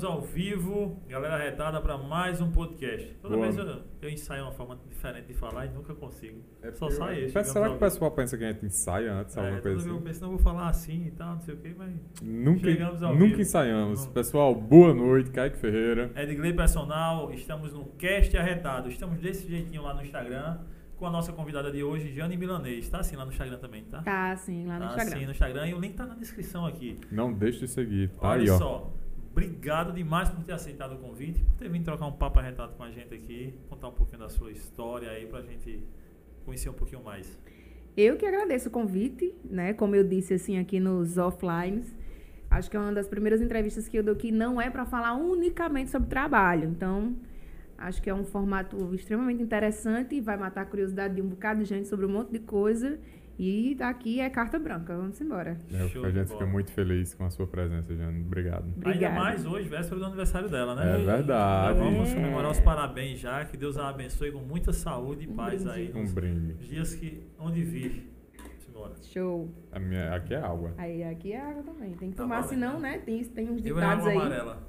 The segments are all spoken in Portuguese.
Estamos ao vivo, galera retada, para mais um podcast. Toda Boa. vez eu, eu ensaio uma forma diferente de falar e nunca consigo. É Só sai eu- esse. Mas Será que o pessoal pensa que a gente ensaia antes, É, alguma coisa vez eu assim? penso, não vou falar assim e tal, não sei o que, mas. Nunca, Chegamos ao nunca vivo. ensaiamos. Não. Pessoal, boa noite, Kaique Ferreira. Edgley Personal, estamos no Cast Arretado. Estamos desse jeitinho lá no Instagram com a nossa convidada de hoje, Jane Milanês. Tá assim lá no Instagram também, tá? Tá, sim, lá no Tá Instagram. assim no Instagram e o link tá na descrição aqui. Não deixe de seguir, tá Olha aí, ó. só, obrigado demais por ter aceitado o convite, por ter vindo trocar um papo arretado com a gente aqui, contar um pouquinho da sua história aí pra gente conhecer um pouquinho mais. Eu que agradeço o convite, né? Como eu disse assim aqui nos offlines, acho que é uma das primeiras entrevistas que eu dou que não é para falar unicamente sobre trabalho. Então, acho que é um formato extremamente interessante e vai matar a curiosidade de um bocado de gente sobre um monte de coisa. E daqui é carta branca. Vamos embora. É, Show a gente fica muito feliz com a sua presença, Jane. Obrigado. Ainda Obrigada. mais hoje, véspera do aniversário dela, né? É verdade. Já vamos É. comemorar os parabéns já, que Deus a abençoe com muita saúde e Um paz brinde. aí. Um brinde. dias que onde vir. Simbora. Show. A minha, aqui é água. Aí aqui é água também. Tem que Tá tomar, valendo. senão, né? Tem, tem uns Eu é ditados água aí. amarela.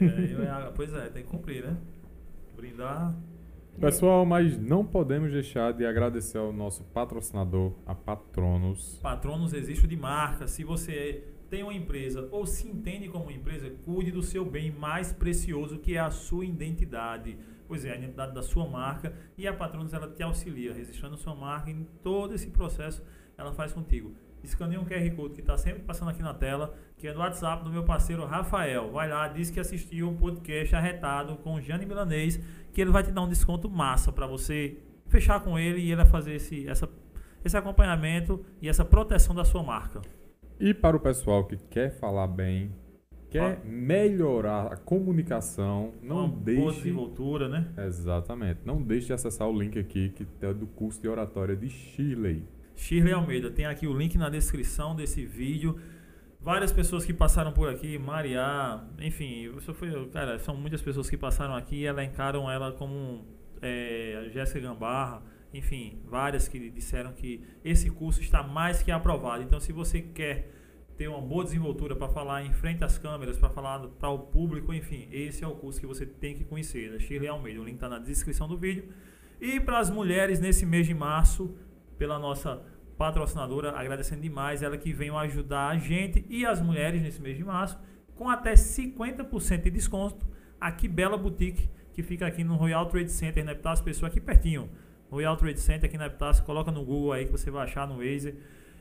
É, eu é água. Pois é, tem que cumprir, né? Brindar. Pessoal, mas não podemos deixar de agradecer ao nosso patrocinador, a Patronos. Patronos existe de marca. Se você tem uma empresa ou se entende como empresa, cuide do seu bem mais precioso, que é a sua identidade. Pois é, a identidade da sua marca. E a Patronos ela te auxilia, registrando sua marca em todo esse processo, ela faz contigo. Escaneia um QR Code que está sempre passando aqui na tela, que é do WhatsApp do meu parceiro Rafael. Vai lá, diz que assistiu um podcast arretado com o Jane Milanês, que ele vai te dar um desconto massa para você fechar com ele e ele vai fazer esse, essa, esse acompanhamento e essa proteção da sua marca. E para o pessoal que quer falar bem, quer melhorar a comunicação, não Uma boa deixe. desenvoltura, né? Exatamente. Não deixe de acessar o link aqui que é do curso de oratória de Shirley. Shirley Almeida, tem aqui o link na descrição desse vídeo. Várias pessoas que passaram por aqui, Maria, enfim, isso foi, cara, são muitas pessoas que passaram aqui e elencaram ela como é, Jéssica Gambarra, enfim, várias que disseram que esse curso está mais que aprovado. Então, se você quer ter uma boa desenvoltura para falar em frente às câmeras, para falar para o público, enfim, esse é o curso que você tem que conhecer, da Shirley Almeida. O link está na descrição do vídeo. E para as mulheres, nesse mês de março, pela nossa patrocinadora, agradecendo demais ela que veio ajudar a gente e as mulheres nesse mês de março, com até 50% de desconto, aqui Bela Boutique, que fica aqui no Royal Trade Center, na Epitácio Pessoa, aqui pertinho. Royal Trade Center aqui na Epitácio, coloca no Google aí que você vai achar no Waze.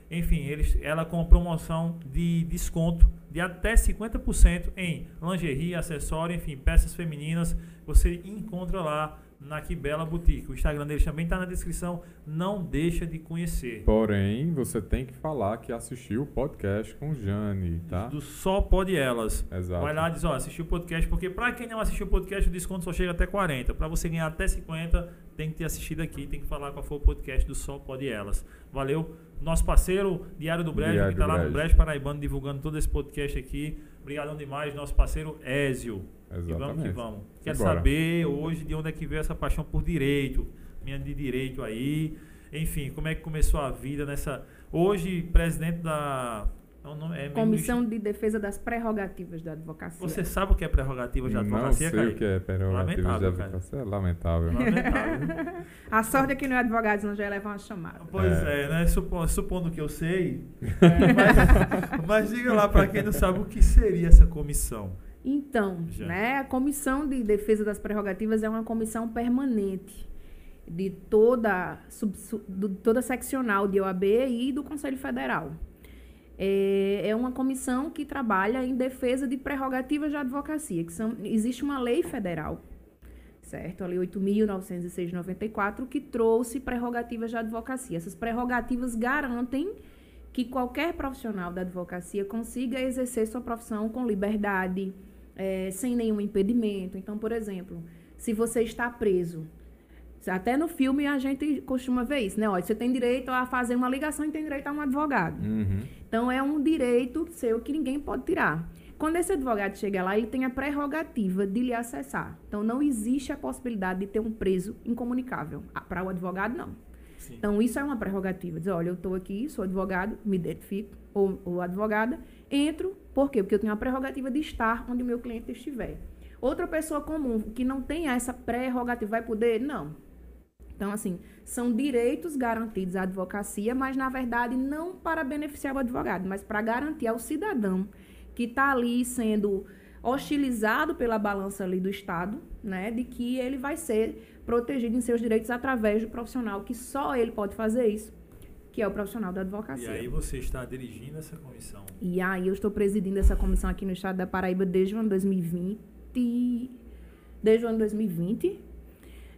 Enfim, eles, ela com promoção de desconto de até 50% em lingerie, acessório, enfim, peças femininas. Você encontra lá na Bela Boutique. O Instagram deles também está na descrição. Não deixa de conhecer. Porém, você tem que falar que assistiu o podcast com Jane, tá? Do Só Pode Elas. Exato. Vai lá e diz, ó, assistiu o podcast, porque para quem não assistiu o podcast, o desconto só chega até 40. Para você ganhar até 50, tem que ter assistido aqui, tem que falar qual foi o podcast do Só Pode Elas. Valeu. Nosso parceiro, Diário do Brejo, Diário que tá do lá no Brejo. Brejo Paraibano divulgando todo esse podcast aqui. Obrigadão demais, nosso parceiro Ézio. E vamos que Exatamente. vamos. Simbora. saber hoje de onde é que veio essa paixão por direito, minha de direito aí. Enfim, como é que começou a vida nessa. Hoje, presidente da. É o nome- é meio- Comissão de Defesa das Prerrogativas da Advocacia. Você sabe o que é prerrogativa de Não advocacia, sei o que é prerrogativa de Lamentável, cara. advocacia. É lamentável. Lamentável. A sorte é que não é advogado, senão já ia levar uma chamada. Pois É. é, né? Supo- supondo que eu sei. mas, mas diga lá para quem não sabe o que seria essa comissão. Então, Já. né, a Comissão de Defesa das Prerrogativas é uma comissão permanente de toda, sub, su- do- toda seccional de OAB e do Conselho Federal. É, é uma comissão que trabalha em defesa de prerrogativas da advocacia, que são, existe uma lei federal, certo? A Lei 8.906 de 94, que trouxe prerrogativas da advocacia. Essas prerrogativas garantem que qualquer profissional da advocacia consiga exercer sua profissão com liberdade, eh, sem nenhum impedimento. Então, por exemplo, se você está preso, até no filme a gente costuma ver isso, né? Olha, você tem direito a fazer uma ligação e tem direito a um advogado. Uhum. Então é um direito seu que ninguém pode tirar. Quando esse advogado chega lá, ele tem a prerrogativa de lhe acessar. Então não existe a possibilidade de ter um preso incomunicável. Para o advogado, não. Sim. Então isso é uma prerrogativa. Dizer, olha, eu estou aqui, sou advogado, me identifico, ou, ou advogada, entro, por quê? Porque eu tenho a prerrogativa de estar onde o meu cliente estiver. Outra pessoa comum que não tem essa prerrogativa vai poder? Não. Então, assim, são direitos garantidos à advocacia, mas, na verdade, não para beneficiar o advogado, mas para garantir ao cidadão que está ali sendo hostilizado pela balança ali do Estado, né, de que ele vai ser protegido em seus direitos através do profissional, que só ele pode fazer isso, que é o profissional da advocacia. E aí você está dirigindo essa comissão? E aí eu estou presidindo essa comissão aqui no Estado da Paraíba desde o ano 2020, desde o ano 2020,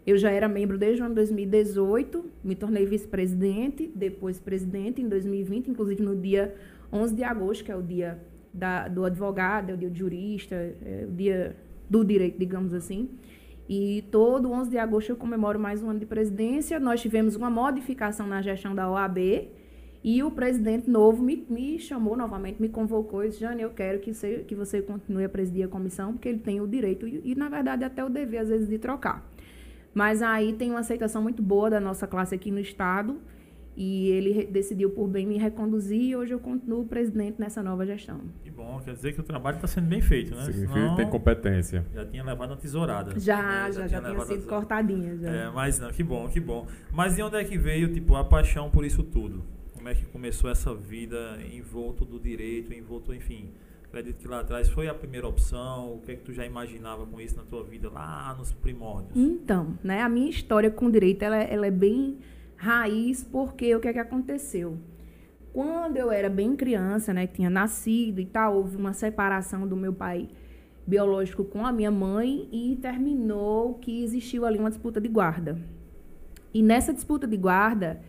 eu já era membro desde o ano 2018, me tornei vice-presidente, depois presidente em 2020, inclusive no dia 11 de agosto, que é o dia da, do advogado, é o dia do jurista, é o dia do direito, digamos assim. E todo 11 de agosto eu comemoro mais um ano de presidência. Nós tivemos uma modificação na gestão da OAB e o presidente novo me, me chamou novamente, me convocou e disse, Jane, eu quero que você, que você continue a presidir a comissão, porque ele tem o direito e, e, na verdade, até o dever, às vezes, de trocar. Mas aí tem uma aceitação muito boa da nossa classe aqui no Estado. E ele decidiu por bem me reconduzir e hoje eu continuo presidente nessa nova gestão. Que bom, quer dizer que o trabalho está sendo bem feito, né? Significa que tem competência. Já tinha levado a tesourada. Já, né? já, já, já, tinha, sido cortadinha. Já. É, mas não, que bom, que bom. Mas de onde é que veio, tipo, a paixão por isso tudo? Como é que começou essa vida envolto do direito, envolto, enfim, Acredito que lá atrás foi a primeira opção. O que é que tu já imaginava com isso na tua vida lá nos primórdios? Então, né, a minha história com direito ela, ela é bem raiz porque o que é que aconteceu? Quando eu era bem criança, né, tinha nascido e tal, houve uma separação do meu pai biológico com a minha mãe e terminou que existiu ali uma disputa de guarda. E nessa disputa de guarda,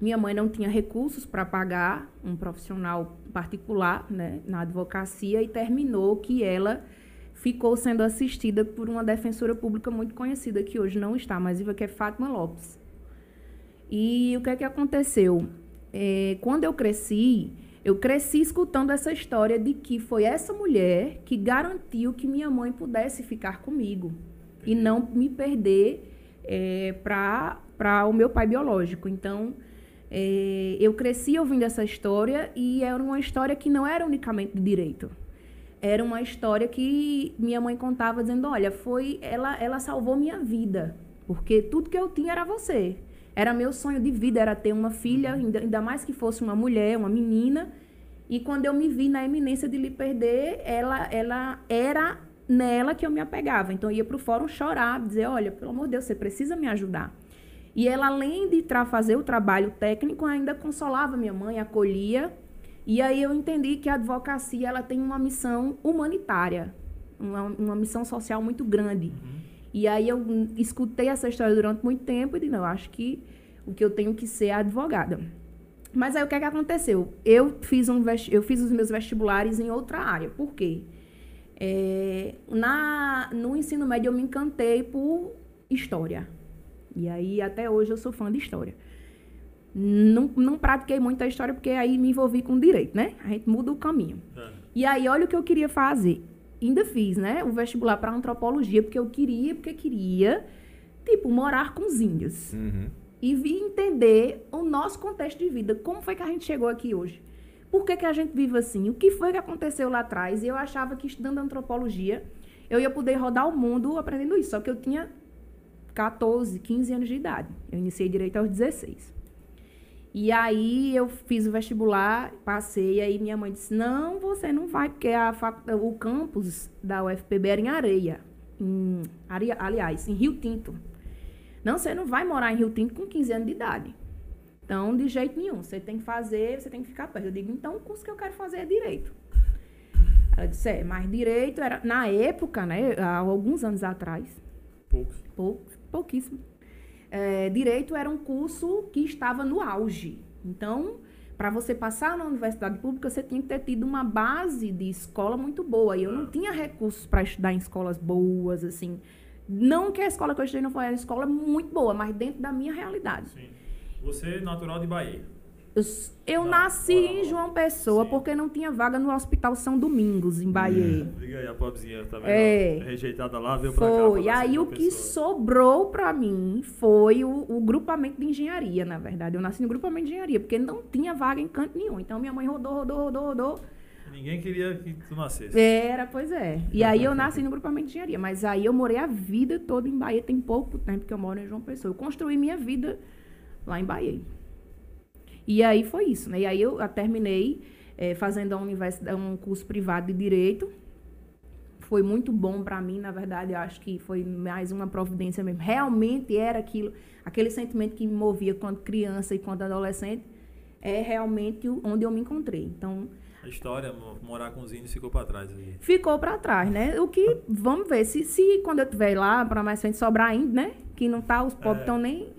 minha mãe não tinha recursos para pagar um profissional particular né, na advocacia e terminou que ela ficou sendo assistida por uma defensora pública muito conhecida, que hoje não está mais viva, que é Fátima Lopes. E o que é que aconteceu? É, quando eu cresci, eu cresci escutando essa história de que foi essa mulher que garantiu que minha mãe pudesse ficar comigo e não me perder é, para o meu pai biológico. Então, é, eu cresci ouvindo essa história e era uma história que não era unicamente de direito. Era uma história que minha mãe contava dizendo, olha, foi ela, ela salvou minha vida, porque tudo que eu tinha era você. Era meu sonho de vida, era ter uma filha, ainda, ainda mais que fosse uma mulher, uma menina. E quando eu me vi na eminência de lhe perder, ela, ela era nela que eu me apegava. Então eu ia para o fórum chorar, dizer, olha, pelo amor de Deus, você precisa me ajudar. E ela, além de fazer o trabalho técnico, ainda consolava minha mãe, acolhia. E aí eu entendi que a advocacia ela tem uma missão humanitária, uma, uma missão social muito grande. Uhum. E aí eu escutei essa história durante muito tempo e disse, não, acho que o que eu tenho que ser é advogada. Mas aí o que, é que aconteceu? Eu fiz, um eu fiz os meus vestibulares em outra área. Por quê? É, na, no ensino médio eu me encantei por história. E aí, até hoje, eu sou fã de história. Não, não pratiquei muito a história, porque aí me envolvi com direito, né? A gente muda o caminho. É. E aí, olha o que eu queria fazer. Ainda fiz, né? O vestibular para antropologia, porque eu queria, porque queria, tipo, morar com os índios. Uhum. E vi entender o nosso contexto de vida. Como foi que a gente chegou aqui hoje? Por que, que a gente vive assim? O que foi que aconteceu lá atrás? E eu achava que estudando antropologia, eu ia poder rodar o mundo aprendendo isso. Só que eu tinha 14, 15 anos de idade. Eu iniciei direito aos 16. E aí eu fiz o vestibular, passei, aí minha mãe disse: "Não, você não vai, porque a o campus da UFPB era em Areia, em, aliás, em Rio Tinto. Não, você não vai morar em Rio Tinto com 15 anos de idade. Então, de jeito nenhum, você tem que fazer, você tem que ficar perto. Eu digo: "Então, o curso que eu quero fazer é direito". Ela disse: "É, mas direito era na época, né, há alguns anos atrás, poucos, poucos pouquíssimo. É, direito era um curso que estava no auge. Então, para você passar na universidade pública, você tinha que ter tido uma base de escola muito boa. E eu não tinha recursos para estudar em escolas boas, assim. Não que a escola que eu estudei não foi uma escola muito boa, mas dentro da minha realidade. Sim. Você é natural de Bahia? Eu, nasci bora, em. João Pessoa Sim. porque não tinha vaga no Hospital São Domingos, em Bahia. Diga aí, a pobrezinha, tá vendo? É. Rejeitada lá, veio pra cá. Foi. pra Aí o que sobrou pra mim foi o, o grupamento de engenharia, na verdade. Eu nasci no grupamento de engenharia, porque não tinha vaga em canto nenhum. Então minha mãe rodou, rodou, rodou, rodou. Ninguém queria que tu nascesse. Era, pois é. E aí eu nasci no grupamento de engenharia. Mas aí eu morei a vida toda em Bahia. Tem pouco tempo que eu moro em João Pessoa. Eu construí minha vida lá em Bahia. E aí foi isso, né? E aí eu ah, terminei eh, fazendo a universidade, um curso privado de Direito. Foi muito bom para mim, na verdade, eu acho que foi mais uma providência mesmo. Realmente era aquilo, aquele sentimento que me movia quando criança e quando adolescente, é realmente onde eu me encontrei. Então, A história, mo- morar com os índios ficou pra trás aí. ficou para trás, né? O que, vamos ver, se, se quando eu estiver lá, para mais frente sobrar ainda, né? Que não tá, os pobres É. estão nem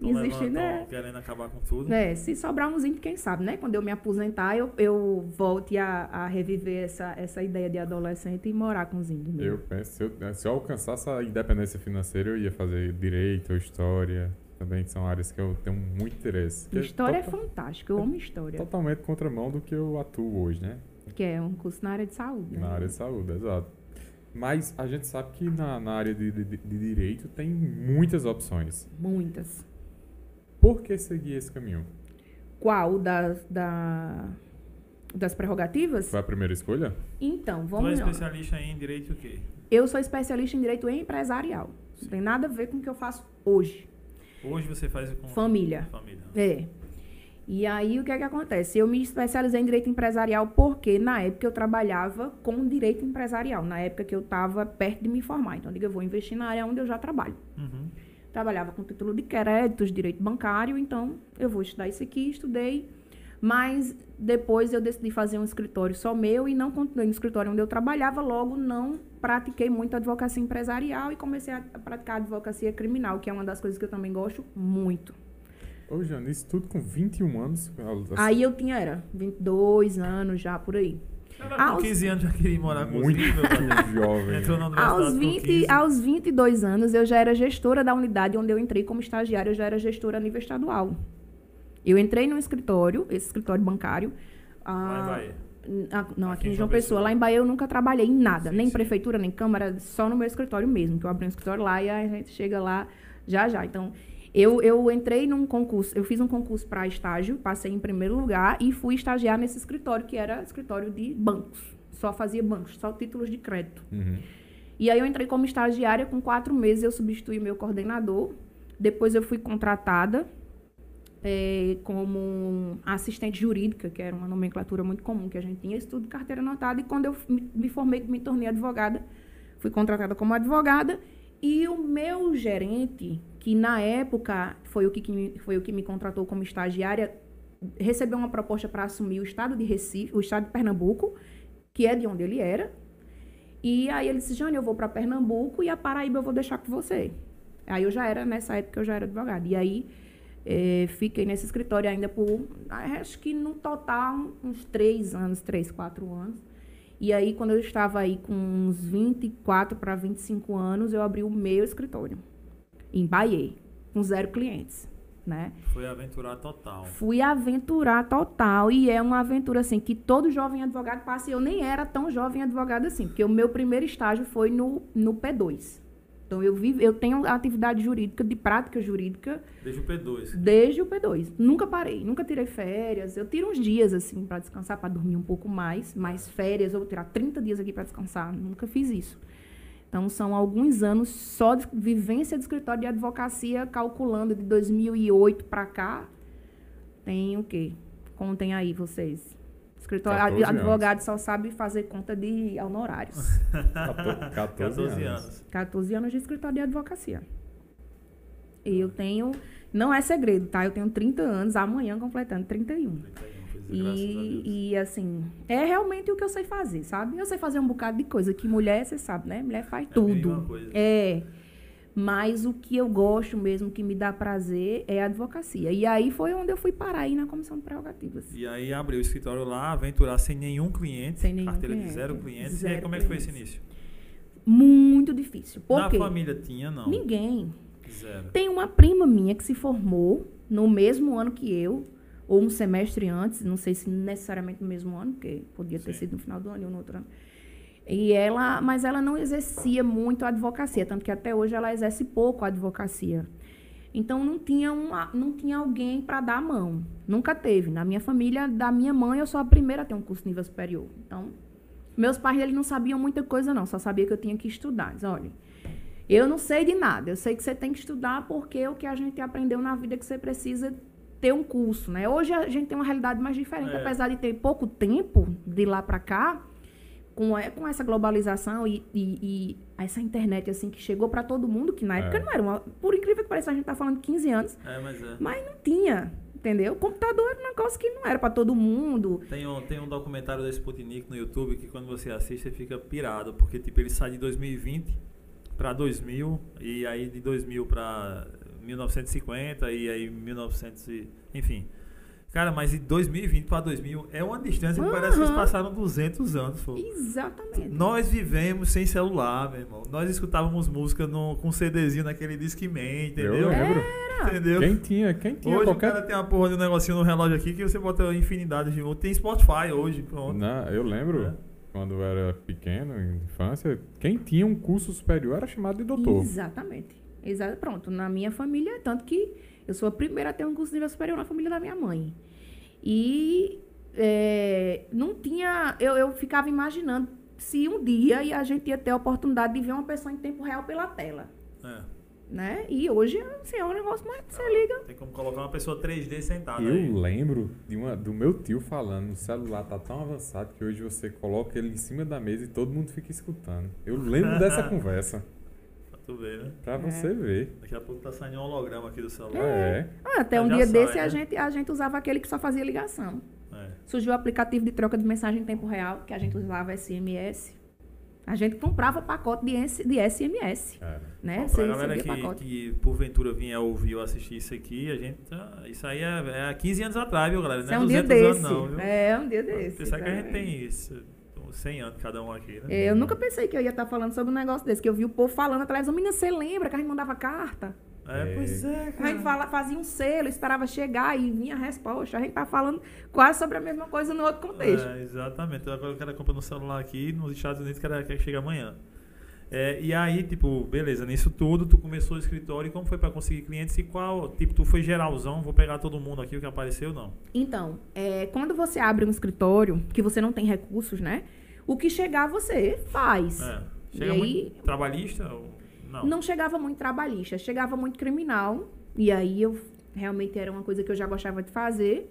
Levando- né? querendo acabar com tudo. É, se sobrar uns índios, quem sabe, né? Quando eu me aposentar, eu, eu volte a, a reviver essa, essa ideia de adolescente e morar com os índios mesmo. Eu penso, se eu, se eu alcançasse a independência financeira, eu ia fazer direito ou história. Também são áreas que eu tenho muito interesse. Que História é tota- fantástica, eu amo história. Totalmente contramão do que eu atuo hoje, né? Que é um curso na área de saúde, né? Na área de saúde, exato. Mas a gente sabe que na, na área de, de- de direito tem muitas opções. Muitas. Por que seguir esse caminho? Qual das, da, das prerrogativas? Foi a primeira escolha? Então, Tu é vamos lá. especialista em direito o quê? Eu sou especialista em direito empresarial. Não tem nada a ver com o que eu faço hoje. Hoje você faz com Família. família. É. E aí, o que é que acontece? Eu me especializei em direito empresarial porque, na época, eu trabalhava com direito empresarial. Na época que eu estava perto de me formar. Então, eu digo, eu vou investir na área onde eu já trabalho. Uhum. Trabalhava com título de créditos, direito bancário. Então, eu vou estudar isso aqui, estudei. Mas, depois, eu decidi fazer um escritório só meu e não continuei no escritório onde eu trabalhava. Logo, não pratiquei muito advocacia empresarial e comecei a praticar advocacia criminal, que é uma das coisas que eu também gosto muito. Ô, Jane, isso tudo com 21 anos? Aí eu tinha, era 22 anos já, por aí. Aos- com 15 anos já queria ir morar com os Muito pai. jovem. Entrou na Aos, com 20, 15. aos 22 anos, eu já era gestora da unidade onde eu entrei como estagiária, eu já era gestora a nível estadual. Eu entrei num escritório, esse escritório bancário. Lá em ah, Bahia. ah, não, aqui, em João Pessoa. Lá em Bahia eu nunca trabalhei em nada, Sim, nem sim. prefeitura, nem câmara, só no meu escritório mesmo, que eu abri um escritório lá e a gente chega lá já já. Então, eu, eu entrei num concurso, eu fiz um concurso para estágio, passei em primeiro lugar e fui estagiar nesse escritório, que era escritório de bancos. Só fazia bancos, só títulos de crédito. Uhum. E aí eu entrei como estagiária, com quatro meses eu substituí meu coordenador. Depois eu fui contratada eh, como assistente jurídica, que era uma nomenclatura muito comum que a gente tinha, estudo carteira anotada. E quando eu me, me formei, me tornei advogada, fui contratada como advogada. E o meu gerente, que na época foi o que, que foi o que me contratou como estagiária, recebeu uma proposta para assumir o estado de Recife, o estado de Pernambuco, que é de onde ele era. E aí ele disse, Jane, eu vou para Pernambuco e a Paraíba eu vou deixar com você. Aí eu já era, nessa época eu já era advogada. E aí eh, fiquei nesse escritório ainda por, acho que no total, uns três anos, três, quatro anos. E aí, quando eu estava aí com uns 24 para 25 anos, eu abri o meu escritório, em Bahia, com zero clientes, né? Foi aventurar total. Fui aventurar total e é uma aventura assim que todo jovem advogado passa. E eu nem era tão jovem advogado assim, porque o meu primeiro estágio foi no, no P2. Então eu vivo, eu tenho atividade jurídica de prática jurídica Desde o P2. desde o P2. Nunca parei, nunca tirei férias. Eu tiro uns dias assim para descansar, para dormir um pouco mais, mas férias eu vou tirar 30 dias aqui para descansar. Nunca fiz isso. Então são alguns anos só de vivência de escritório de advocacia, calculando de 2008 para cá. Tem o quê? Contem aí vocês. Escritório 14 anos. advogado só sabe fazer conta de honorários. 14, 14 14 anos. anos. 14 anos de escritório de advocacia. E eu tenho. Não é segredo, tá? Eu tenho 30 anos, amanhã completando 31. 31, pois é. E, e assim, é realmente o que eu sei fazer, sabe? Eu sei fazer um bocado de coisa que mulher, você sabe, né? Mulher faz É tudo. coisa. É. Mas o que eu gosto mesmo, que me dá prazer, é a advocacia. E aí foi onde eu fui parar aí na comissão de prerrogativas. E aí abriu o escritório lá, aventurar sem nenhum cliente, Sem nenhum carteira cliente. de zero clientes. e Zero aí como é que foi esse início? Muito difícil. Por Na quê? família tinha, não? Ninguém. Zero. Tem uma prima minha que se formou no mesmo ano que eu, ou um semestre antes, não sei se necessariamente no mesmo ano, porque podia ter Sim. sido no final do ano ou no outro ano. E ela, mas ela não exercia muito a advocacia, tanto que até hoje ela exerce pouco a advocacia. Então não tinha uma, não tinha alguém para dar a mão. Nunca teve. Na minha família, da minha mãe, eu sou a primeira a ter um curso de nível superior. Então, meus pais eles não sabiam muita coisa não, só sabia que eu tinha que estudar. Diz, olha, eu não sei de nada. Eu sei que você tem que estudar porque o que a gente aprendeu na vida é que você precisa ter um curso, né? Hoje a gente tem uma realidade mais diferente, É. apesar de ter pouco tempo de lá para cá, com, é, com essa globalização e, e- e essa internet assim que chegou para todo mundo, que na É. época não era uma, por incrível que pareça, a gente tá falando de 15 anos, É, mas é. mas não tinha, entendeu? Computador era um negócio que não era para todo mundo. Tem um, tem um documentário da Sputnik no YouTube que quando você assiste você fica pirado, porque tipo, ele sai de 2020 para 2000 e aí de 2000 para 1950 e aí 1900 e, enfim. Cara, mas de 2020 para 2000 é uma distância que parece que eles passaram 200 anos, pô. Exatamente. Nós vivemos sem celular, meu irmão. Nós escutávamos música no, com CDzinho naquele Discman, entendeu? Eu lembro. Entendeu? Quem tinha, quem tinha Hoje qualquer. o cara tem uma porra de um negocinho no relógio aqui que você bota infinidade de música. Tem Spotify hoje, pronto. Não, eu lembro, É. quando eu era pequeno, em infância, quem tinha um curso superior era chamado de doutor. Exatamente. Exa pronto, na minha família, tanto que eu sou a primeira a ter um curso de nível superior na família da minha mãe. E é, não tinha. Eu, eu ficava imaginando se um dia e a gente ia ter a oportunidade de ver uma pessoa em tempo real pela tela. É. Né? E hoje assim, é um negócio mais. Você liga. Tem como colocar uma pessoa 3D sentada Eu aí. lembro de uma, do meu tio falando, o celular tá tão avançado que hoje você coloca ele em cima da mesa e todo mundo fica escutando. Eu lembro dessa conversa, tu ver, né? pra É. você ver. Daqui a pouco tá saindo um holograma aqui do celular. É. Ah, até um Já dia sai, desse né? a, gente, a gente usava aquele que só fazia ligação. É. Surgiu o aplicativo de troca de mensagem em tempo real, que a gente usava SMS. A gente comprava pacote de, S- de SMS. Cara. Né? Bom, pra galera que, pacote. que porventura vinha ouvir ou assistir isso aqui, a gente tá- Isso aí é, é há 15 anos atrás, viu, galera? Não é é um dia 200 desse. anos, não, viu? É, um dia desse. Pensar que a gente tem isso, 100 anos cada um aqui, né? É, Eu nunca pensei que eu ia estar falando sobre um negócio desse, que eu vi o povo falando televisão. Menina, você lembra que a gente mandava carta? É, pois é, A gente cara. fala, fazia um selo, esperava chegar e vinha a resposta. A gente tá falando quase sobre a mesma coisa no outro contexto. É, exatamente. Agora o cara compra no celular aqui, nos Estados Unidos, o cara quer que chegue amanhã. É, e aí, tipo, beleza, nisso tudo, tu começou o escritório, e como foi pra conseguir clientes? E qual, tipo, tu foi geralzão, vou pegar todo mundo aqui, o que apareceu, não. Então, é, quando você abre um escritório, que você não tem recursos, né? O que chegar, você faz. É. Chega E muito aí- trabalhista? Ou... Não. Não chegava muito trabalhista, chegava muito criminal. E aí eu realmente era uma coisa que eu já gostava de fazer.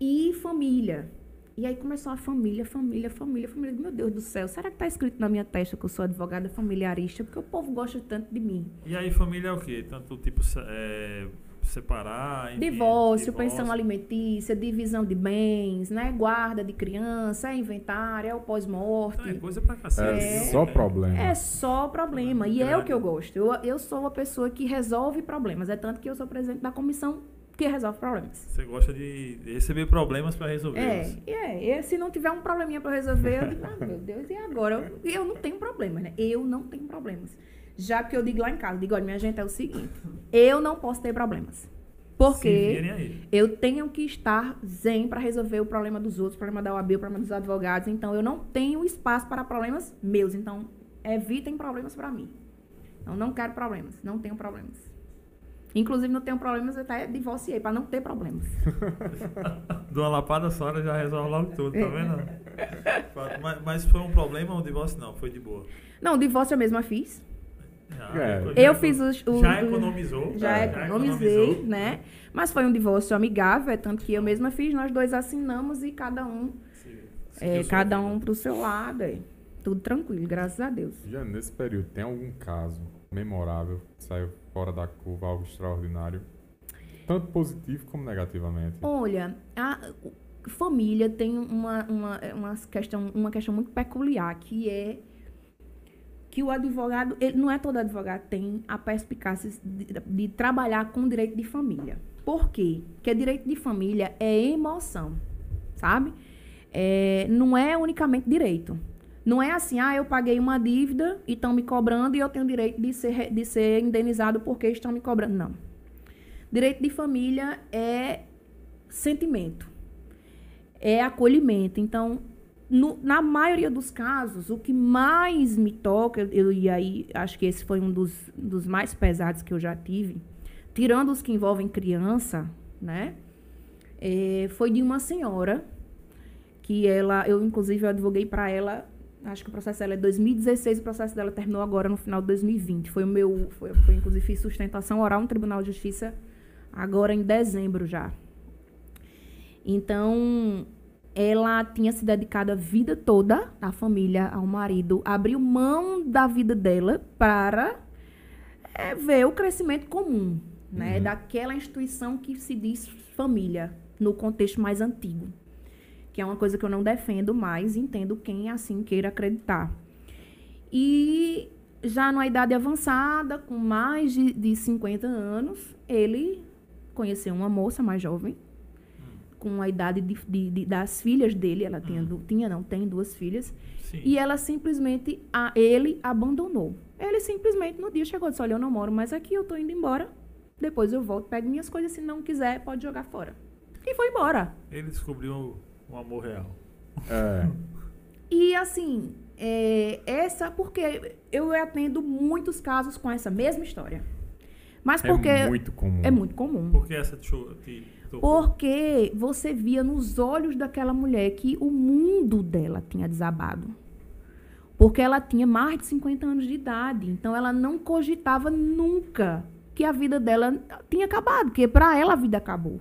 E família. E aí começou a família, família, família, família. Meu Deus do céu, será que tá escrito na minha testa que eu sou advogada familiarista? Porque o povo gosta tanto de mim. E aí, família é o quê? Tanto, tipo, é, separar, enfim, Divórcio, pensão alimentícia, divisão de bens, né? Guarda de criança, é inventário, é o pós-morte. Então, é coisa pra cacete. É, É. só problema. É só problema. E é o que eu gosto. Eu, eu sou uma pessoa que resolve problemas. É tanto que eu sou presidente da comissão que resolve problemas. Você gosta de receber problemas pra resolver. É, é, e se não tiver um probleminha pra resolver, eu digo, ah, meu Deus, e agora? Eu, eu não tenho problemas, né? Eu não tenho problemas. Já que eu digo lá em casa, digo, olha, minha gente, é o seguinte, eu não posso ter problemas. Porque eu tenho que estar zen para resolver o problema dos outros, o problema da OAB, o problema dos advogados. Então, eu não tenho espaço para problemas meus. Então, evitem problemas para mim. Eu não quero problemas. Não tenho problemas. Inclusive, não tenho problemas, eu até divorciei para não ter problemas. De uma lapada só, já resolve logo tudo, tá vendo? Mas, mas foi um problema ou um divórcio? Não, foi de boa. Não, o divórcio eu mesma fiz. Já, É. já Eu fiz os. os- Já economizou. Já É, economizei, economizou. né? Mas foi um divórcio amigável, é tanto que eu mesma fiz, nós dois assinamos e cada um, Se- é, cada um pro seu lado. É. Tudo tranquilo, graças a Deus. Já nesse período, tem algum caso memorável que saiu fora da curva, algo extraordinário? Tanto positivo como negativamente. Olha, a família tem uma, uma, uma, questão, uma questão muito peculiar, que é que o advogado, ele, não é todo advogado tem a perspicácia de, de trabalhar com direito de família. Por quê? Porque direito de família é emoção, sabe? É, não é unicamente direito. Não é assim, ah, eu paguei uma dívida e estão me cobrando e eu tenho direito de ser, de ser indenizado porque estão me cobrando. Não. Direito de família é sentimento, é acolhimento. Então, no, na maioria dos casos, o que mais me toca, eu, e aí acho que esse foi um dos, dos mais pesados que eu já tive, tirando os que envolvem criança, né? É, foi de uma senhora que ela, eu inclusive eu advoguei para ela, acho que o processo dela é 2016, o processo dela terminou agora no final de 2020. Foi o meu, foi, foi inclusive fiz sustentação oral no Tribunal de Justiça agora em dezembro já. Então, ela tinha se dedicado a vida toda à família, ao marido, abriu mão da vida dela para é, ver o crescimento comum, né, uhum. daquela instituição que se diz família, no contexto mais antigo, que é uma coisa que eu não defendo mais, entendo quem assim queira acreditar. E já numa idade avançada, com mais de, de 50 anos, ele conheceu uma moça mais jovem, com a idade de, de, de, das filhas dele, ela tinha, hum. tinha não, tem duas filhas, Sim. e ela simplesmente, a, ele abandonou. Ele simplesmente no dia chegou e disse, olha, eu não moro mais aqui, eu tô indo embora, depois eu volto, pego minhas coisas, se não quiser, pode jogar fora. E foi embora. Ele descobriu um amor real. É. e assim, é, essa porque eu atendo muitos casos com essa mesma história. Mas é porque. É muito comum. É muito comum. Por que essa te, te porque você via nos olhos daquela mulher que o mundo dela tinha desabado. Porque ela tinha mais de 50 anos de idade. Então ela não cogitava nunca que a vida dela tinha acabado, porque para ela a vida acabou.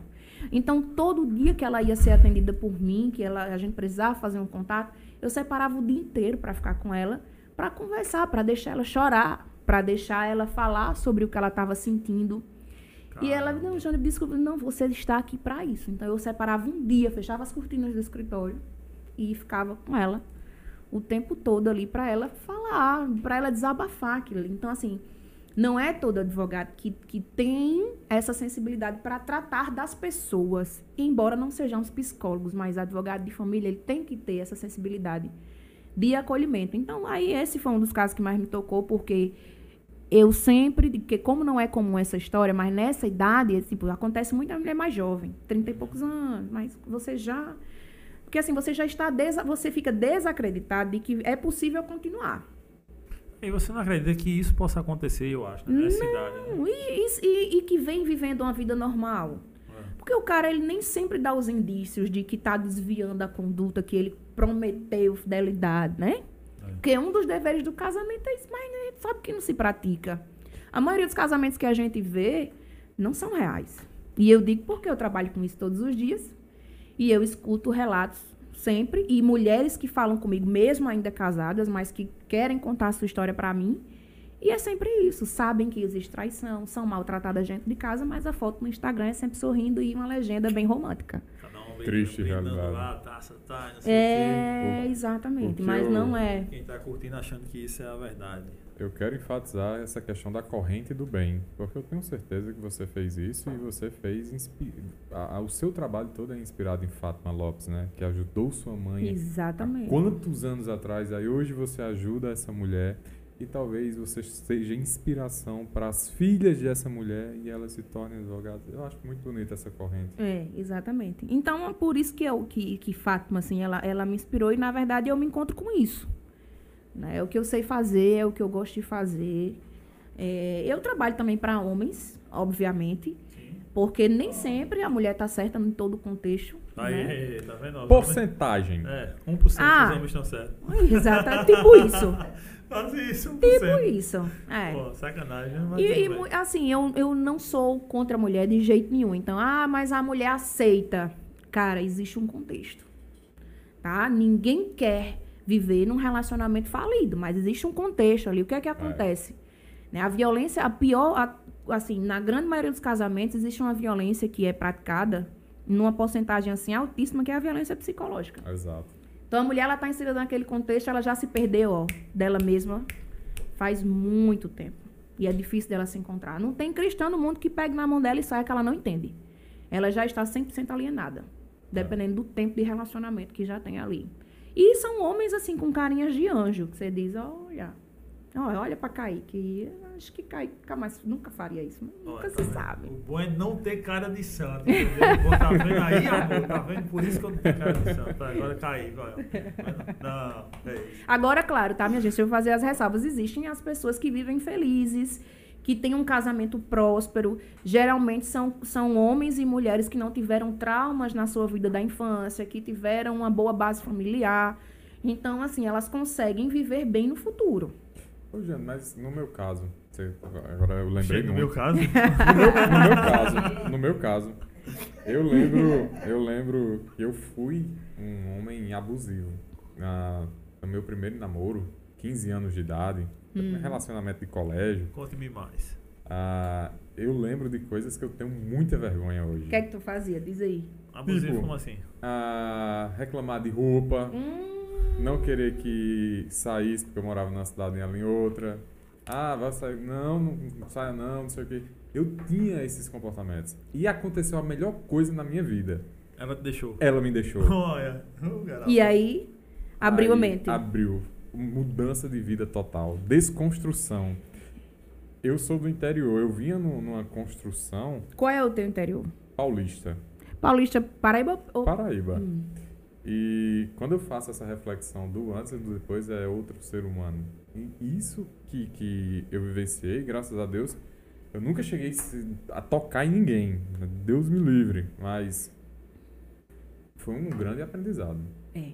Então todo dia que ela ia ser atendida por mim, que ela, a gente precisava fazer um contato, eu separava o dia inteiro para ficar com ela, para conversar, para deixar ela chorar, para deixar ela falar sobre o que ela estava sentindo. E ela, não, Jane, desculpa, não, você está aqui para isso. Então eu separava um dia, fechava as cortinas do escritório e ficava com ela o tempo todo ali para ela falar, para ela desabafar aquilo. Então, assim, não é todo advogado que, que tem essa sensibilidade para tratar das pessoas. Embora não sejamos psicólogos, mas advogado de família, ele tem que ter essa sensibilidade de acolhimento. Então, aí esse foi um dos casos que mais me tocou, porque eu sempre, porque como não é comum essa história, mas nessa idade, tipo, acontece muito a mulher mais jovem, 30 e poucos anos, mas você já. Porque assim, você já está. Des, você fica desacreditado de que é possível continuar. E você não acredita que isso possa acontecer, eu acho, né? nessa não, idade. Né? E, e, e, que vem vivendo uma vida normal. É. Porque o cara, ele nem sempre dá os indícios de que está desviando a conduta que ele prometeu fidelidade, né? Porque um dos deveres do casamento é isso, mas a gente sabe que não se pratica. A maioria dos casamentos que a gente vê não são reais. E eu digo porque eu trabalho com isso todos os dias e eu escuto relatos sempre e mulheres que falam comigo, mesmo ainda casadas, mas que querem contar a sua história para mim. E é sempre isso. Sabem que existe traição, são maltratadas dentro de casa, mas a foto no Instagram é sempre sorrindo e uma legenda bem romântica. Triste realidade. Lá, taça, tá, é, exatamente, mas eu, não é. Quem está curtindo achando que isso é a verdade. Eu quero enfatizar essa questão da corrente do bem, porque eu tenho certeza que você fez isso e você fez a, a, o seu trabalho todo é inspirado em Fátima Lopes, né? Que ajudou sua mãe. Exatamente. quantos anos atrás? Aí hoje você ajuda essa mulher e talvez você seja inspiração para as filhas dessa mulher e elas se tornem advogadas. Eu acho muito bonita essa corrente. É, exatamente. Então, é por isso que eu que, que Fátima assim, ela, ela me inspirou e na verdade eu me encontro com isso. Né? É o que eu sei fazer, é o que eu gosto de fazer. É, eu trabalho também para homens, obviamente. Porque nem sempre a mulher está certa em todo o contexto. Aí, né? tá vendo? Porcentagem. É, 1% ah, dos homens estão certos. Exato, é tipo isso. Quase isso. Tipo isso. É. Pô, sacanagem. Mas e, e assim, eu, eu não sou contra a mulher de jeito nenhum. Então, ah, mas a mulher aceita. Cara, existe um contexto. Tá? Ninguém quer viver num relacionamento falido, mas existe um contexto ali. O que é que acontece? É. Né? A violência, a pior, a, assim, na grande maioria dos casamentos, existe uma violência que é praticada numa porcentagem assim altíssima, que é a violência psicológica. Exato. Então a mulher ela está inserida naquele contexto, ela já se perdeu ó, dela mesma faz muito tempo. E é difícil dela se encontrar. Não tem cristão no mundo que pegue na mão dela e saia que ela não entende. Ela já está 100% alienada, dependendo do tempo de relacionamento que já tem ali. E são homens assim com carinhas de anjo, que você diz, olha, Olha, olha pra Kaique. Acho que Kaique nunca, mais, nunca faria isso. mas Nunca Olha, se tá sabe. O bom é não ter cara de santo. Entendeu? Tá vendo aí, amor? Tá vendo? Por isso que eu não tenho cara de santo. Agora. Agora. Não, é isso. Agora, claro, tá, minha gente? Eu fazer as ressalvas. Existem as pessoas que vivem felizes, que têm um casamento próspero. Geralmente são, são homens e mulheres que não tiveram traumas na sua vida da infância, que tiveram uma boa base familiar. Então, assim, elas conseguem viver bem no futuro. Ô, Jean, mas no meu caso, você- agora eu lembrei Chega no meu caso. No meu, no meu caso, no meu caso, eu lembro, eu lembro que eu fui um homem abusivo. Na, no meu primeiro namoro, 15 anos de idade, relacionamento de colégio, Conte-me mais. ah, eu lembro de coisas que eu tenho muita vergonha hoje. O que é que tu fazia? Diz aí. Abusivo Tipo, como assim? Ah, reclamar de roupa, Hum, não querer que saísse porque eu morava numa cidade e ela em outra. Ah, vai sair. Não, não, não saia não, não sei o quê. Eu tinha esses comportamentos. E aconteceu a melhor coisa na minha vida. Ela te deixou. Ela me deixou. Olha. oh, e aí, abriu a Aí, mente. Abriu. Mudança de vida total. Desconstrução. Eu sou do interior. Eu vinha nu- numa construção Qual é o teu interior? paulista. Paulista, Paraíba ou... Paraíba. Hum. E quando eu faço essa reflexão do antes e do depois, é outro ser humano. E isso que, que eu vivenciei, graças a Deus, eu nunca cheguei a tocar em ninguém. Deus me livre. Mas foi um grande aprendizado. É.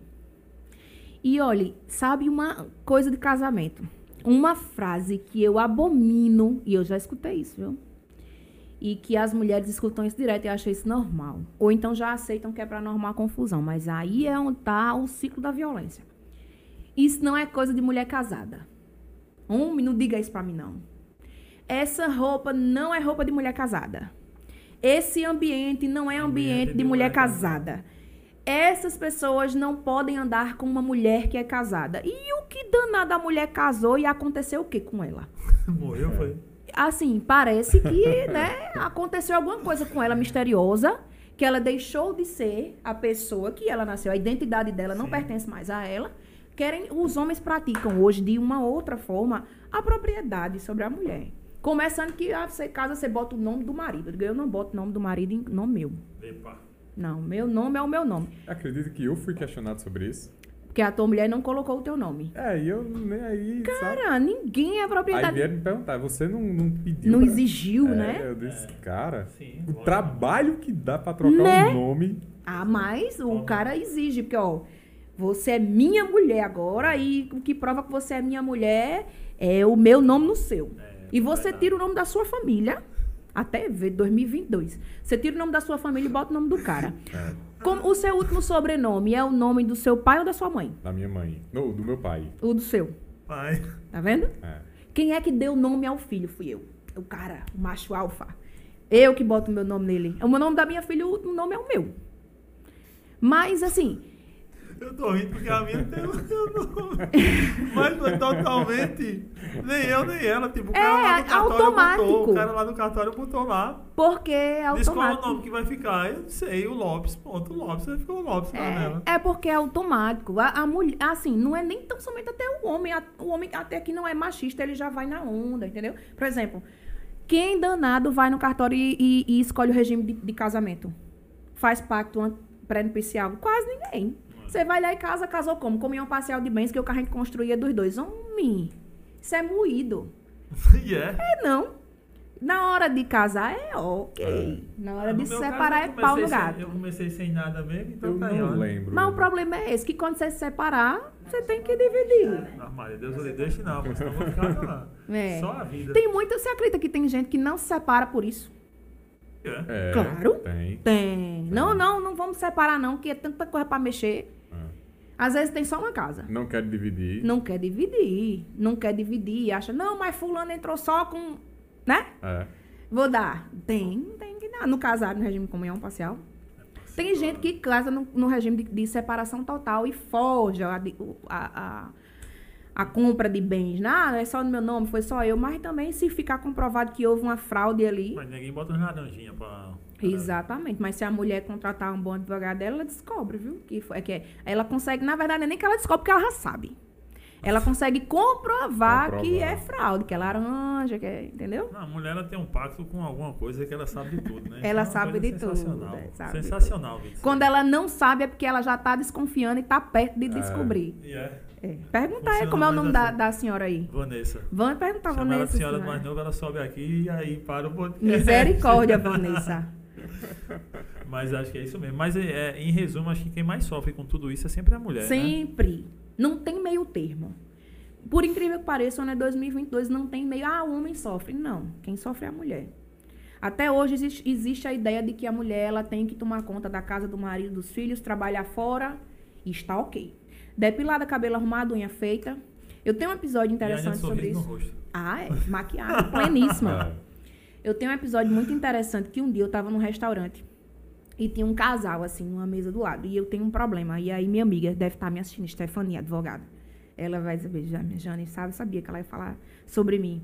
E olhe, sabe uma coisa de casamento? Uma frase que eu abomino, e eu já escutei isso, viu? E que as mulheres escutam isso direto e acham isso normal. Ou então já aceitam que é pra normar a confusão. Mas aí é onde tá o ciclo da violência. Isso não é coisa de mulher casada. Homem, não diga isso pra mim, não. Essa roupa não é roupa de mulher casada. Esse ambiente não é ambiente, de, mulher, casada. Essas pessoas não podem andar com uma mulher que é casada. E o que danada a mulher casou e aconteceu o que com ela? Morreu, foi. Assim, parece que, né, aconteceu alguma coisa com ela misteriosa, que ela deixou de ser a pessoa que ela nasceu, a identidade dela não Sim. pertence mais a ela. Querem, os homens praticam hoje de uma outra forma a propriedade sobre a mulher. Começando que ah, você casa, você bota o nome do marido. Eu não boto o nome do marido em nome meu. Epa. Não, meu nome é o meu nome. Acredito que eu fui questionado sobre isso. Porque a tua mulher não colocou o teu nome. É, e eu nem aí, sabe? Cara, ninguém é Aí propriedade. vieram me perguntar, você não, não pediu Não pra- exigiu, É, né? Eu disse, cara, Sim. o trabalho que dá pra trocar Né? o nome... Ah, mas o cara exige, porque, ó, você é minha mulher agora e o que prova que você é minha mulher é o meu nome no seu. É, E você verdade. tira o nome da sua família, até ver 2022. Você tira o nome da sua família e bota o nome do cara. É, Como o seu último sobrenome é o nome do seu pai ou da sua mãe? da minha mãe. Não, do meu pai. O do seu. Pai. Tá vendo? É. Quem é que deu o nome ao filho? Fui eu. O cara, o macho alfa. Eu que boto o meu nome nele. O meu nome da minha filha, o o nome é o meu. Mas, assim, Eu tô rindo porque a minha tem o meu nome. Mas foi totalmente. Nem eu, nem ela. Tipo, o cara É, lá no cartório automático. botou. O cara lá no cartório botou lá. porque é Diz qual é o automático. nome que vai ficar. Eu sei, o Lopes. Ponto, o Lopes. Aí ficou o Lopes lá nela. É, é porque é automático. A, a mulher, assim, não é nem tão somente até o homem. a- O homem até que não é machista, ele já vai na onda, entendeu? Por exemplo, quem danado vai no cartório e, e- e escolhe o regime de, de casamento? Faz pacto pré-nupcial? Quase ninguém. Você vai lá e casa, casou como? Comunhão parcial de bens que o carro construía dos dois. Homem, isso é moído. E é. É não. Na hora de casar é ok. Na hora de No meu separar caso, é pau no comecei sem- gato. Eu comecei sem nada mesmo, então Eu tá aí, não ó. lembro. Mas o problema é esse, que quando você se separar, você tem que dividir. Ah, Maria, Deus eu lhe deixe não, porque senão eu vou ficar lá. É. Só a vida. Tem muito, você acredita que tem gente que não se separa por isso? É. É, Claro. Tem. Tem. Não, não, não vamos separar não, que é tanta coisa pra mexer. É. Às vezes tem só uma casa. Não quero dividir. Não quer dividir, não quer dividir, acha, não, mas fulano entrou só com, né? É. Vou dar. Tem, tem que dar. No casado, no regime de comunhão parcial. Tem gente que casa no, no regime de, de separação total e forja a, a, a, a compra de bens. Não, é só no meu nome, foi só eu. Mas também se ficar comprovado que houve uma fraude ali. Mas ninguém bota uns laranjinhas pra. Exatamente. Mas se a mulher contratar um bom advogado dela, ela descobre, viu? Que foi, que é- ela consegue, na verdade, não é nem que ela descobre, porque ela já sabe. ela consegue comprovar, Comprovar. que é fraude, que é laranja, que é, entendeu? Não, a mulher ela tem um pacto com alguma coisa que ela sabe de tudo, né? Ela é uma sabe de tudo, sensacional. é, sabe de Sensacional, Vitor. Quando ela não sabe é porque ela já tá desconfiando e tá perto de descobrir. E é, É. Pergunta aí Funciona como é o nome da, assim. da senhora aí. Vanessa. Vamos perguntar, Chama ela de Vanessa. senhora senhora. mais nova, ela sobe aqui e aí para o podcast. Misericórdia, Vanessa. Mas acho que é isso mesmo. Mas é, é, em resumo, acho que quem mais sofre com tudo isso é sempre a mulher, né? Sempre. Não tem meio termo. Por incrível que pareça, o ano é 2022, não tem meio. Ah, o homem sofre. Não. Quem sofre é a mulher. Até hoje existe, existe a ideia de que a mulher ela tem que tomar conta da casa do marido, dos filhos, trabalhar fora e está ok. Depilada, cabelo arrumado, unha feita. Eu tenho um episódio E interessante sobre isso. no rosto. Ah, é. Maquiagem pleníssima. É. Eu tenho um episódio muito interessante que um dia eu tava num restaurante e tinha um casal, assim, numa mesa do lado. E eu tenho um problema. E aí minha amiga deve estar me assistindo, Stefania, advogada. Ela vai saber, já, minha Jane, sabe? Sabia que ela ia falar sobre mim.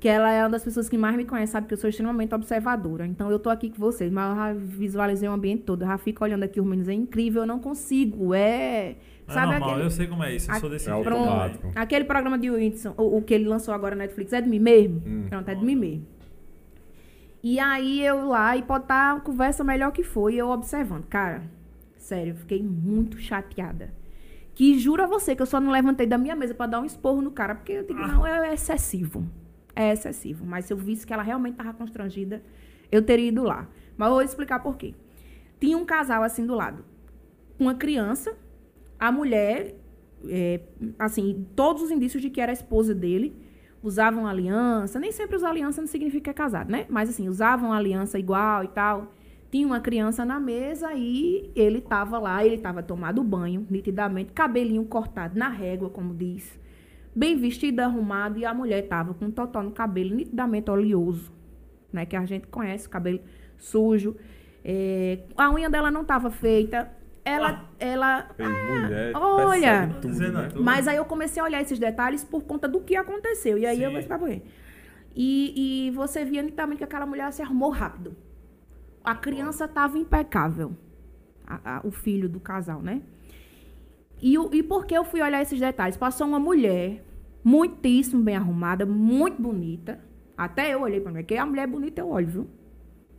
Que ela é uma das pessoas que mais me conhece, sabe que eu sou extremamente observadora. Então eu tô aqui com vocês, mas eu já visualizei o ambiente todo. Eu já fico olhando aqui os meninos, é incrível, eu não consigo. É. É Sabe normal, aquele. eu sei como é isso. Eu sou desse É automático. Aquele programa de Whindersson, o, o que ele lançou agora na Netflix, é de mim mesmo? Hum. Pronto, é de mim mesmo. E aí eu lá, e pode estar a conversa melhor que foi, eu observando. Cara, sério, fiquei muito chateada. Que juro a você que eu só não levantei da minha mesa pra dar um esporro no cara, porque eu digo, não, é excessivo. É excessivo. Mas se eu visse que ela realmente tava constrangida, eu teria ido lá. Mas eu vou explicar por quê. Tinha um casal assim do lado. Uma criança, a mulher, é, assim, todos os indícios de que era a esposa dele, usavam aliança. Nem sempre usar aliança não significa casado, né? Mas assim, usavam aliança igual e tal. Tinha uma criança na mesa e ele tava lá, ele tava tomado banho, nitidamente, cabelinho cortado na régua, como diz. Bem vestido, arrumado, e a mulher tava com um totó no cabelo, nitidamente oleoso, né? Que a gente conhece, cabelo sujo. É, a unha dela não tava feita. Ela, ela Ei, mulher, olha, percebe tudo, né? mas aí eu comecei a olhar esses detalhes por conta do que aconteceu. E aí eu Sim. vou explicar por quê. E, e você via nitidamente que aquela mulher se arrumou rápido. A criança estava impecável. A- a- o filho do casal, né? E, e por que eu fui olhar esses detalhes? Passou uma mulher muitíssimo bem arrumada, muito bonita. Até eu olhei pra mim, porque a mulher é bonita eu olho, viu?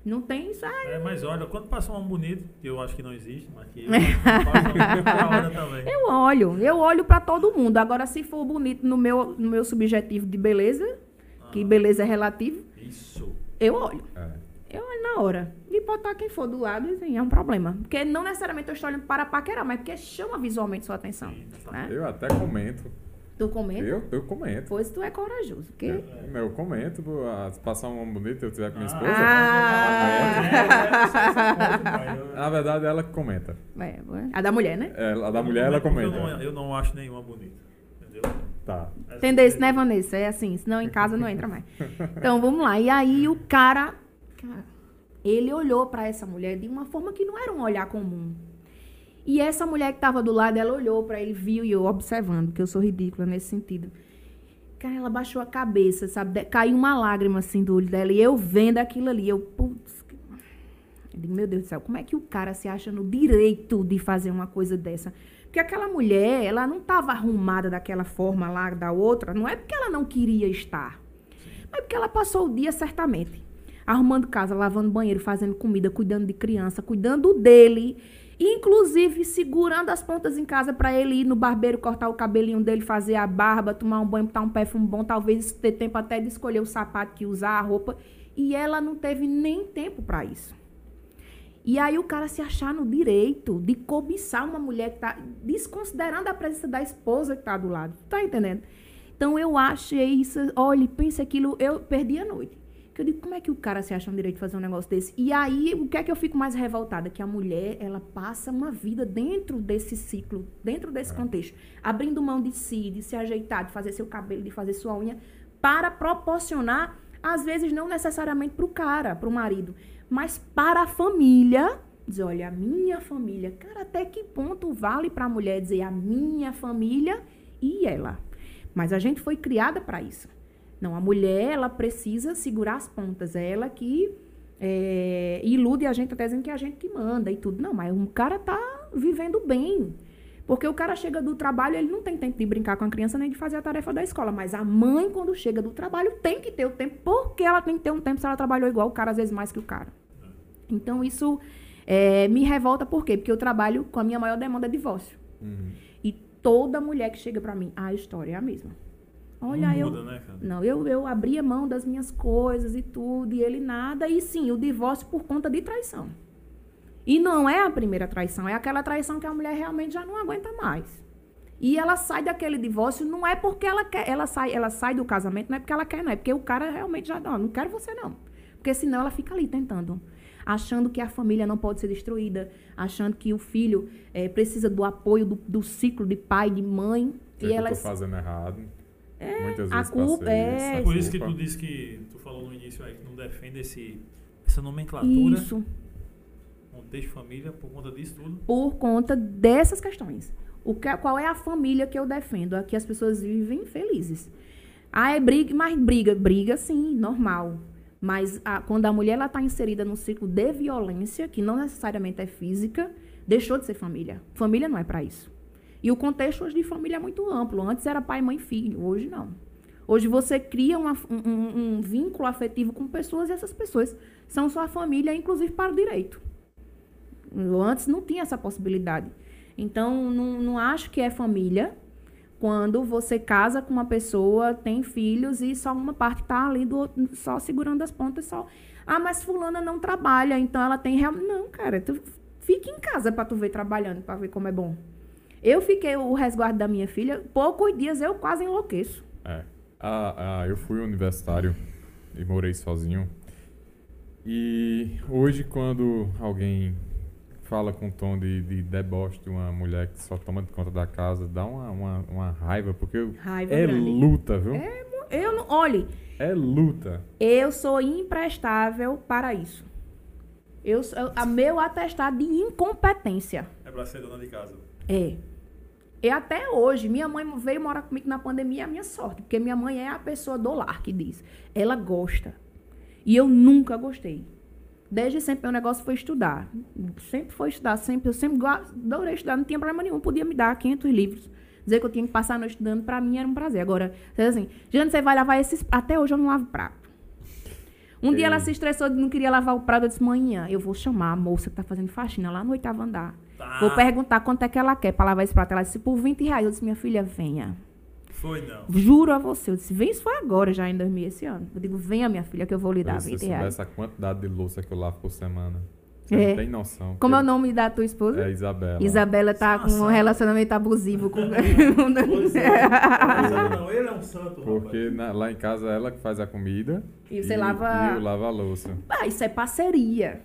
Não tem isso. Ah, É, mas olha, quando passa um bonito, que eu acho que não existe, mas que eu. Eu olho, eu olho pra todo mundo. Agora, se for bonito no meu, no meu subjetivo de beleza, que beleza é relativo, Isso. eu olho. É. Eu olho na hora. E botar quem for do lado, assim, é um problema. Porque não necessariamente eu estou olhando para paquerar, mas porque chama visualmente sua atenção. Né? Eu até comento. Tu comenta? Eu, eu comento. Pois tu é corajoso. Porque... Eu, eu comento, pô, ah, se passar um homem bonito eu tiver com minha esposa. Ah! Na verdade, ela que comenta. É, a da mulher, né? É, a da mulher, ela comenta. Eu não, eu não acho nenhuma bonita. Entendeu? Tá. Entendeu isso, né, Vanessa? É assim, senão em casa não entra mais. Então, vamos lá. E aí o cara, cara, ele olhou pra essa mulher de uma forma que não era um olhar comum. E essa mulher que tava do lado, ela olhou pra ele, viu e eu observando, que eu sou ridícula nesse sentido. Cara, ela baixou a cabeça, sabe? Caiu uma lágrima assim do olho dela e eu vendo aquilo ali, eu, putz, eu digo, meu Deus do céu, como é que o cara se acha no direito de fazer uma coisa dessa? Porque aquela mulher, ela não estava arrumada daquela forma lá da outra, não é porque ela não queria estar, mas porque ela passou o dia certamente arrumando casa, lavando banheiro, fazendo comida, cuidando de criança, cuidando dele, inclusive segurando as pontas em casa para ele ir no barbeiro cortar o cabelinho dele, fazer a barba, tomar um banho, botar um perfume bom, talvez ter tempo até de escolher o sapato que usar, a roupa, e ela não teve nem tempo para isso. E aí o cara se achar no direito de cobiçar uma mulher que tá desconsiderando a presença da esposa que tá do lado. Tá entendendo? Então eu achei isso, olha, pensa aquilo, eu perdi a noite. Que eu digo, como é que o cara se acha no direito de fazer um negócio desse? E aí, o que é que eu fico mais revoltada? Que a mulher, ela passa uma vida dentro desse ciclo, dentro desse contexto, abrindo mão de si, de se ajeitar, de fazer seu cabelo, de fazer sua unha, para proporcionar, às vezes não necessariamente para o cara, para o marido, mas para a família. Dizer, olha, a minha família. Cara, até que ponto vale para a mulher dizer a minha família e ela? Mas a gente foi criada para isso. Não, a mulher, ela precisa segurar as pontas. É ela que é, ilude a gente até dizendo que é a gente que manda e tudo. Não, mas o cara tá vivendo bem. Porque o cara chega do trabalho, ele não tem tempo de brincar com a criança nem de fazer a tarefa da escola. Mas a mãe, quando chega do trabalho, tem que ter o tempo, porque ela tem que ter um tempo se ela trabalhou igual o cara, às vezes mais que o cara. Então, isso é, me revolta, por quê? Porque eu trabalho com a minha maior demanda é divórcio. Uhum. E toda mulher que chega pra mim, a história é a mesma. Olha, não eu. muda, né, cara? Não, eu, eu abria mão das minhas coisas e tudo, e ele nada. E sim, o divórcio por conta de traição. E não é a primeira traição, é aquela traição que a mulher realmente já não aguenta mais. E ela sai daquele divórcio, não é porque ela quer, ela sai, ela sai do casamento, não é porque ela quer, não, é porque o cara realmente já não, não quero você não. Porque senão ela fica ali tentando, achando que a família não pode ser destruída, achando que o filho eh, precisa do apoio do, do ciclo de pai, de mãe. O que, e é que ela eu tô fazendo errado? Muitas a vezes culpa passei é- É por isso que culpa. tu disse que tu falou no início aí que não defende esse, essa nomenclatura, Isso. contexto família, por conta disso tudo. por conta dessas questões. O que, qual é a família que eu defendo? Aqui as pessoas vivem felizes. Ah, é briga, mas briga, briga sim, normal. Mas a- quando a mulher está inserida num ciclo de violência, que não necessariamente é física, deixou de ser família. Família não é para isso. E o contexto hoje de família é muito amplo. Antes era pai, mãe, filho. Hoje não. Hoje você cria uma- um, um- vínculo afetivo com pessoas e essas pessoas são sua família, inclusive para o direito. Antes não tinha essa possibilidade. Então, não, não acho que é família quando você casa com uma pessoa, tem filhos e só uma parte tá ali do outro, só segurando as pontas, só. Ah, mas fulana não trabalha, então ela tem real. Não, cara, tu fica em casa para tu ver trabalhando, para ver como é bom. Eu fiquei o resguardo da minha filha, poucos dias eu quase enlouqueço. É. Ah, ah, eu fui universitário e morei sozinho. E hoje, quando alguém fala com um tom de, de deboche de uma mulher que só toma de conta da casa, dá uma, uma, uma raiva, porque Raiva é grande. luta, viu? Eu não, olhe, É luta. eu sou imprestável para isso. Eu, a meu atestado de incompetência. É pra ser dona de casa. É. E até hoje, minha mãe veio morar comigo na pandemia, é a minha sorte, porque minha mãe é a pessoa do lar que diz. Ela gosta. E eu nunca gostei. Desde sempre meu negócio foi estudar. Sempre foi estudar, sempre, eu sempre adorei estudar, não tinha problema nenhum, podia me dar 500 livros. Dizer que eu tinha que passar a noite estudando, pra mim era um prazer. Agora, assim, Jane, você vai lavar esses... Até hoje eu não lavo prato. Um dia ela se estressou não queria lavar o prato, eu disse, manhã, eu vou chamar a moça que tá fazendo faxina lá no oitavo andar. Tá. Vou perguntar quanto é que ela quer pra lavar esse prato. Ela disse, por 20 reais. Eu disse, minha filha, venha. Foi não. Juro a você. Eu disse, vem, isso foi agora, já em 2000, esse ano. Eu digo, venha, minha filha, que eu vou lhe dar Se 20 você reais. soubesse a quantidade de louça que eu lavo por semana. Você É. não tem noção. Como é o nome da tua esposa? É Isabela. Isabela tá com um Nossa. relacionamento abusivo com... Pois é. Não, não, ele é um santo, Porque na- lá em casa é ela que faz a comida. E você e, lava- E eu lavo a louça. Ah, isso é parceria.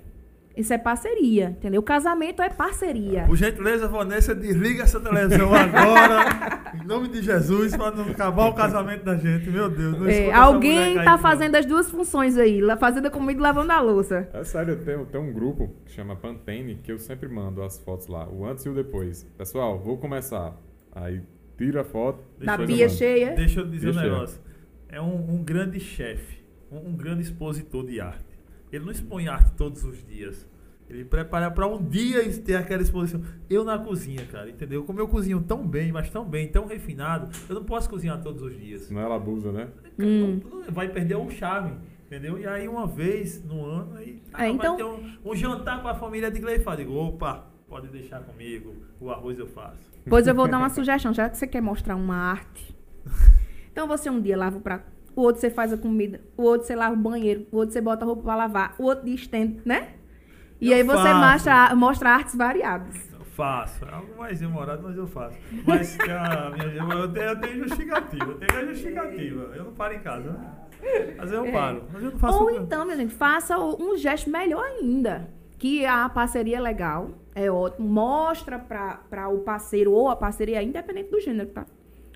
Isso é parceria, entendeu? Casamento é parceria. Por gentileza, Vanessa, desliga essa televisão agora. em nome de Jesus, pra não acabar o casamento da gente. Meu Deus. Não É, alguém tá não. fazendo as duas funções aí. Fazendo a comida e lavando a louça. É sério, eu tenho, tenho um grupo que chama Pantene que eu sempre mando as fotos lá, o antes e o depois. Pessoal, vou começar. Aí tira a foto. Deixa Da eu- pia cheia. Deixa eu dizer um Deixa eu. negócio. É um, um grande chefe, um, um grande expositor de arte. Ele não expõe arte todos os dias. Ele prepara para um dia ter aquela exposição. Eu na cozinha, cara, entendeu? Como eu cozinho tão bem, mas tão bem, tão refinado, eu não posso cozinhar todos os dias. Senão ela abusa, né? Hum. Não- não- vai perder o charme, entendeu? E aí uma vez no ano aí ah, É, então- vai ter um, um jantar com a família de Gleifá. Digo, opa, pode deixar comigo, o arroz eu faço. Pois eu vou dar uma sugestão, já que você quer mostrar uma arte. Então você um dia lava o prato, o outro você faz a comida, o outro você lava o banheiro, o outro você bota a roupa pra lavar, o outro estende, né? E Eu aí você faço. mostra, mostra artes variadas. Eu faço. É algo mais demorado, mas eu faço. Mas, cara, minha, eu, tenho, eu tenho justificativa. Eu tenho justificativa. Eu não paro em casa. né? Vezes eu É. paro. Mas eu não faço. Ou então, minha gente, faça um gesto melhor ainda. Que a parceria é legal, é ótimo. Mostra para o parceiro ou a parceria, independente do gênero, tá?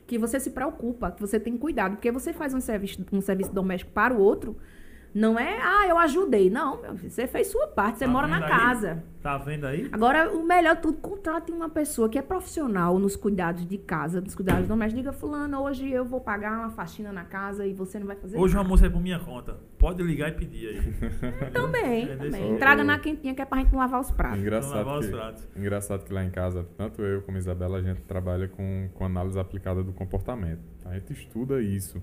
Que você se preocupa, que você tem cuidado. Porque você faz um serviço, um serviço doméstico para o outro, Não é, ah, eu ajudei. Não, meu filho, você fez sua parte, você Tá mora na aí? casa. Tá vendo aí? Agora, o melhor de tudo, contrate uma pessoa que é profissional nos cuidados de casa, nos cuidados domésticos. Diga, fulano, hoje eu vou pagar uma faxina na casa e você não vai fazer Hoje o almoço é por minha conta. Pode ligar e pedir aí. Também, É também. Traga na quentinha que é pra gente não lavar os pratos. Não Engraçado lavar os que, pratos. engraçado que lá em casa, tanto eu como a Isabela, a gente trabalha com, com análise aplicada do comportamento. A gente estuda isso.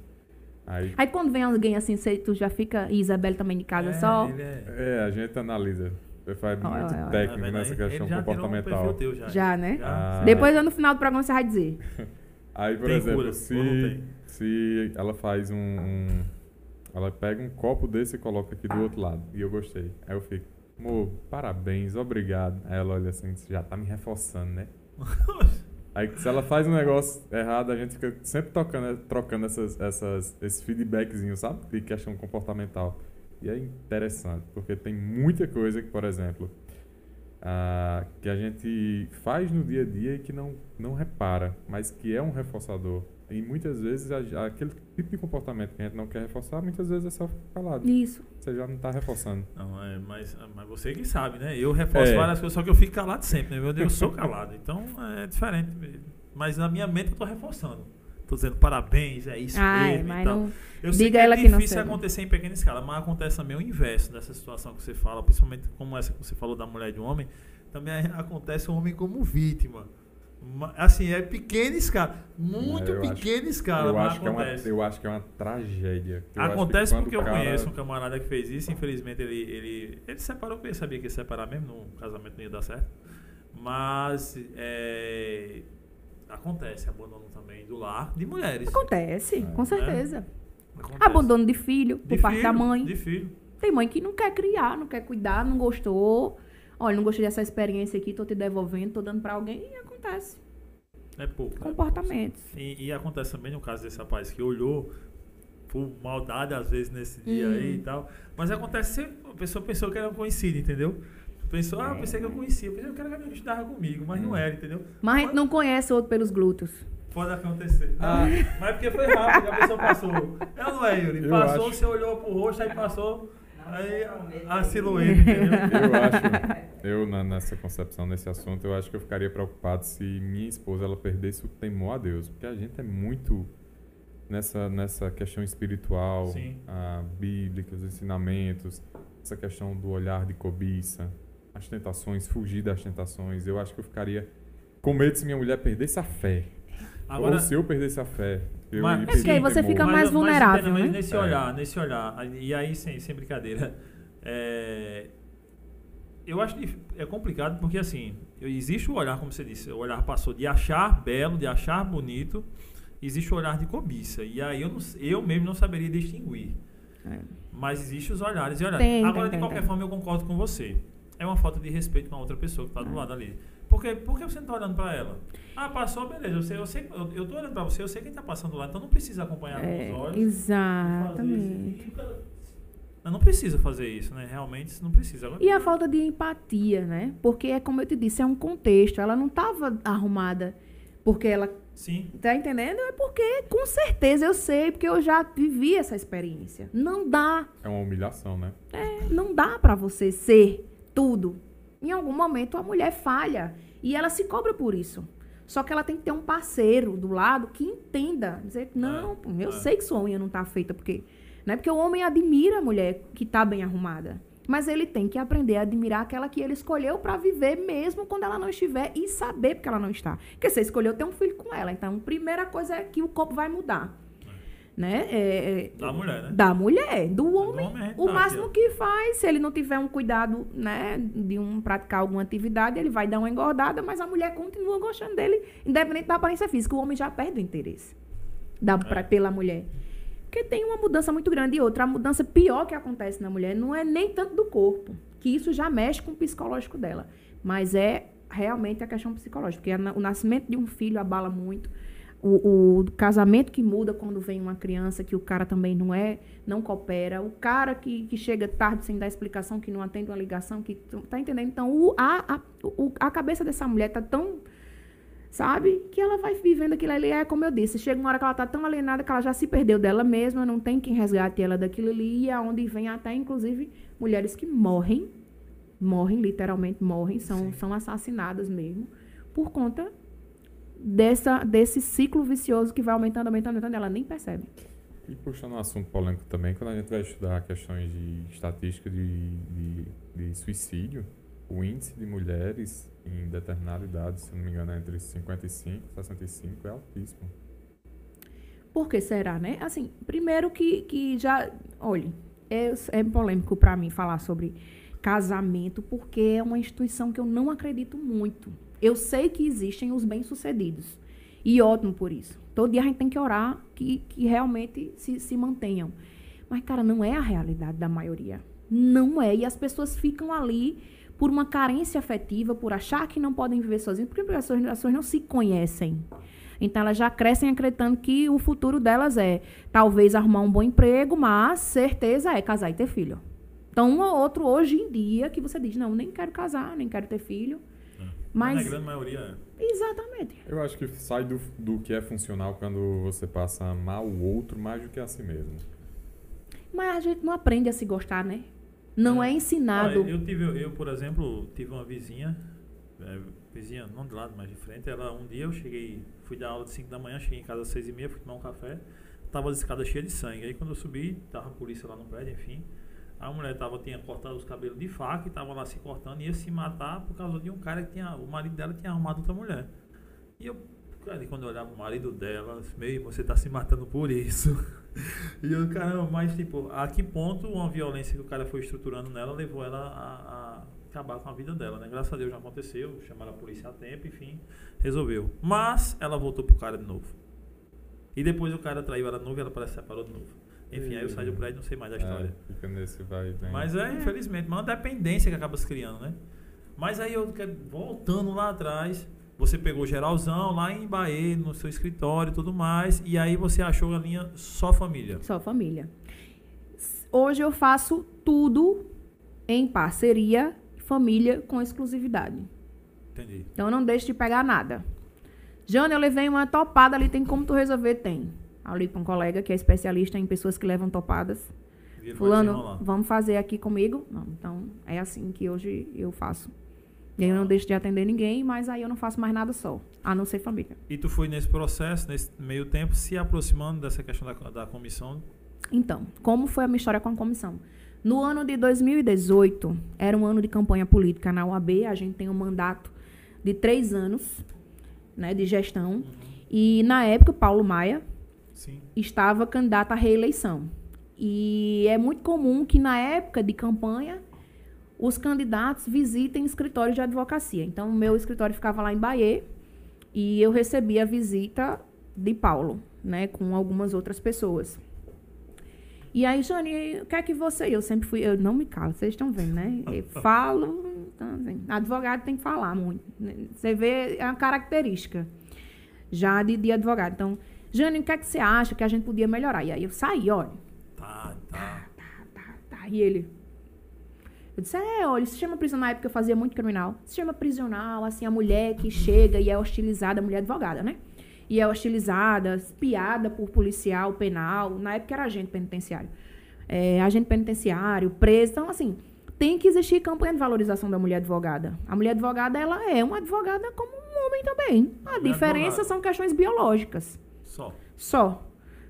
Aí, Aí quando vem alguém assim, você, tu já fica, e Isabelle também de casa É, só. É... é, a gente analisa. Faz Olha, muito olha, olha. Tá técnico vendo nessa aí? questão ele já tirou um comportamental. perfil teu já. Já, né? Ah. Depois no final do programa você vai dizer. Aí, por Tem exemplo, cura, ou não se, tem? se ela faz um, um- Ela pega um copo desse e coloca aqui do outro lado. E eu gostei. Aí eu fico, amor, parabéns, obrigado. Aí ela olha assim, já tá me reforçando, né? Aí se ela faz um negócio errado, a gente fica sempre tocando, trocando essas, essas, esses feedbackzinhos, sabe? De questão comportamental. E é interessante, porque tem muita coisa que, por exemplo, ah, que a gente faz no dia a dia e que não, não repara, mas que é um reforçador. E muitas vezes a- aquele tipo de comportamento que a gente não quer reforçar, muitas vezes é só ficar calado. Isso. Você já não está reforçando. Não, é, mas, mas você que sabe, né? Eu reforço É. várias coisas, só que eu fico calado sempre, né? Meu Deus, eu sou calado. Então é diferente. Mas na minha mente eu tô reforçando. Tô dizendo parabéns, é isso Ai, mesmo. mas tal. não. Eu sei Diga que é ela que não difícil serve. acontecer em pequena escala, mas acontece também o inverso dessa situação que você fala, principalmente como essa que você falou da mulher e do homem, também acontece o homem como vítima. Assim, é pequena escala, muito É, eu acho- pequena escala, eu, mas acho que é uma, acontece. eu acho que é uma tragédia. Eu acho que Acontece porque eu cara- conheço um camarada que fez isso, infelizmente ele, ele, ele separou porque ele sabia que ia separar mesmo, no casamento não ia dar certo. Mas é, acontece abandono também do lar de mulheres. Acontece, É. com certeza. Acontece. Abandono de filho, por De parte da filho, mãe. De filho. Tem mãe que não quer criar, não quer cuidar, não gostou. Olha, não gostei dessa experiência aqui, tô te devolvendo, tô dando pra alguém e acontece. É pouco. Comportamentos. E, e acontece também no caso desse rapaz que olhou por maldade às vezes nesse dia Hum. aí e tal. Mas acontece sempre, a pessoa pensou que era conhecido, entendeu? Pensou, ah, eu pensei que eu conhecia, eu pensei que era que estudava comigo, mas não era, entendeu? Mas a gente não conhece o outro pelos glúteos. Pode acontecer. Ah. Mas porque foi rápido, a pessoa passou. É ou não é, Yuri? Eu Passou, acho. você olhou pro rosto, aí passou aí a, a silhueta, entendeu? Eu acho, eu na- nessa concepção, nesse assunto, eu acho que eu ficaria preocupado se minha esposa ela perdesse o temor a Deus, porque a gente é muito nessa nessa questão espiritual, Sim. a bíblica, os ensinamentos, essa questão do olhar de cobiça, as tentações, fugir das tentações. Eu acho que eu ficaria com medo se minha mulher perdesse a fé, Agora, ou se eu perdesse a fé. Eu Mas- É porque aí você fica mais vulnerável, mas né? nesse É. olhar, nesse olhar, e aí sem, sem brincadeira, é, eu acho que é complicado porque assim, existe o olhar, como você disse, o olhar passou de achar belo, de achar bonito, existe o olhar de cobiça. E aí eu, não, eu mesmo não saberia distinguir. É. Mas existe os olhares e olhares. Tem, Agora, tem, de qualquer tem. forma, eu concordo com você. É uma falta de respeito com a outra pessoa que está do lado ali. Porque, por que você não está olhando para ela? Ah, passou, beleza. Eu, sei, eu, sei, eu, eu tô olhando para você, eu sei quem está passando lá, então não precisa acompanhar É, com os olhos. e fazer exatamente. isso. Não, precisa fazer isso, né? Realmente, não precisa. E a falta de empatia, né? Porque é como eu te disse, é um contexto. Ela não estava arrumada porque ela Sim. Tá entendendo? É porque, com certeza, eu sei, porque eu já vivi essa experiência. Não dá, É uma humilhação, né? não dá pra você ser tudo. Em algum momento a mulher falha e ela se cobra por isso. Só que ela tem que ter um parceiro do lado que entenda, dizer, não, pô, eu é. sei que sua unha não tá feita porque, né? Porque o homem admira a mulher que tá bem arrumada. Mas ele tem que aprender a admirar aquela que ele escolheu pra viver mesmo quando ela não estiver e saber porque ela não está. Porque você escolheu ter um filho com ela. Então, primeira coisa é que o corpo vai mudar. Né? É, é, Da mulher, né? da mulher, do homem. homem, o máximo aqui, que faz, se ele não tiver um cuidado, né, de um praticar alguma atividade, ele vai dar uma engordada, mas a mulher continua gostando dele, independente da aparência física. O homem já perde o interesse da, pra- pela mulher. Porque tem uma mudança muito grande. E outra, a mudança pior que acontece na mulher não é nem tanto do corpo, que isso já mexe com o psicológico dela, mas é realmente a questão psicológica, porque o nascimento de um filho abala muito. O, o casamento que muda quando vem uma criança que o cara também não é, não coopera. O cara que, que chega tarde sem dar explicação, que não atende uma ligação, que tá entendendo? Então, o, a, a, o- a cabeça dessa mulher tá tão sabe? Que ela vai vivendo aquilo ali. É como eu disse, chega uma hora que ela tá tão alienada que ela já se perdeu dela mesma, não tem quem resgate ela daquilo ali, e é onde vem até, inclusive, mulheres que morrem, morrem, literalmente morrem, são, são assassinadas mesmo, por conta dessa, desse ciclo vicioso que vai aumentando, aumentando, aumentando, ela nem percebe. E puxando um assunto polêmico também, quando a gente vai estudar questões de estatística de, de, de suicídio, o índice de mulheres em determinada idade, se não me engano, é entre 55 e 65, é altíssimo. Por que será, né? Assim, primeiro que, que já. Olhe, é, é polêmico para mim falar sobre casamento, porque é uma instituição que eu não acredito muito. Eu sei que existem os bem-sucedidos. E ótimo por isso. Todo dia a gente tem que orar que, que realmente se, se mantenham. Mas, cara, não é a realidade da maioria. Não é. E as pessoas ficam ali por uma carência afetiva, por achar que não podem viver sozinhas, porque as pessoas não se conhecem. Então elas já crescem acreditando que o futuro delas é talvez arrumar um bom emprego, mas certeza é casar e ter filho. Então um ou outro hoje em dia que você diz, não, nem quero casar, nem quero ter filho. Mas, Mas a grande maioria é. Exatamente. Eu acho que sai do, do que é funcional quando você passa a amar o outro mais do que a si mesmo. Mas a gente não aprende a se gostar, né? Não é, É. ensinado. Olha, eu tive, eu, por exemplo, tive uma vizinha, é, vizinha não de lado, mas de frente. Ela um dia eu cheguei, fui dar aula de 5 da manhã, cheguei em casa às 6 e meia, fui tomar um café, tava as escadas cheias de sangue. Aí quando eu subi, tava a polícia lá no prédio, enfim. A mulher tava, tinha cortado os cabelos de faca e tava lá se cortando e ia se matar por causa de um cara que tinha. O marido dela tinha arrumado outra mulher. E eu, cara, quando eu olhava o marido dela, meu, você tá se matando por isso. E eu, caramba, mas tipo, a que ponto uma violência que o cara foi estruturando nela levou ela a, a acabar com a vida dela, né? Graças a Deus já aconteceu, chamaram a polícia a tempo, enfim, resolveu. Mas ela voltou pro cara de novo. E depois o cara traiu ela de novo e ela parece separou de novo. Enfim, aí eu saio do prédio e não sei mais da história. É, fica nesse vai e vem. Mas é, infelizmente, uma dependência que acaba se criando, né? Mas aí eu voltando lá atrás, você pegou geralzão lá em Bahia, no seu escritório e tudo mais, e aí você achou a linha só família. Só família. Hoje eu faço tudo em parceria, família com exclusividade. Entendi. Então eu não deixo de pegar nada. Jana, eu levei uma topada ali, tem como tu resolver? Tem. Ali para um colega que é especialista em pessoas que levam topadas. Fulano, vamos fazer aqui comigo? Não, então é assim que hoje eu faço. E aí eu não deixo de atender ninguém, mas aí eu não faço mais nada só, a não ser família. E tu foi nesse processo, nesse meio tempo, se aproximando dessa questão da, da comissão. Então, como foi a minha história com a comissão? No ano de 2018, era um ano de campanha política na UAB, a gente tem um mandato de três anos né, de gestão. E na época, Paulo Maia. Estava candidato à reeleição. E é muito comum que na época de campanha os candidatos visitem escritórios de advocacia. Então, o meu escritório ficava lá em Bahia e eu recebia a visita de Paulo, né, com algumas outras pessoas. E aí, Jane, o que é que você. Eu sempre fui. Eu não me calo, vocês estão vendo, né? Eu falo. Então, assim, advogado tem que falar muito. né? Você vê é uma característica já de, de advogado. Então, Jane, o que é que você acha que a gente podia melhorar? E aí eu saí, olha. Tá, tá. Tá, tá. E ele. Eu disse, é, olha, se chama prisional, na época eu fazia muito criminal. Se chama prisional, assim, a mulher que chega e é hostilizada, a mulher advogada, né? E é hostilizada, espiada por policial penal. Na época era agente penitenciário. É, agente penitenciário, preso. Então, assim, tem que existir campanha de valorização da mulher advogada. A mulher advogada, ela é uma advogada como um homem também. A Mulher diferença advogada. são questões biológicas Só. só,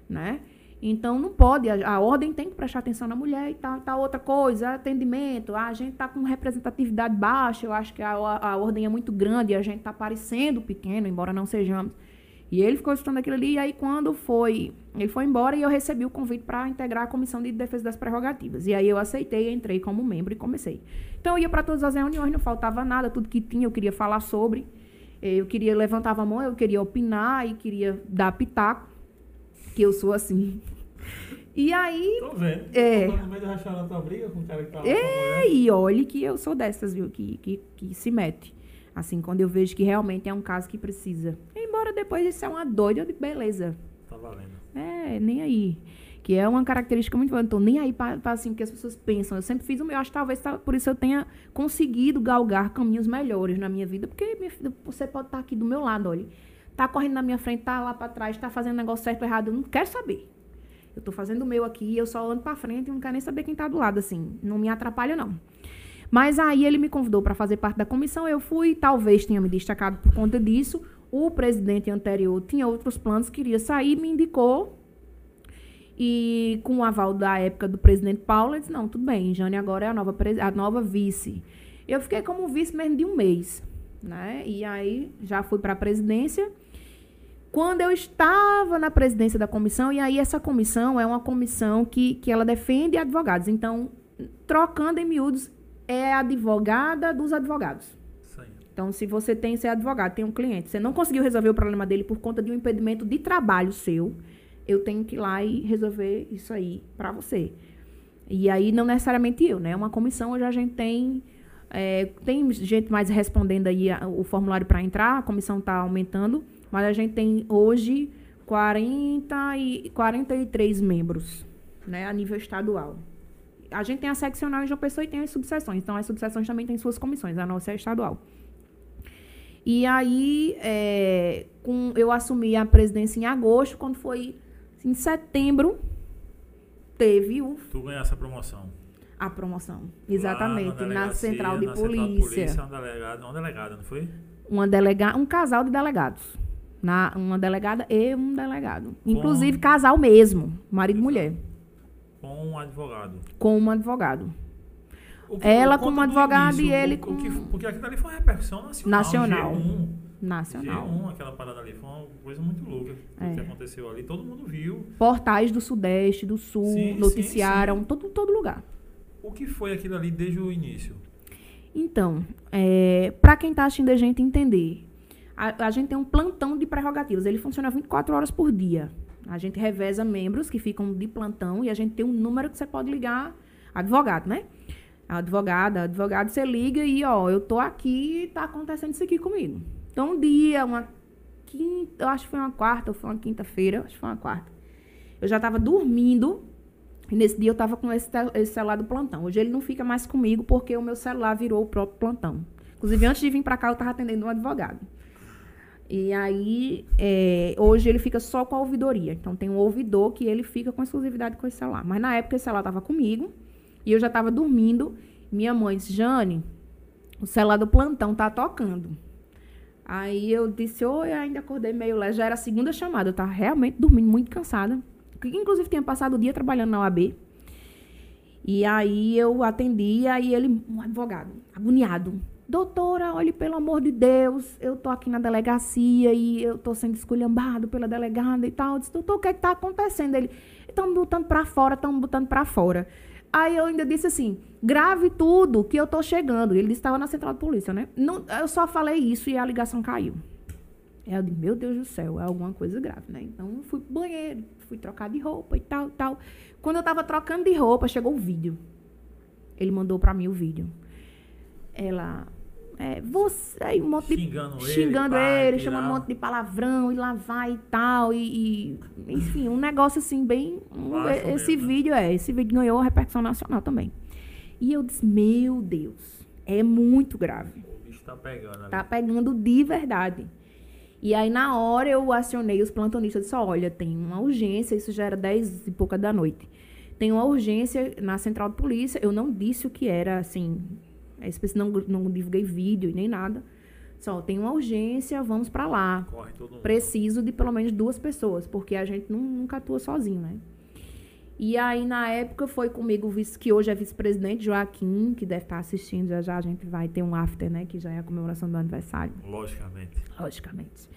né? Então não pode, a, a ordem tem que prestar atenção na mulher e tal, tal outra coisa, atendimento, a gente tá com representatividade baixa, eu acho que a, a, ordem é muito grande e a gente tá parecendo pequeno, embora não sejamos. E ele ficou escutando aquilo ali, e aí quando foi, ele foi embora e eu recebi o convite para integrar a comissão de defesa das prerrogativas. E aí eu aceitei, entrei como membro e comecei. Então eu ia para todas as reuniões, não faltava nada, tudo que tinha eu queria falar sobre. Eu queria levantava a mão, eu queria opinar e queria dar pitaco, que eu sou assim. E aí, Tô vendo. É. Tô no meio tua briga com o cara que tá é, e olhe que eu sou dessas, viu, que, que, que se mete. Assim, quando eu vejo que realmente é um caso que precisa. Embora depois isso é uma doida, eu digo, beleza, Tá valendo. é, nem aí. Que é uma característica muito boa. Eu não tô nem aí para assim, o que as pessoas pensam. Eu sempre fiz o meu. Acho que talvez por isso eu tenha conseguido galgar caminhos melhores na minha vida. Porque minha filha, você pode estar tá aqui do meu lado, olha. Tá correndo na minha frente, tá lá para trás, tá fazendo negócio certo ou errado. Eu não quero saber. Eu tô fazendo o meu aqui, eu só ando para frente e não quero nem saber quem tá do lado, assim. Não me atrapalha, não. Mas aí ele me convidou para fazer parte da comissão. Eu fui, talvez tenha me destacado por conta disso. O presidente anterior tinha outros planos, queria sair, me indicou e com o aval da época do presidente Paulo, ele disse, não, tudo bem, Jane agora é a nova, a nova vice. Eu fiquei como vice mesmo de um mês. Né? E aí já fui para a presidência. Quando eu estava na presidência da comissão, e aí essa comissão é uma comissão que, que ela defende advogados. Então, trocando em miúdos, é advogada dos advogados. Então, se você tem, ser advogado, tem um cliente, você não conseguiu resolver o problema dele por conta de um impedimento de trabalho seu, eu tenho que ir lá e resolver isso aí para você. E aí, não necessariamente eu, né? Uma comissão onde a gente tem. É, tem gente mais respondendo aí a, o formulário para entrar, a comissão está aumentando, mas a gente tem hoje 40 e, 43 membros, né? A nível estadual. A gente tem a seccional em João Pessoa e tem as subseções. Então, as subseções também têm suas comissões, a nossa é estadual. E aí, é, com, eu assumi a presidência em agosto, quando foi em setembro, teve o. Tu ganhasse a promoção. A promoção, exatamente, na, na central de na polícia. Central de polícia, uma delegada, uma delegada, não foi? Uma delega, um casal de delegados. Na, uma delegada e um delegado. Com... Inclusive, casal mesmo, marido e mulher. Com um advogado. Com um advogado. Que, Ela como advogado e ele com. Que, porque aquilo ali foi uma repercussão nacional. Nacional. G1. Nacional. G1, aquela parada ali, foi uma coisa muito louca é. que aconteceu ali. Todo mundo viu. Portais do Sudeste, do Sul, sim, noticiaram, sim, sim. Todo, todo lugar. O que foi aquilo ali desde o início? Então, é, para quem está assistindo a gente entender, a, a, gente tem um plantão de prerrogativas. Ele funciona 24 horas por dia. A gente reveza membros que ficam de plantão e a gente tem um número que você pode ligar, advogado, né? Advogada, advogado, você liga e, ó, eu tô aqui, tá acontecendo isso aqui comigo. Então, um dia, uma quinta, eu acho que foi uma quarta, ou foi uma quinta-feira, acho que foi uma quarta. Eu já estava dormindo, e nesse dia eu estava com esse, esse, celular do plantão. Hoje ele não fica mais comigo, porque o meu celular virou o próprio plantão. Inclusive, antes de vir para cá, eu estava atendendo um advogado. E aí, é, hoje ele fica só com a ouvidoria. Então, tem um ouvidor que ele fica com exclusividade com esse celular. Mas na época, esse celular estava comigo, e eu já estava dormindo. Minha mãe disse, Jane, o celular do plantão tá tocando. Aí eu disse, oi, ainda acordei meio leve. Já era a segunda chamada. Eu tava realmente dormindo muito cansada. Inclusive, tinha passado o dia trabalhando na OAB. E aí eu atendi, aí ele, um advogado, agoniado. Doutora, olhe, pelo amor de Deus, eu tô aqui na delegacia e eu tô sendo esculhambado pela delegada e tal. Eu disse, doutor, o que é que tá acontecendo? Ele, estão me botando para fora, estão me botando para fora. Aí eu ainda disse assim: grave tudo que eu tô chegando. Ele estava na central de polícia, né? Não, eu só falei isso e a ligação caiu. Eu disse, meu Deus do céu, é alguma coisa grave, né? Então fui pro banheiro, fui trocar de roupa e tal, tal. Quando eu tava trocando de roupa, chegou o vídeo. Ele mandou para mim o vídeo. Ela, é, você, aí um monte de. Xingando ele. Xingando ele, chamando um monte de palavrão e lá vai e tal. E, e enfim, um negócio assim, bem. Um, esse mesmo, né? vídeo é, esse vídeo ganhou repercussão nacional também. E eu disse, meu Deus, é muito grave. O bicho tá pegando ali. Tá pegando de verdade. E aí, na hora, eu acionei os plantonistas. Disse, olha, tem uma urgência, isso já era 10 e pouca da noite. Tem uma urgência na central de polícia. Eu não disse o que era, assim, é não, não divulguei vídeo nem nada. Só tem uma urgência, vamos para lá. Corre todo mundo. Preciso de pelo menos duas pessoas, porque a gente não, nunca atua sozinho, né? E aí, na época, foi comigo o vice, que hoje é vice-presidente, Joaquim, que deve estar assistindo já já. A gente vai ter um after, né? Que já é a comemoração do aniversário. Logicamente. Logicamente.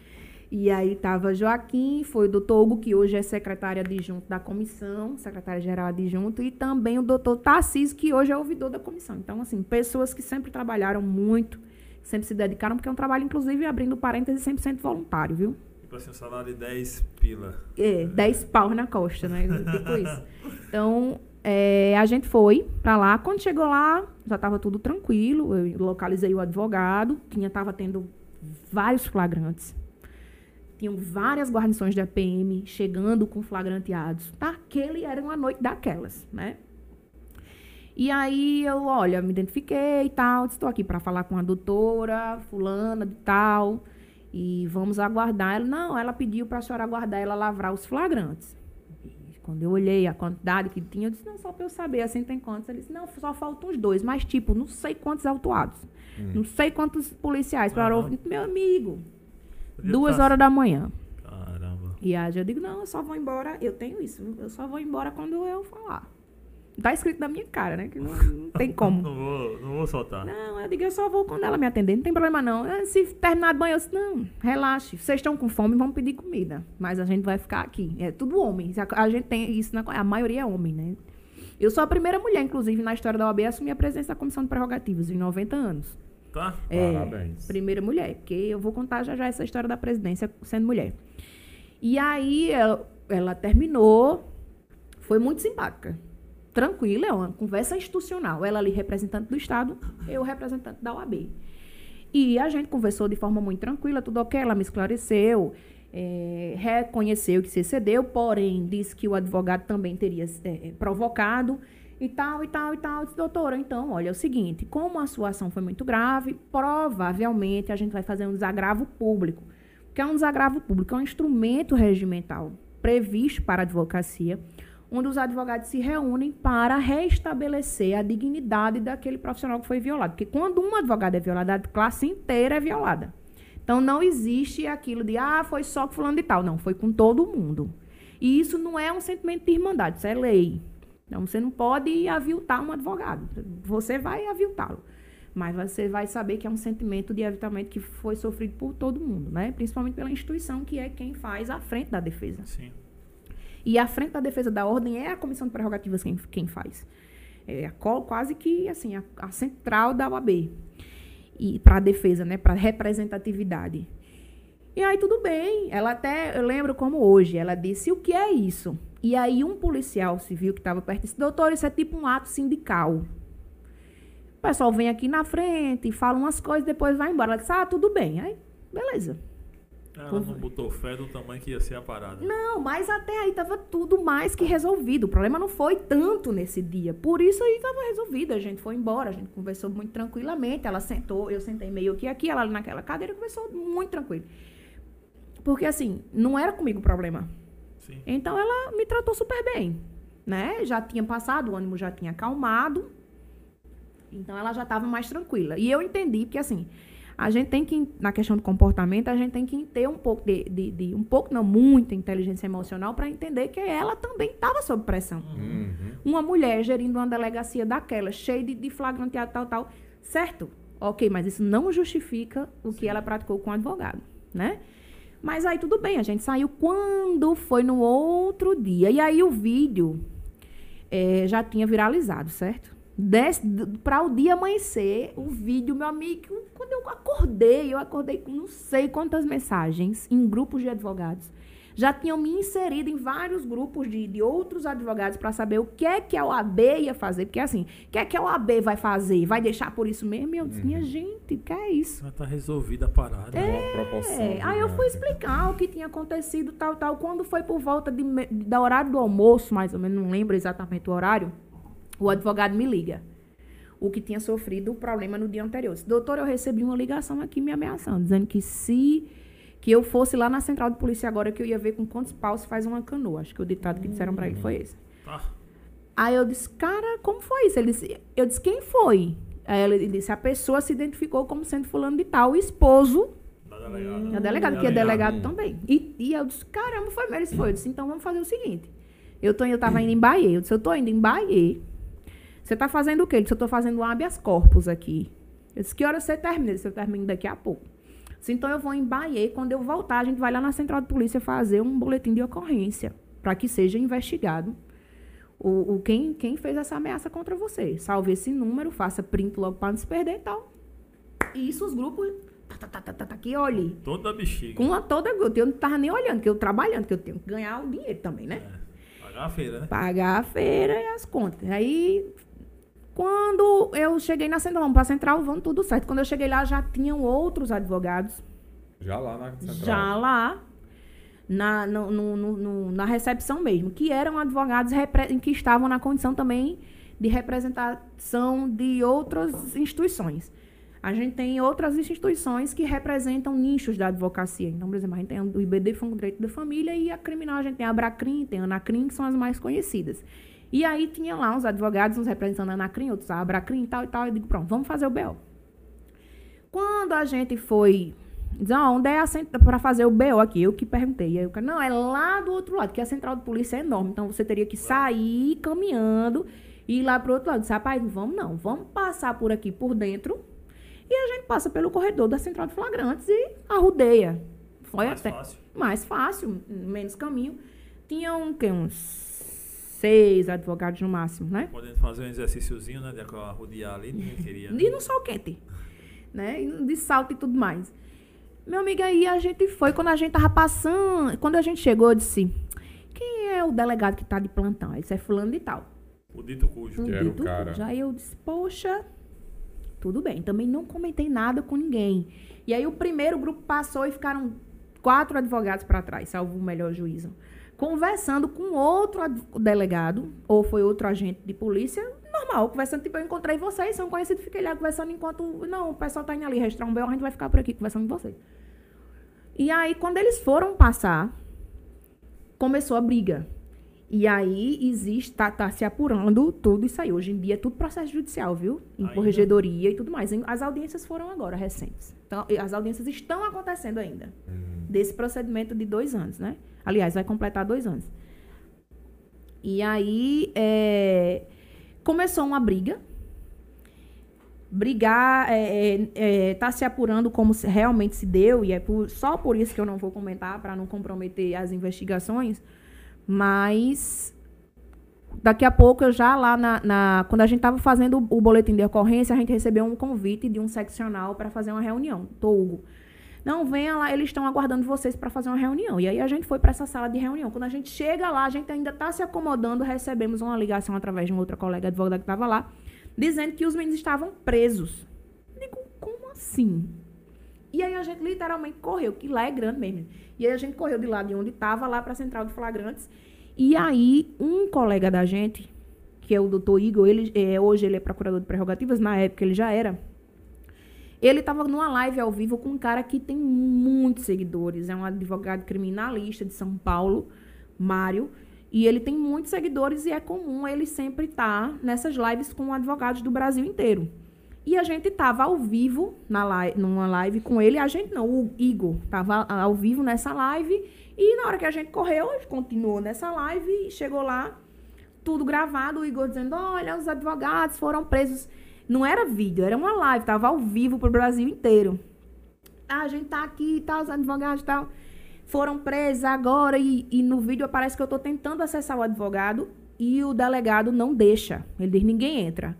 E aí estava Joaquim, foi o doutor Hugo, que hoje é secretário adjunto da comissão, secretário-geral adjunto, e também o doutor Tarcísio, que hoje é ouvidor da comissão. Então, assim, pessoas que sempre trabalharam muito, sempre se dedicaram, porque é um trabalho, inclusive, abrindo parênteses, 100% voluntário, viu? Tipo assim, um salário de 10 pila. É, 10 pau na costa, né? Tipo isso. Então, é, a gente foi para lá. Quando chegou lá, já estava tudo tranquilo. Eu localizei o advogado, tinha, tava tendo vários flagrantes Tinham várias guarnições da PM chegando com flagranteados. Aquele era uma noite daquelas, né? E aí eu, olha, me identifiquei e tal, estou aqui para falar com a doutora fulana de tal e vamos aguardar. Ela, não, ela pediu para a senhora aguardar ela lavrar os flagrantes. E quando eu olhei a quantidade que tinha, eu disse, não, só para eu saber, assim tem quantos? Ele disse, não, só faltam os dois, mas tipo, não sei quantos autuados, Hum. não sei quantos policiais. Aham. Parou, meu amigo, duas tá- horas da manhã. Caramba. E aí eu digo, não, eu só vou embora, eu tenho isso, eu só vou embora quando eu falar. Tá escrito na minha cara, né? Que não, não tem como. Não vou, não vou soltar. Não, eu digo, eu só vou quando ela me atender, não tem problema não. Se terminar de banho, eu disse, não, relaxe. Vocês estão com fome, vamos pedir comida. Mas a gente vai ficar aqui. É tudo homem. A, a gente tem isso, na, a maioria é homem, né? Eu sou a primeira mulher, inclusive, na história da OAB, a assumir a presença da Comissão de Prerrogativas, em 90 anos. Tá? É, Parabéns. Primeira mulher, porque eu vou contar já já essa história da presidência sendo mulher. E aí ela, ela terminou, foi muito simpática. Tranquila, é uma conversa institucional. Ela ali representante do Estado, eu representante da OAB. E a gente conversou de forma muito tranquila, tudo ok, ela me esclareceu, eh, reconheceu que se excedeu, porém disse que o advogado também teria eh, provocado e tal, e tal, e tal. Eu disse, doutora, então, olha, é o seguinte, como a sua ação foi muito grave, provavelmente a gente vai fazer um desagravo público. O que é um desagravo público? É um instrumento regimental previsto para a advocacia, onde os advogados se reúnem para restabelecer a dignidade daquele profissional que foi violado. Porque quando um advogado é violado, a classe inteira é violada. Então não existe aquilo de, ah, foi só com fulano de tal. Não, foi com todo mundo. E isso não é um sentimento de irmandade, isso é lei. Então você não pode aviltar um advogado. Você vai aviltá-lo. Mas você vai saber que é um sentimento de aviltamento que foi sofrido por todo mundo, né? Principalmente pela instituição que é quem faz a frente da defesa. Sim. E a frente da defesa da ordem é a comissão de prerrogativas quem, quem faz. É a, quase que assim, a, a central da OAB. E para a defesa, né? Para representatividade. E aí tudo bem. Ela até, eu lembro como hoje, ela disse: "O que é isso?" E aí um policial civil que estava perto disse: "Doutor, isso é tipo um ato sindical." O pessoal vem aqui na frente, fala umas coisas, depois vai embora. Ela disse: "Ah, tudo bem." Aí, beleza. Ela não botou fé do tamanho que ia ser a parada. Não, mas até aí tava tudo mais que resolvido. O problema não foi tanto nesse dia. Por isso aí tava resolvido. A gente foi embora, a gente conversou muito tranquilamente. Ela sentou, eu sentei meio que aqui, ela naquela cadeira, conversou muito tranquilo. Porque assim, não era comigo o problema. Sim. Então ela me tratou super bem, né? Já tinha passado, o ânimo já tinha acalmado. Então ela já estava mais tranquila. E eu entendi porque assim, a gente tem que na questão do comportamento, a gente tem que ter um pouco de, de, de- um pouco não muita inteligência emocional para entender que ela também estava sob pressão. Uhum. Uma mulher gerindo uma delegacia daquela, cheia de, de flagranteado tal tal, certo? OK, mas isso não justifica o que ela praticou com o advogado, né? Mas aí tudo bem, a gente saiu quando foi no outro dia. E aí o vídeo eh, já tinha viralizado, certo? Para o dia amanhecer, o vídeo, meu amigo, quando eu acordei, eu acordei com não sei quantas mensagens em grupos de advogados. Já tinham me inserido em vários grupos de, de outros advogados para saber o que é que a OAB ia fazer. Porque assim, o que é que a OAB vai fazer? Vai deixar por isso mesmo? E eu disse, minha gente, o que é isso? Já tá resolvida a parada. É, aí eu fui explicar o que tinha acontecido, tal, tal. Quando foi por volta de, da horário do almoço, mais ou menos, não lembro exatamente o horário, o advogado me liga. O que tinha sofrido o problema no dia anterior. Disse, doutor, eu recebi uma ligação aqui me ameaçando, dizendo que se que eu fosse lá na central de polícia agora, que eu ia ver com quantos paus faz uma canoa. Acho que o ditado que disseram pra ele foi esse. Tá. Aí eu disse, cara, como foi isso? Ele disse, eu disse, quem foi? Aí ele disse, a pessoa se identificou como sendo fulano de tal, o esposo Da delegada. a delegada, que é Delegado. delegado também. E, e eu disse, caramba, foi mesmo. Ele disse, foi. Eu disse, então vamos fazer o seguinte. Eu, tô, eu tava indo em Bahia. Eu disse, eu tô indo em Bahia. Você tá fazendo o quê? Ele disse, eu tô fazendo um habeas corpus aqui. Eu disse, que hora você termina? Ele disse, eu termino daqui a pouco. Disse, então eu vou em Bahia quando eu voltar, a gente vai lá na central de polícia fazer um boletim de ocorrência para que seja investigado o, o quem, quem fez essa ameaça contra você. Salve esse número, faça print logo para não se perder e tal. E isso os grupos... Tá, tá, tá, tá, tá, aqui, olhe. Toda bexiga. Com a toda gota. Eu não tava nem olhando, que eu trabalhando, que eu tenho que ganhar o dinheiro também, né? É. Pagar a feira, né? Pagar a feira e as contas. Aí, quando eu cheguei na central, vamos pra central, vamos tudo certo. Quando eu cheguei lá, já tinham outros advogados Já lá na central. já lá. na, no, no, no, na recepção mesmo, que eram advogados que estavam na condição também de representação de outras instituições. A gente tem outras instituições que representam nichos da advocacia. Então, por exemplo, a gente tem o IBD Fundo Direito da Família e a criminal a gente tem a Abracrim, tem a Anacrim, que são as mais conhecidas. E aí tinha lá uns advogados, uns representando a Anacrim, outros a Abracrim e tal e tal. Eu digo, pronto, vamos fazer o BO. Quando a gente foi Diz, ah, onde é a para fazer o BO aqui? Eu que perguntei. Aí eu, não, é lá do outro lado, que a central de polícia é enorme. Então você teria que sair caminhando e ir lá pro outro lado. Disse, rapaz, vamos não, vamos passar por aqui por dentro. E a gente passa pelo corredor da central de flagrantes e arrudeia. Foi mais até fácil. mais fácil, menos caminho. Tinha um, que, uns seis advogados no máximo, né? Podendo fazer um exercíciozinho, né? De arrudear ali, ninguém queria. Né? E no sol quente. Né? De salto e tudo mais. Meu amigo, aí a gente foi, quando a gente tava passando, quando a gente chegou, eu disse, quem é o delegado que tá de plantão? Isso é fulano de tal. O dito cujo. O que dito o cara. cujo. Aí eu disse, poxa, tudo bem. Também não comentei nada com ninguém. E aí o primeiro grupo passou e ficaram quatro advogados para trás, salvo o melhor juízo. Conversando com outro delegado, ou foi outro agente de polícia, normal, conversando, tipo, eu encontrei vocês, são conhecidos, fiquei lá conversando enquanto, não, o pessoal tá indo ali registrar um BO, a gente vai ficar por aqui conversando com vocês. E aí, quando eles foram passar, começou a briga. E aí existe, tá, tá se apurando tudo isso aí. Hoje em dia é tudo processo judicial, viu? Em ainda? corregedoria e tudo mais. As audiências foram agora, recentes. Então, as audiências estão acontecendo ainda. Uhum. Desse procedimento de dois anos, né? Aliás, vai completar dois anos. E aí é, começou uma briga brigar, é, é, tá se apurando como realmente se deu, e é por, só por isso que eu não vou comentar, para não comprometer as investigações, mas daqui a pouco, eu já lá na, na quando a gente estava fazendo o, boletim de ocorrência, a gente recebeu um convite de um seccional para fazer uma reunião, tô Hugo. Não, venha lá, eles estão aguardando vocês para fazer uma reunião. E aí a gente foi para essa sala de reunião. Quando a gente chega lá, a gente ainda está se acomodando, recebemos uma ligação através de uma outra colega advogada que estava lá, dizendo que os meninos estavam presos. Digo, como assim? E aí a gente literalmente correu, que lá é grande mesmo. E aí a gente correu de lá de onde estava, lá para a central de flagrantes. E aí um colega da gente, que é o doutor Igor, ele, é, hoje ele é procurador de prerrogativas, na época ele já era. Ele estava numa live ao vivo com um cara que tem muitos seguidores. É um advogado criminalista de São Paulo, Mário. E ele tem muitos seguidores e é comum ele sempre estar tá nessas lives com advogados do Brasil inteiro. E a gente estava ao vivo na numa live com ele. A gente não, o Igor estava ao vivo nessa live. E na hora que a gente correu, continuou nessa live e chegou lá, tudo gravado, o Igor dizendo: olha, os advogados foram presos. Não era vídeo, era uma live, estava ao vivo para o Brasil inteiro. Ah, a gente tá aqui e tá, tal, os advogados e tal foram presos agora e, e no vídeo aparece que eu estou tentando acessar o advogado e o delegado não deixa. Ele diz, ninguém entra.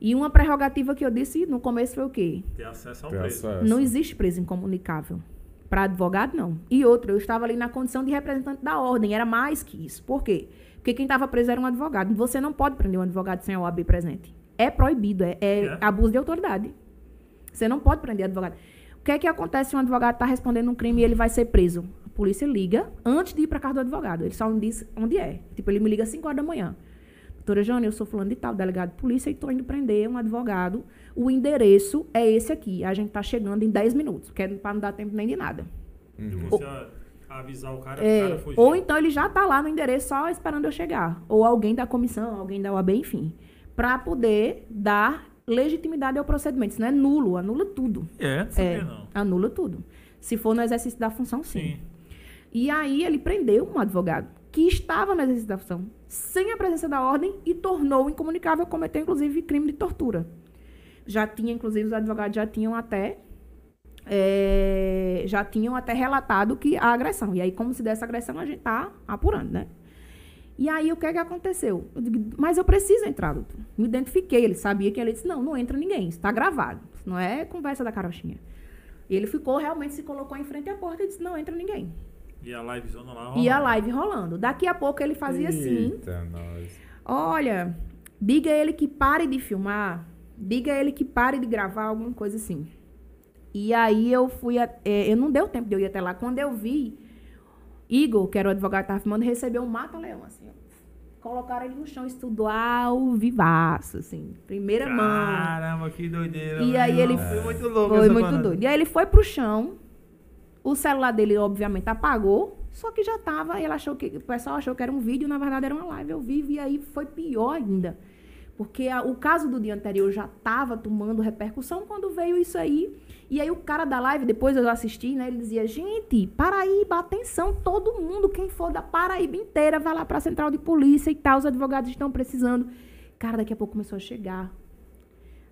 E uma prerrogativa que eu disse no começo foi o quê? Ter acesso ao Ter preso. Acesso. Não existe preso incomunicável. Para advogado, não. E outra, eu estava ali na condição de representante da ordem. Era mais que isso. Por quê? Porque quem estava preso era um advogado. Você não pode prender um advogado sem a OAB presente. É proibido. É, é, é? abuso de autoridade. Você não pode prender advogado. O que é que acontece se um advogado está respondendo um crime e ele vai ser preso? polícia liga antes de ir para casa do advogado. Ele só me diz onde é. Tipo, ele me liga às 5 horas da manhã. Doutora Jane, eu sou fulano de tal, delegado de polícia, e estou indo prender um advogado. O endereço é esse aqui. A gente está chegando em 10 minutos, porque é para não dar tempo nem de nada. Uhum. Você avisar o cara, é, o cara. Ou então ele já está lá no endereço só esperando eu chegar. Ou alguém da comissão, alguém da OAB, enfim. Para poder dar legitimidade ao procedimento. Isso não é nulo, anula tudo. É, é não. Anula tudo. Se for no exercício da função, sim. sim. E aí ele prendeu um advogado que estava na exercitação sem a presença da ordem e tornou incomunicável, cometeu inclusive crime de tortura. Já tinha, inclusive, os advogados já tinham até é, já tinham até relatado que a agressão. E aí, como se dessa agressão, a gente está apurando, né? E aí, o que é que aconteceu? Eu digo, mas eu preciso entrar, doutor. Me identifiquei. Ele sabia que ele disse, não, não entra ninguém. Está gravado. Isso não é conversa da carochinha. E ele ficou, realmente se colocou em frente à porta e disse, não entra ninguém. E a livezona lá rolando. E a live rolando. Daqui a pouco ele fazia assim, Eita, assim. Nós. Olha, diga ele que pare de filmar. Diga ele que pare de gravar, alguma coisa assim. E aí eu fui. A, é, eu não deu tempo de eu ir até lá. Quando eu vi. Igor, que era o advogado que estava filmando, recebeu um mata-leão, assim. Colocaram ele no chão, estudou ao vivaço, assim, primeira mão. Caramba, que doideira. E aí ele- Foi muito louco Foi muito parada. doido. E aí ele foi pro chão, o celular dele, obviamente, apagou, só que já tava, ele achou que, o pessoal achou que era um vídeo, na verdade era uma live ao vivo, e aí foi pior ainda. Porque a- o caso do dia anterior já tava tomando repercussão quando veio isso aí. E aí o cara da live, depois eu assisti, né? Ele dizia, gente, Paraíba, atenção, todo mundo, quem for da Paraíba inteira, vai lá pra central de polícia e tal, os advogados estão precisando. Cara, daqui a pouco começou a chegar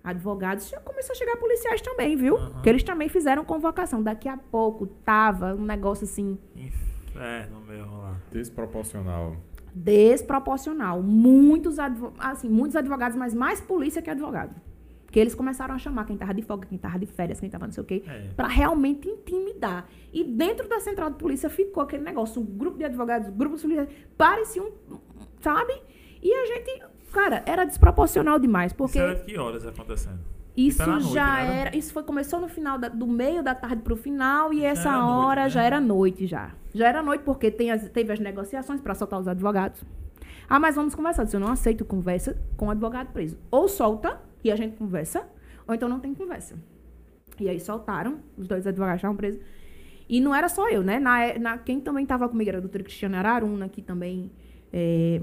advogados, já começou a chegar policiais também, viu? Aham. Porque eles também fizeram convocação. Daqui a pouco tava um negócio assim Inferno mesmo lá. Desproporcional. desproporcional. Muitos, advo assim, muitos advogados, mas mais polícia que advogado. Porque eles começaram a chamar quem tava de folga, quem tava de férias, quem tava não sei o quê, É. pra realmente intimidar. E dentro da central de polícia ficou aquele negócio, um grupo de advogados, um grupo de polícia, parecia um, sabe? E a gente, cara, era desproporcional demais, porque Isso era de que horas acontecendo? isso noite, já era? era, isso foi começou no final da- do meio da tarde pro final e Já essa era noite, hora né? já era noite já. Já era noite porque tem as- teve as negociações para soltar os advogados. Ah, mas vamos conversar. Eu não aceito conversa com o advogado preso. Ou solta e a gente conversa, ou então não tem conversa. E aí soltaram, os dois advogados estavam presos. E não era só eu, né? Na, é- na- quem também estava comigo era a doutora Cristiana Araruna, que também é,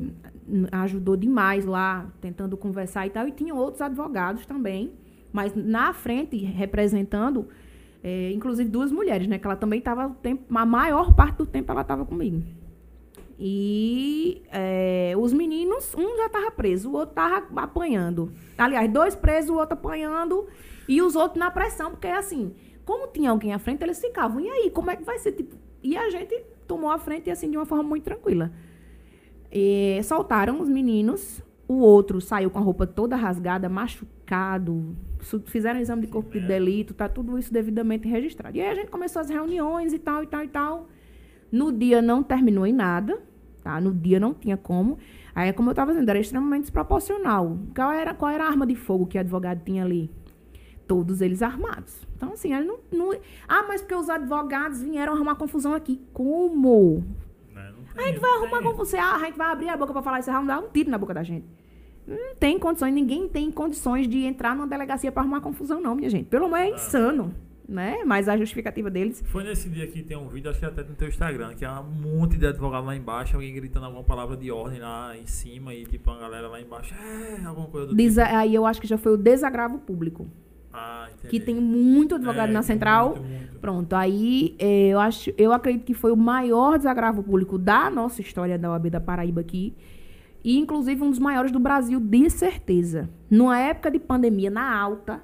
ajudou demais lá, tentando conversar e tal. E tinha outros advogados também, mas na frente, representando, é, inclusive duas mulheres, né? Que ela também estava, a maior parte do tempo ela estava comigo. E é, os meninos, um já estava preso, o outro estava apanhando. Aliás, dois presos, o outro apanhando, e os outros na pressão, porque assim, como tinha alguém à frente, eles ficavam, e aí, como é que vai ser? Tipo, e a gente tomou a frente, assim, de uma forma muito tranquila. E soltaram os meninos, o outro saiu com a roupa toda rasgada, machucado, fizeram exame de corpo de delito, tá tudo isso devidamente registrado. E aí a gente começou as reuniões e tal, e tal, e tal. No dia não terminou em nada, tá? No dia não tinha como. Aí, como eu estava dizendo, era extremamente desproporcional. Qual era, qual era a arma de fogo que o advogado tinha ali? Todos eles armados. Então, assim, ele não, não... Ah, mas porque os advogados vieram arrumar confusão aqui. Como? Né? Não A tem- gente vai não arrumar confusão. Ah, a gente vai abrir a boca pra falar isso, vamos dar um tiro na boca da gente. Não tem condições, ninguém tem condições de entrar numa delegacia pra arrumar confusão, não, minha gente. Pelo menos é insano, né? Mas a justificativa deles. Foi nesse dia que tem um vídeo, acho que até no teu Instagram, que é um monte de advogado lá embaixo, alguém gritando alguma palavra de ordem lá em cima e tipo a galera lá embaixo, é, alguma coisa do Desa- tipo. Aí eu acho que já foi o desagravo público. Ah, entendi. Que tem muito advogado É, na central. muito, muito. Pronto, aí eh, eu acho, eu acredito que foi o maior desagravo público da nossa história da OAB da Paraíba aqui. E inclusive um dos maiores do Brasil, de certeza. Numa época de pandemia na alta,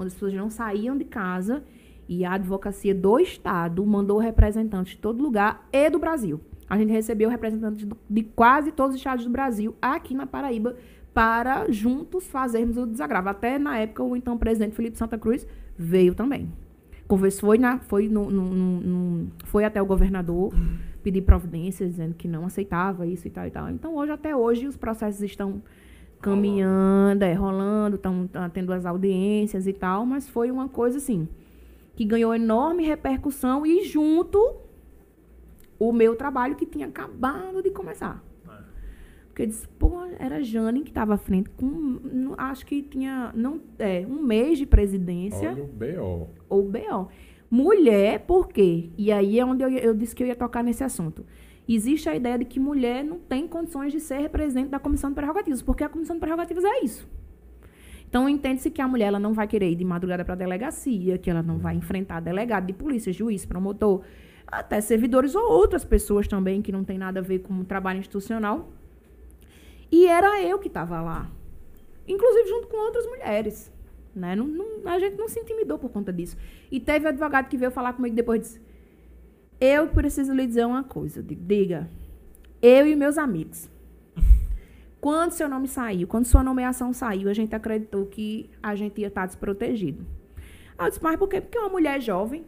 onde as pessoas não saíam de casa, e a advocacia do Estado mandou representantes de todo lugar e do Brasil. A gente recebeu representantes de quase todos os estados do Brasil aqui na Paraíba para juntos fazermos o desagravo. Até na época o então presidente Felipe Santa Cruz veio também. Conversou, foi, na, foi, no- no- no- foi até o governador pedir providências, dizendo que não aceitava isso e tal e tal. Então, hoje, até hoje, os processos estão caminhando, é, rolando, estão tendo as audiências e tal, mas foi uma coisa assim que ganhou enorme repercussão e junto o meu trabalho que tinha acabado de começar. É. Porque eu disse, pô, era Jane que estava à frente com, não- acho que tinha, não, é, um mês de presidência Olha o B.O. ou BO. Mulher, por quê? E aí é onde eu, eu disse que eu ia tocar nesse assunto. Existe a ideia de que mulher não tem condições de ser representante da Comissão de Prerrogativas, porque a Comissão de Prerrogativas é isso. Então, entende-se que a mulher ela não vai querer ir de madrugada para a delegacia, que ela não vai enfrentar delegado de polícia, juiz, promotor, até servidores ou outras pessoas também que não tem nada a ver com o trabalho institucional. E era eu que estava lá. Inclusive junto com outras mulheres. Né? Não, não- a gente não se intimidou por conta disso. E teve advogado que veio falar comigo depois e disse: Eu preciso lhe dizer uma coisa. Digo, Diga, eu e meus amigos. Quando seu nome saiu, quando sua nomeação saiu, a gente acreditou que a gente ia estar desprotegido. Aí eu disse, mas por quê? Porque uma mulher jovem.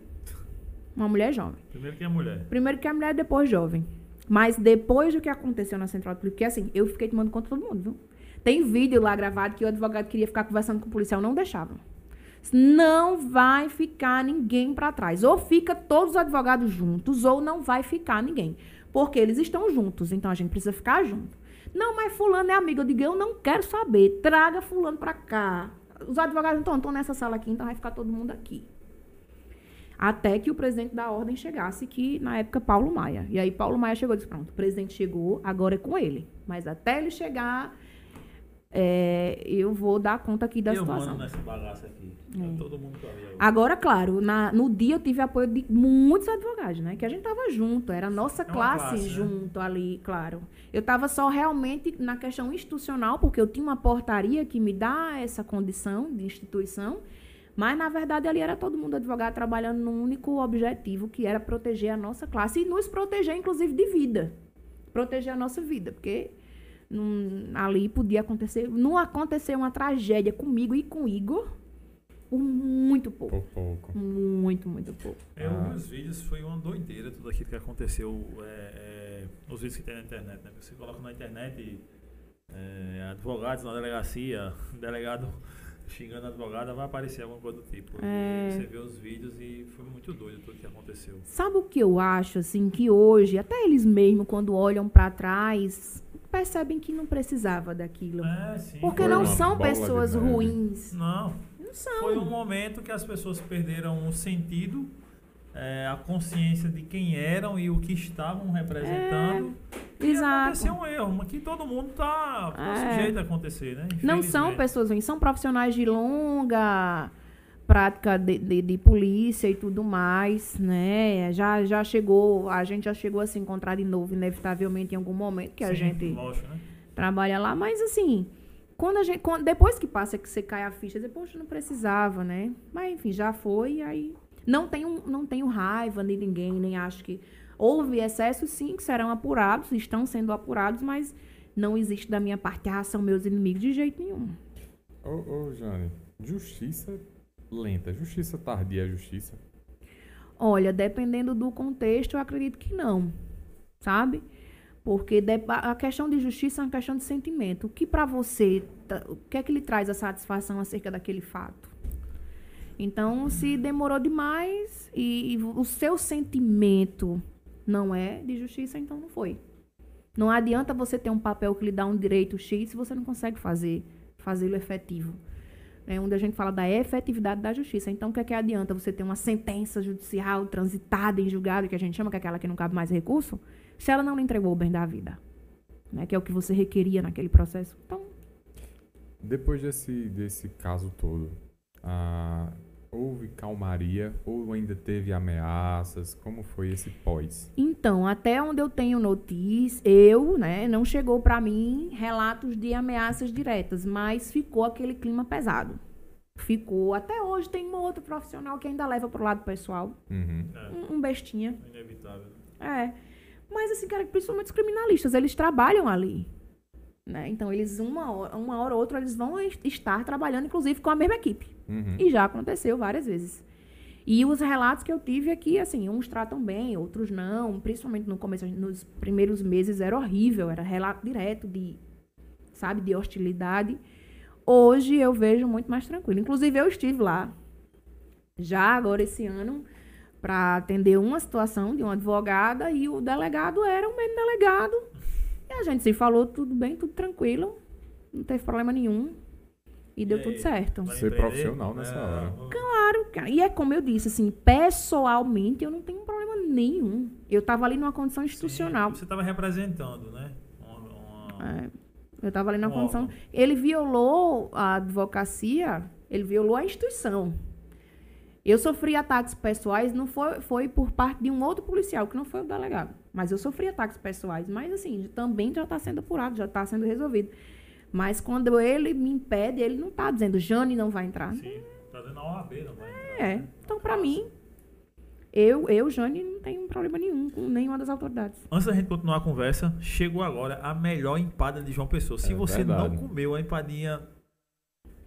Uma mulher jovem. Primeiro que é mulher. Primeiro que a mulher, depois jovem. Mas depois do que aconteceu na Central de Polícia, porque assim, eu fiquei tomando conta de todo mundo, viu? Tem vídeo lá gravado que o advogado queria ficar conversando com o policial, não deixava. Não vai ficar ninguém para trás. Ou fica todos os advogados juntos, ou não vai ficar ninguém. Porque eles estão juntos, então a gente precisa ficar junto. Não, mas fulano é amigo. Eu digo, eu não quero saber. Traga fulano para cá. Os advogados então estão nessa sala aqui, então vai ficar todo mundo aqui. Até que o presidente da ordem chegasse, que na época Paulo Maia. E aí Paulo Maia chegou e disse: pronto, o presidente chegou, agora é com ele. Mas até ele chegar, é, eu vou dar conta aqui da eu situação. mando nessa bagaça aqui. É. Todo mundo tá ali. Agora, claro, na- no dia eu tive apoio de muitos advogados, né? Que a gente tava junto, era a nossa É classe, classe, né? junto ali, claro. Eu tava só realmente na questão institucional, porque eu tinha uma portaria que me dá essa condição de instituição, mas na verdade ali era todo mundo advogado trabalhando num único objetivo, que era proteger a nossa classe e nos proteger, inclusive, de vida. Proteger a nossa vida, porque não- ali podia acontecer. Não aconteceu uma tragédia comigo e com o Igor por muito pouco. Por pouco. Muito, muito pouco. Eu Ah. vi os vídeos, foi uma doideira tudo aquilo que aconteceu. é, é, os vídeos que tem na internet, né? Você coloca na internet é, advogados na delegacia, delegado xingando a advogada, vai aparecer alguma coisa do tipo. E É. Você vê os vídeos e foi muito doido tudo que aconteceu. Sabe o que eu acho, assim, que hoje, até eles mesmos, quando olham pra trás, percebem que não precisava daquilo. É, sim. Porque Foi não são pessoas ruins. Não, Não são. foi um momento que as pessoas perderam o sentido, é, a consciência de quem eram e o que estavam representando. E Exato. aconteceu um erro, mas que todo mundo tá, tá É. sujeito a acontecer, né? Não são pessoas ruins, são profissionais de longa prática de, de, de polícia e tudo mais, né? Já, já chegou, a gente já chegou a se encontrar de novo, inevitavelmente, em algum momento que a Sim, gente lógico, né? trabalha lá, mas assim, quando a gente, quando- depois que passa que você cai a ficha, você, poxa, não precisava, né? Mas enfim, já foi, aí não tenho, não tenho raiva de ninguém, nem acho que houve excessos sim que serão apurados, estão sendo apurados, mas não existe da minha parte, ah, são meus inimigos de jeito nenhum. Ô, ô, Jane, justiça lenta, justiça tardia é justiça. Olha, dependendo do contexto, eu acredito que não, sabe? Porque a questão de justiça é uma questão de sentimento. O que pra você, tá- o que é que lhe traz a satisfação acerca daquele fato? Então, se demorou demais e, e o seu sentimento não é de justiça, então não foi. Não adianta você ter um papel que lhe dá um direito X se você não consegue fazer fazê-lo efetivo. É onde a gente fala da efetividade da justiça. Então, o que é que adianta você ter uma sentença judicial transitada em julgado, que a gente chama que é aquela que não cabe mais recurso, se ela não lhe entregou o bem da vida? Né? Que é o que você requeria naquele processo. Então, Depois desse, desse caso todo, ah, houve calmaria ou ainda teve ameaças? Como foi esse pós? Então, até onde eu tenho notícia, eu, né, não chegou para mim relatos de ameaças diretas, mas ficou aquele clima pesado. Ficou. Até hoje tem um outro profissional que ainda leva pro lado pessoal. Uhum. É, Um, um bestinha. inevitável. É. Mas assim, cara, principalmente os criminalistas, eles trabalham ali. Né? Então, eles, uma hora, uma hora ou outra, eles vão es- estar trabalhando, inclusive, com a mesma equipe. Uhum. E já aconteceu várias vezes. E os relatos que eu tive aqui, assim, uns tratam bem, outros não. Principalmente no começo, nos primeiros meses era horrível, era relato direto de, sabe, de hostilidade. Hoje eu vejo muito mais tranquilo. Inclusive eu estive lá, já agora esse ano, para atender uma situação de uma advogada e o delegado era o mesmo delegado. E a gente se falou tudo bem, tudo tranquilo, não teve problema nenhum. E deu E tudo aí, certo. Ser profissional nessa hora. Claro, cara. E é como eu disse, assim, pessoalmente eu não tenho problema nenhum. Eu tava ali numa condição institucional. Sim, você estava representando, né? Uma- uma- É, eu tava ali numa Um condição. órgão. Ele violou a advocacia, ele violou a instituição. Eu sofri ataques pessoais, não foi, foi por parte de um outro policial, que não foi o delegado. Mas eu sofri ataques pessoais. Mas, assim, também já está sendo apurado, já está sendo resolvido. Mas quando ele me impede, ele não está dizendo, Jane não vai entrar. Sim, tá dando a OAB, não vai entrar, É. né? Então, pra mim, eu, eu, Jane, não tenho problema nenhum com nenhuma das autoridades. Antes da gente continuar a conversa, chegou agora a melhor empada de João Pessoa. Se É você não verdade. comeu a empadinha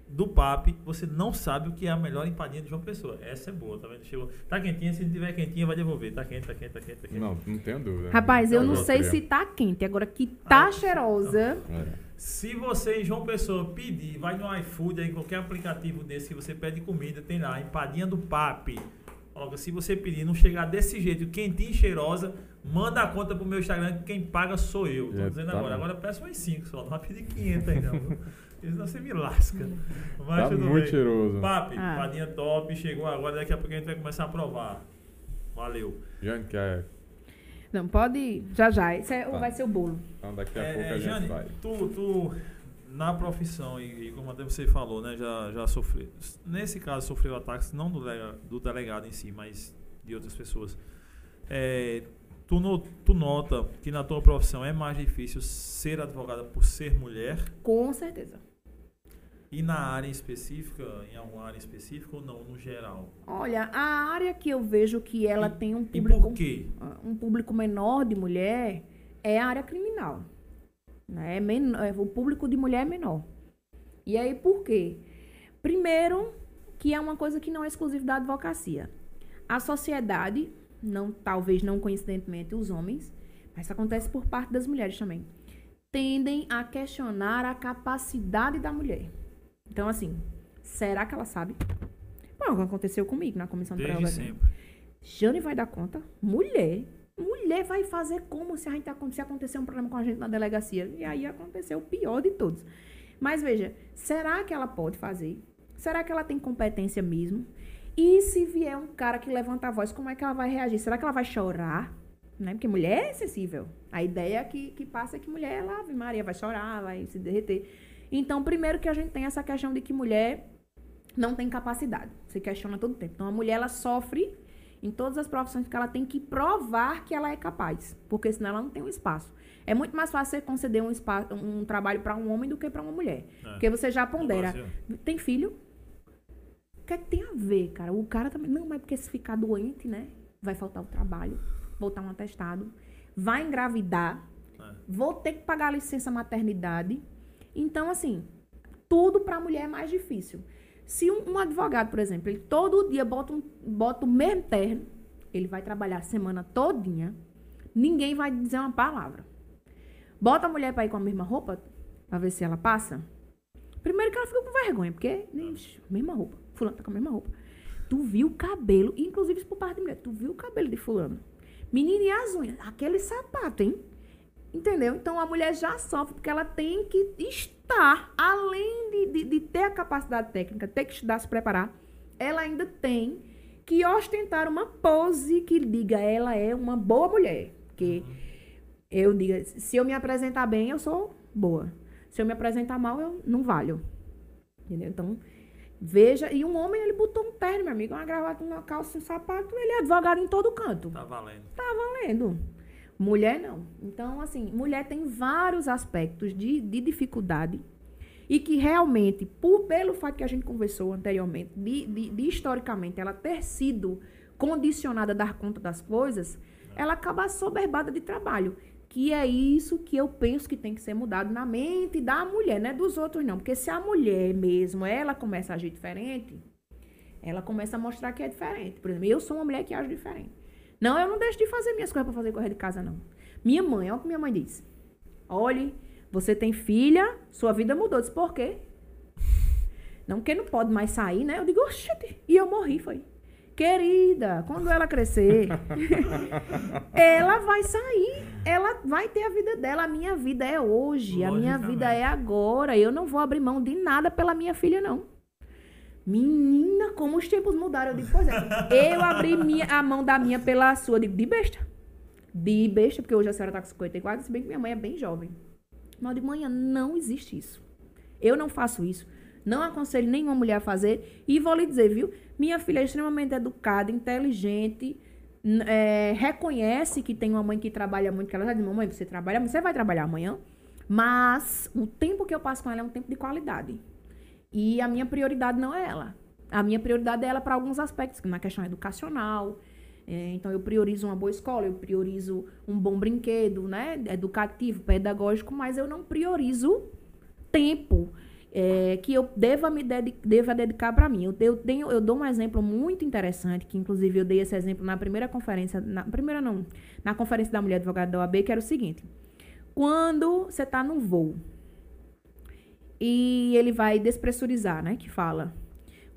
do PAP, você não sabe o que é a melhor empadinha de João Pessoa. Essa é boa, tá vendo? Chegou. Tá quentinha, se não tiver quentinha, vai devolver. Tá quente, tá quente, tá quente, tá quente. Não, não tenho dúvida. Rapaz, eu não sei se tá quente. Agora que tá Ah, cheirosa, É. Se você João Pessoa pedir, vai no iFood, aí qualquer aplicativo desse que você pede comida, tem lá, empadinha do papi. Coloca, se você pedir, não chegar desse jeito, quentinha e cheirosa, manda a conta pro meu Instagram, que quem paga sou eu. Tô É, dizendo tá agora. bom. Agora peço umas 5 só, não vai pedir 500 aí não. Senão você me lasca. Mas Tá muito bem. cheiroso. Papi, Ah. empadinha top, chegou agora, daqui a pouco a gente vai começar a provar. Valeu. Jane, quer. Não, pode. Já já. Esse é- Tá. vai ser o bolo. Então daqui a É, pouco a é, gente Jane, vai. tu, tu, na profissão, e, e como até você falou, né, já, já sofreu. Nesse caso, sofreu ataques não do, do delegado em si, mas de outras pessoas. É, tu, no- tu nota que na tua profissão é mais difícil ser advogada por ser mulher Com certeza. E na área específica, em alguma área específica ou não, no geral? Olha, a área que eu vejo que ela E- tem um público. quê? um público menor de mulher é a área criminal. Né? É é, o público de mulher é menor. E aí, por quê? Primeiro, que é uma coisa que não é exclusiva da advocacia. A sociedade, não, talvez não coincidentemente os homens, mas isso acontece por parte das mulheres também, tendem a questionar a capacidade da mulher. Então, assim, será que ela sabe? Bom, aconteceu comigo na comissão de Desde prerrogativa. sempre. Jane vai dar conta? Mulher. Mulher vai fazer como se, a gente, se acontecer um problema com a gente na delegacia. E aí aconteceu o pior de todos. Mas veja, será que ela pode fazer? Será que ela tem competência mesmo? E se vier um cara que levanta a voz, como é que ela vai reagir? Será que ela vai chorar? Né? Porque mulher é sensível. A ideia que, que passa é que mulher, ela, Maria, vai chorar, vai se derreter. Então, primeiro que a gente tem essa questão de que mulher não tem capacidade. Você questiona todo tempo. Então, a mulher, ela sofre em todas as profissões porque ela tem que provar que ela é capaz, porque senão ela não tem um espaço. É muito mais fácil você conceder um, espaço, um trabalho para um homem do que para uma mulher, É. porque você já pondera. Tem filho? O que é que tem a ver, cara? O cara também. Não, mas porque se ficar doente, né? Vai faltar o trabalho, voltar um atestado, vai engravidar, É. vou ter que pagar a licença maternidade. Então, assim, tudo para a mulher é mais difícil. Se um, um advogado, por exemplo, ele todo dia bota, um, bota o mesmo terno, ele vai trabalhar a semana todinha, ninguém vai dizer uma palavra. Bota a mulher para ir com a mesma roupa, para ver se ela passa. Primeiro que ela fica com vergonha, porque, ixi, mesma roupa. Fulano tá com a mesma roupa. Tu viu o cabelo, inclusive isso por parte de mulher, tu viu o cabelo de fulano. Menina e as unhas, aquele sapato, hein? Entendeu? Então a mulher já sofre porque ela tem que estar, além de, de, de ter a capacidade técnica, ter que estudar, se preparar, ela ainda tem que ostentar uma pose que diga ela é uma boa mulher. Porque eu digo, se eu me apresentar bem, eu sou boa. Se eu me apresentar mal, eu não valho. Entendeu? Então, veja. E um homem, ele botou um terno, meu amigo, uma gravata, uma calça, um sapato, ele é advogado em todo canto Tá valendo. valendo. Mulher não. Então, assim, mulher tem vários aspectos de, de dificuldade e que realmente, por, pelo fato que a gente conversou anteriormente, de, de- de historicamente ela ter sido condicionada a dar conta das coisas, ela acaba soberbada de trabalho. Que é isso que eu penso que tem que ser mudado na mente da mulher, não é dos outros não. Porque se a mulher mesmo, ela começa a agir diferente, ela começa a mostrar que é diferente. Por exemplo, eu sou uma mulher que age diferente. Não, eu não deixo de fazer minhas coisas para fazer correr de casa, não. Minha mãe, olha o que minha mãe disse. Olhe, você tem filha, sua vida mudou. Eu disse, por quê? Não, porque não pode mais sair, né? Eu digo, oxente. E eu morri, foi. Querida, quando ela crescer, ela vai sair. Ela vai ter a vida dela. A minha vida é hoje. A minha vida Logicamente. é agora. Eu não vou abrir mão de nada pela minha filha, não. Menina, como os tempos mudaram. Eu digo, pois é. Eu abri minha, a mão da minha pela sua. Eu digo, de besta. De besta, porque hoje a senhora tá com 54, se bem que minha mãe é bem jovem. Mas digo, manhã, não existe isso. Eu não faço isso. Não aconselho nenhuma mulher a fazer. E vou lhe dizer, viu? Minha filha é extremamente educada, inteligente, é, reconhece que tem uma mãe que trabalha muito, que ela já diz, mamãe, você trabalha, você vai trabalhar amanhã. Mas o tempo que eu passo com ela é um tempo de qualidade. E a minha prioridade não é ela. A minha prioridade é ela para alguns aspectos, na questão educacional. É, então, eu priorizo uma boa escola, eu priorizo um bom brinquedo, né? Educativo, pedagógico, mas eu não priorizo tempo é, que eu deva me dedi deva dedicar para mim. Eu, eu, tenho, eu dou um exemplo muito interessante, que inclusive eu dei esse exemplo na primeira conferência, na primeira não, na conferência da mulher advogada da OAB, que era o seguinte. Quando você está no voo, e ele vai despressurizar, né? Que fala.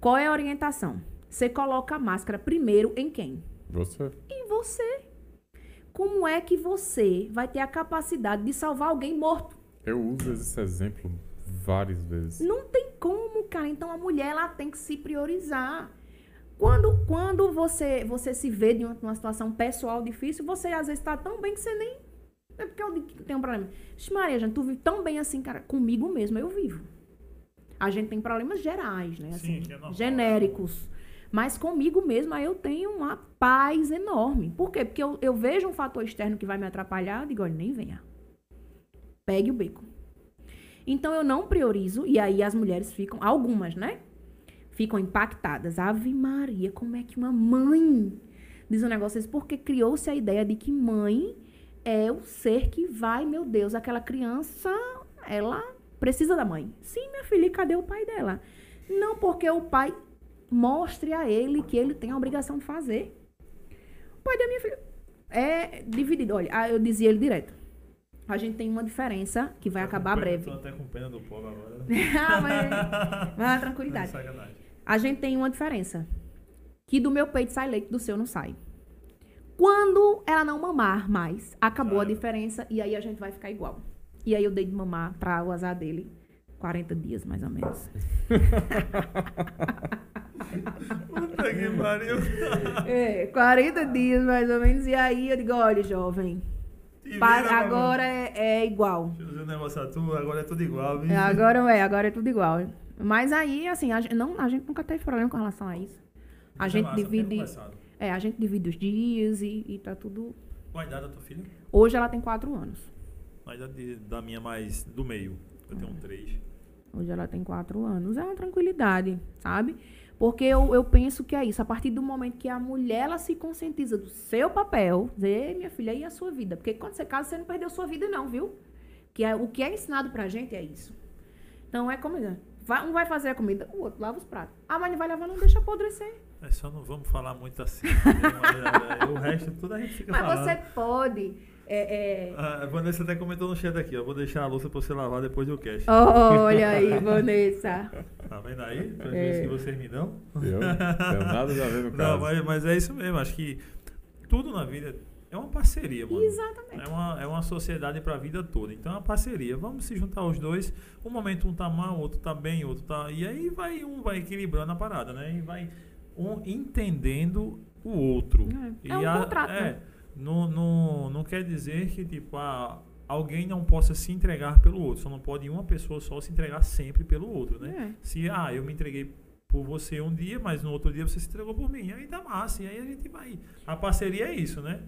Qual é a orientação? Você coloca a máscara primeiro em quem? Você. Em você. Como é que você vai ter a capacidade de salvar alguém morto? Eu uso esse exemplo várias vezes. Não tem como, cara. Então a mulher ela tem que se priorizar. Quando, quando você, você se vê de uma, uma situação pessoal difícil, você às vezes está tão bem que você nem. É porque eu tem um problema. Diz, Maria, gente, tu vive tão bem assim, cara. Comigo mesmo eu vivo. A gente tem problemas gerais, né? Sim, Assim, que é genéricos. Mas comigo mesma eu tenho uma paz enorme. Por quê? Porque eu, eu vejo um fator externo que vai me atrapalhar, eu digo, olha, nem venha. Pegue o beco. Então eu não priorizo, e aí as mulheres ficam, algumas, né? Ficam impactadas. Ave Maria, como é que uma mãe diz um negócio desse? Porque criou-se a ideia de que mãe é o ser que vai, meu Deus, aquela criança, ela precisa da mãe. Sim, minha filha, cadê o pai dela? Não porque o pai mostre a ele que ele tem a obrigação de fazer. O pai da minha filha é dividido. Olha, ah, eu dizia ele direto. A gente tem uma diferença que vai Tô acabar pena- breve. Tô até com pena do povo agora. ah, mas, mas tranquilidade. Sacanagem. A gente tem uma diferença. Que do meu peito sai leite, do seu não sai. Quando ela não mamar mais, acabou a Claro. diferença e aí a gente vai ficar igual. E aí eu dei de mamar pra o azar dele 40 dias, mais ou menos. Puta que pariu. É, 40 dias, mais ou menos. E aí eu digo, olha, jovem, vira, agora é, é igual. Deixa eu dizer um negócio a tu, agora é tudo igual, viu? É, agora é, agora é tudo igual. Mas aí, assim, a gente, não, a gente nunca teve problema com relação a isso. A Isso é gente massa, bem divide. É, a gente divide os dias e, e tá tudo. Qual a idade da tua filha? Hoje ela tem 4 anos. A idade de- da minha mais do meio. Eu tenho um três. Hoje ela tem 4 anos. É uma tranquilidade, sabe? Porque eu, eu penso que é isso. A partir do momento que a mulher ela se conscientiza do seu papel, dizer, "Ei, minha filha, e a sua vida? Porque quando você casa, você não perdeu sua vida, não, viu? Que é, o que é ensinado pra gente é isso. Então é como. vai- Um vai fazer a comida, o outro lava os pratos. Ah, mas não vai lavar, não deixa apodrecer. É só não vamos falar muito assim. entendeu? Mas, é, o resto tudo a gente fica Mas falando. você pode. É, é, Ah, a Vanessa até comentou no chat aqui, ó. Vou deixar a louça pra você lavar depois do cast. Olha aí, Vanessa. Tá vendo aí? Pra É. ver que vocês me dão. Eu? Tenho nada a ver no Não, caso. mas, mas é isso mesmo. Acho que tudo na vida é uma parceria, mano. Exatamente. É uma, é uma sociedade pra vida toda. Então é uma parceria. Vamos se juntar os dois. Um momento um tá mal, o outro tá bem, o outro tá. E aí vai um vai equilibrando a parada, né? E vai um entendendo o outro. É, E é um a- contrato, é, né? não, não, não quer dizer que, tipo, ah, alguém não possa se entregar pelo outro. Só não pode uma pessoa só se entregar sempre pelo outro, né? É. Se, ah, eu me entreguei por você um dia, mas no outro dia você se entregou por mim. Aí tá massa. E aí a gente vai. A parceria é isso, né?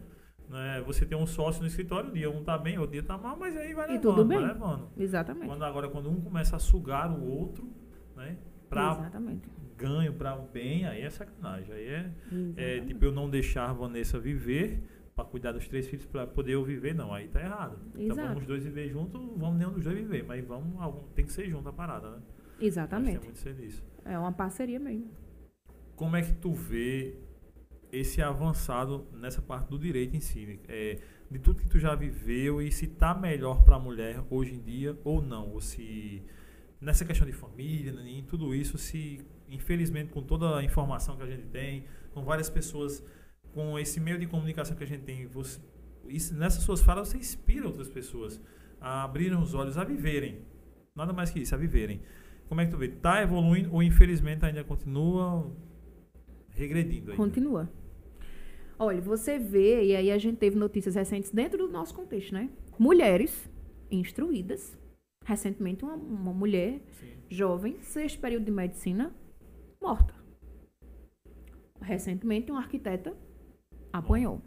Né, Você tem um sócio no escritório, um dia um tá bem, outro dia tá mal, mas aí vai E levando, tudo bem. vai levando. Exatamente. Quando, agora, quando um começa a sugar o outro, né? Pra Exatamente. Ganho, pra um bem, aí é sacanagem. Aí é, é tipo eu não deixar a Vanessa viver pra cuidar dos três filhos pra poder eu viver, não. Aí tá errado. Então Exato. vamos os dois viver juntos, vamos nenhum dos dois viver, mas vamos, algum- tem que ser junto a parada, né? Exatamente. Disso. É uma parceria mesmo. Como é que tu vê esse avançado nessa parte do direito em si? É, de tudo que tu já viveu e se tá melhor para a mulher hoje em dia ou não? Ou se nessa questão de família, em tudo isso, se infelizmente com toda a informação que a gente tem, com várias pessoas, com esse meio de comunicação que a gente tem, você, isso, nessas suas falas você inspira outras pessoas a abrirem os olhos, a viverem. Nada mais que isso, a viverem. Como é que tu vê? Tá evoluindo ou infelizmente ainda continua regredindo ainda? Continua. Olha, você vê, e aí a gente teve notícias recentes dentro do nosso contexto, né? Mulheres instruídas. Recentemente, uma, uma mulher Sim. jovem, sexto período de medicina, morta. Recentemente, uma arquiteta apanhou.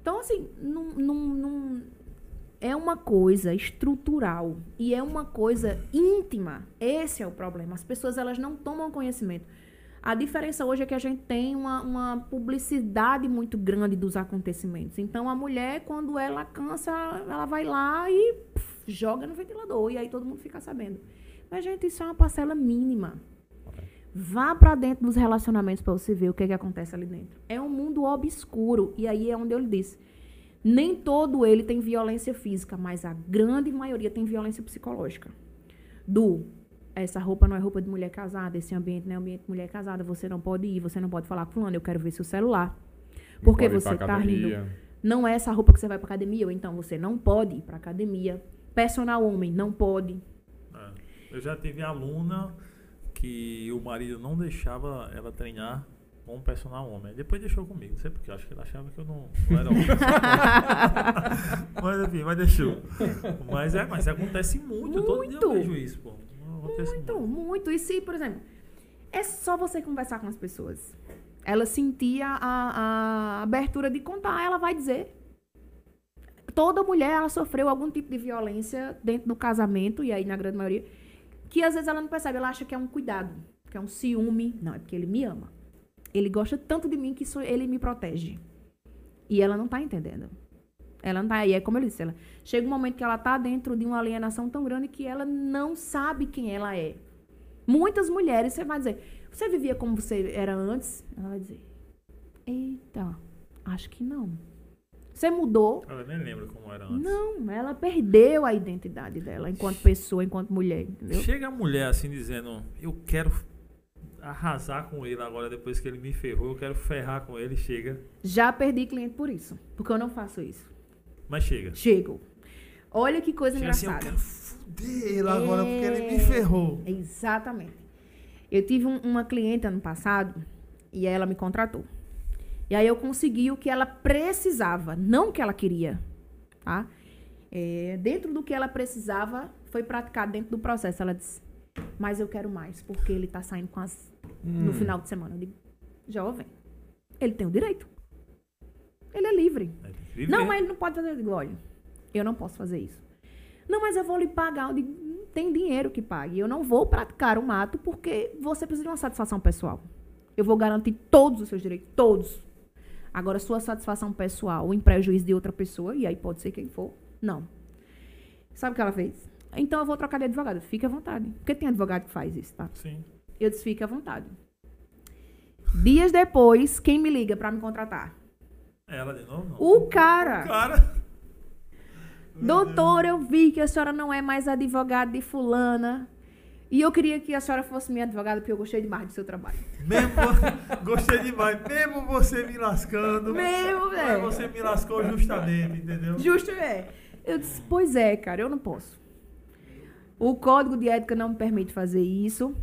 Então, assim, não, não, é uma coisa estrutural e é uma coisa íntima. Esse é o problema. As pessoas elas não tomam conhecimento. A diferença hoje é que a gente tem uma, uma publicidade muito grande dos acontecimentos. Então, a mulher, quando ela cansa, ela vai lá e pff, joga no ventilador. E aí todo mundo fica sabendo. Mas, gente, isso é uma parcela mínima. Vá pra dentro dos relacionamentos para você ver o que, que acontece ali dentro. É um mundo obscuro. E aí é onde eu lhe disse. Nem todo ele tem violência física, mas a grande maioria tem violência psicológica. Do essa roupa não é roupa de mulher casada, esse ambiente não é ambiente de mulher casada, você não pode ir, você não pode falar com fulano, eu quero ver seu celular. Porque você tá rindo. academia. Não é essa roupa que você vai pra academia, ou então você não pode ir pra academia. Personal homem, não pode. É. Eu já tive aluna que o marido não deixava ela treinar com um personal homem. Depois deixou comigo, não sei porque, acho que ele achava que eu não, não era homem. mas enfim, mas deixou. Mas é, mas acontece muito, todo dia eu Muito. vejo isso, pô. Acontece Muito, muito. muito. E se, por exemplo, é só você conversar com as pessoas. Ela sentir a, a abertura de contar, ela vai dizer. Toda mulher, ela sofreu algum tipo de violência dentro do casamento, e aí na grande maioria, que às vezes ela não percebe, ela acha que é um cuidado, que é um ciúme. Não, é porque ele me ama. Ele gosta tanto de mim que isso, ele me protege. E ela não tá entendendo. Ela não tá. E é como eu disse, ela chega um momento que ela tá dentro de uma alienação tão grande que ela não sabe quem ela é. Muitas mulheres, você vai dizer, você vivia como você era antes? Ela vai dizer, eita, acho que não. Você mudou? Ela nem lembra como era antes. Não, ela perdeu a identidade dela enquanto pessoa, enquanto mulher, entendeu? Chega a mulher assim dizendo, eu quero arrasar com ele agora, depois que ele me ferrou, eu quero ferrar com ele, chega. Já perdi cliente por isso, porque eu não faço isso. Mas chega. Chego. Olha que coisa Chega assim, eu engraçada. quero fuder ele agora, porque ele me É. ferrou. Exatamente. Eu tive um- uma cliente ano passado e ela me contratou. E aí eu consegui o que ela precisava, não o que ela queria, tá? É, dentro do que ela precisava, foi praticado dentro do processo. Ela disse, mas eu quero mais, porque ele tá saindo com as no Hum. final de semana. Eu digo, jovem, ele tem o direito. Ele é livre. É. Não, mas ele não pode fazer. Eu digo, olha, eu não posso fazer isso. Não, mas eu vou lhe pagar. Eu digo, não tem dinheiro que pague. Eu não vou praticar um ato porque você precisa de uma satisfação pessoal. Eu vou garantir todos os seus direitos, todos. Agora, sua satisfação pessoal em prejuízo de outra pessoa, e aí pode ser quem for, não. Sabe o que ela fez? Então eu vou trocar de advogado. Fique à vontade. Porque tem advogado que faz isso, tá? Sim. Eu disse, fique à vontade. Dias depois, quem me liga pra me contratar? Ela de novo, não. O cara. cara. Doutor, eu vi que a senhora não é mais advogada de fulana. E eu queria que a senhora fosse minha advogada, porque eu gostei demais do seu trabalho. Mesmo, gostei demais. Mesmo você me lascando. Mesmo, velho. Você me lascou justamente, entendeu? Justo é. Eu disse, pois é, cara, eu não posso. O código de ética não me permite fazer isso.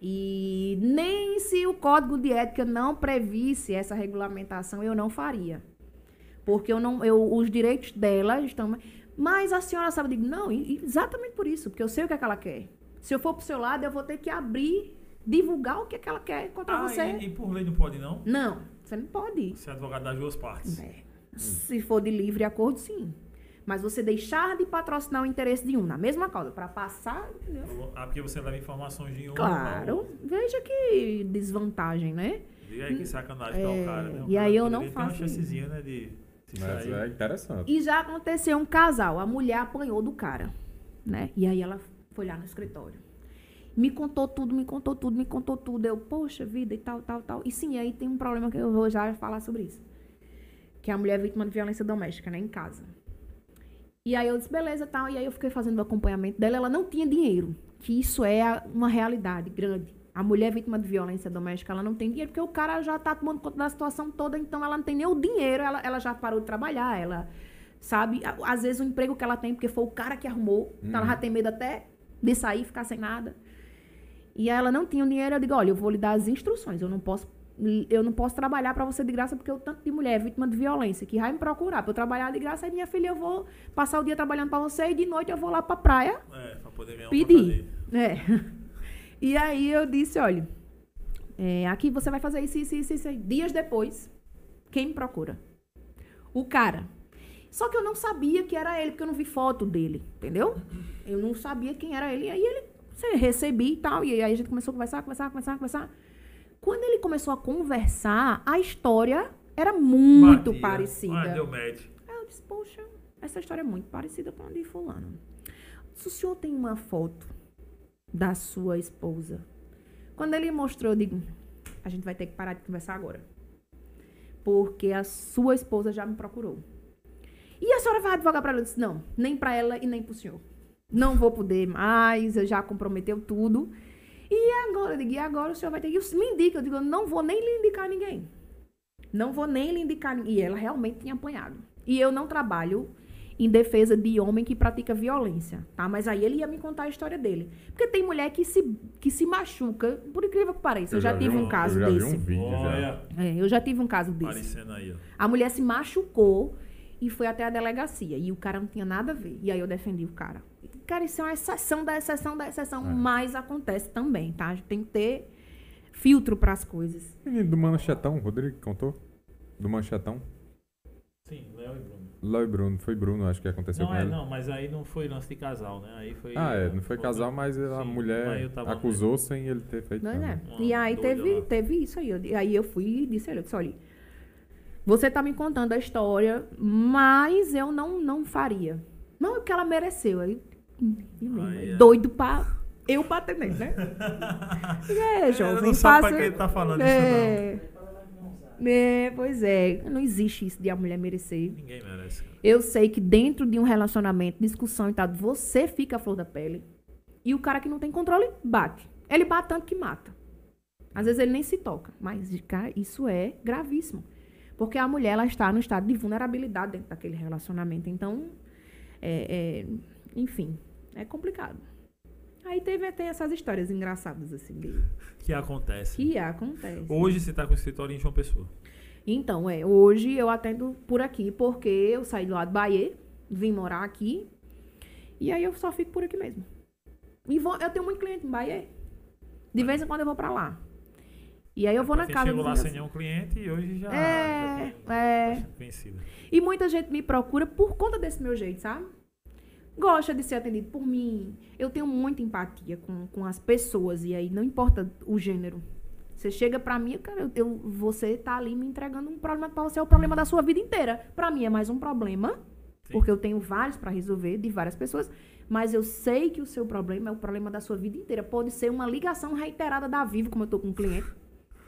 E nem se o código de ética não previsse essa regulamentação, eu não faria. Porque eu não, eu, os direitos dela estão. Mas a senhora sabe, eu digo, não, exatamente por isso, porque eu sei o que, é que ela quer. Se eu for pro seu lado, eu vou ter que abrir, divulgar o que, é que ela quer contra Ah, você. e, e por lei não pode, não? Não, você não pode. Você é advogado das duas partes. É. Se for de livre acordo, sim. Mas você deixar de patrocinar o interesse de um na mesma causa para passar. entendeu? Ah, porque você leva informações de um. Claro, veja que desvantagem, né? Diga aí que sacanagem pra o É, cara, né? O e cara aí eu não faço uma chancezinha, né? De se Mas sair. é interessante. E já aconteceu um casal, a mulher apanhou do cara, né? E aí ela foi lá no escritório. Me contou tudo, me contou tudo, me contou tudo. Eu, poxa vida, e tal, tal, tal. E sim, aí tem um problema que eu vou já falar sobre isso. Que a mulher é vítima de violência doméstica, né? Em casa. E aí eu disse, beleza, tal. E aí eu fiquei fazendo o acompanhamento dela. Ela não tinha dinheiro. Que isso é uma realidade grande. A mulher vítima de violência doméstica, ela não tem dinheiro, porque o cara já tá tomando conta da situação toda, então ela não tem nem o dinheiro, ela, ela já parou de trabalhar, ela sabe? Às vezes o emprego que ela tem, porque foi o cara que arrumou, então ela já tem medo até de sair ficar sem nada. E ela não tinha o dinheiro, eu digo, olha, eu vou lhe dar as instruções, eu não posso eu não posso trabalhar pra você de graça porque o tanto de mulher vítima de violência que vai me procurar pra eu trabalhar de graça, aí minha filha eu vou passar o dia trabalhando pra você e de noite eu vou lá pra praia É, pra poder ganhar pedir. É. E aí eu disse, olha, é, aqui você vai fazer isso, isso, isso, isso. Dias depois, quem me procura? O cara. Só que eu não sabia que era ele, porque eu não vi foto dele, entendeu? Eu não sabia quem era ele. E aí ele, você recebi e tal. E aí a gente começou a conversar, conversar, conversar, conversar. Quando ele começou a conversar, a história era muito Batia. parecida. Ah, deu match. Aí eu disse, poxa, essa história é muito parecida com a de fulano. Se o senhor tem uma foto da sua esposa, quando ele mostrou, eu digo, a gente vai ter que parar de conversar agora. Porque a sua esposa já me procurou. E a senhora vai advogar para ela? Eu disse, não, nem para ela e nem para o senhor. Não vou poder mais, eu já comprometeu tudo. E agora, eu digo, e agora o senhor vai ter que. Me indica, eu digo, eu não vou nem lhe indicar ninguém. Não vou nem lhe indicar ninguém. E ela realmente tinha apanhado. E eu não trabalho em defesa de homem que pratica violência, tá? Mas aí ele ia me contar a história dele. Porque tem mulher que se, que se machuca, por incrível que pareça. Eu, já, tive vi um caso eu já desse. Vi um vídeo já. É, eu já tive um caso desse. aparecendo aí, ó. A mulher se machucou e foi até a delegacia. E o cara não tinha nada a ver. E aí eu defendi o cara. Cara, isso é uma exceção da exceção da exceção, É. mas acontece também, tá? A gente tem que ter filtro para as coisas. Menino do Manchetão, o Rodrigo contou? Do Manchetão? Sim, Léo e Bruno. Léo e Bruno, foi Bruno, acho que aconteceu Não, com é, ele. não, mas aí não foi lance de casal, né? Aí foi. Ah, é, não foi casal, mas a Sim, mulher acusou sem ele ter feito Não é? nada. Uma E aí teve, lá. teve isso aí. Eu- E aí eu fui e disse a ele, eu disse, olha, você tá me contando a história, mas eu não, não faria. Não é o que ela mereceu. Aí, mesmo, Aí é. doido pra eu bater nele, né? É, Eu jovem, não sabe faça... pra que ele tá falando isso, é, é, pois é. Não existe isso de a mulher merecer. não. Ninguém merece. cara. Eu sei que dentro de um relacionamento, discussão e tal, você fica a flor da pele. E o cara que não tem controle bate. Ele bate tanto que mata. Às vezes ele nem se toca. Mas, cara, isso é gravíssimo. Porque a mulher, ela está no estado de vulnerabilidade dentro daquele relacionamento. Então, é, é, enfim, é complicado. Aí teve, tem essas histórias engraçadas, assim, de- Que acontece. que acontece. Hoje você tá com o escritório em João Pessoa. Então, é, hoje eu atendo por aqui porque eu saí do lado do Bahia, vim morar aqui, e aí eu só fico por aqui mesmo. E vou, eu tenho muito cliente em Bahia. De vez em quando eu vou pra lá. E aí eu vou na casa chegou dos lá meus- sem nenhum cliente e hoje já, É, já tem é. E muita gente me procura por conta desse meu jeito, sabe? Gosta de ser atendido por mim. Eu tenho muita empatia com, com as pessoas. E aí não importa o gênero. Você chega pra mim, cara, eu, eu- você tá ali me entregando um problema que pra você é o problema da sua vida inteira. Pra mim é mais um problema, Sim. porque eu tenho vários pra resolver de várias pessoas. Mas eu sei que o seu problema é o problema da sua vida inteira. Pode ser uma ligação reiterada da Vivo, como eu tô com um cliente.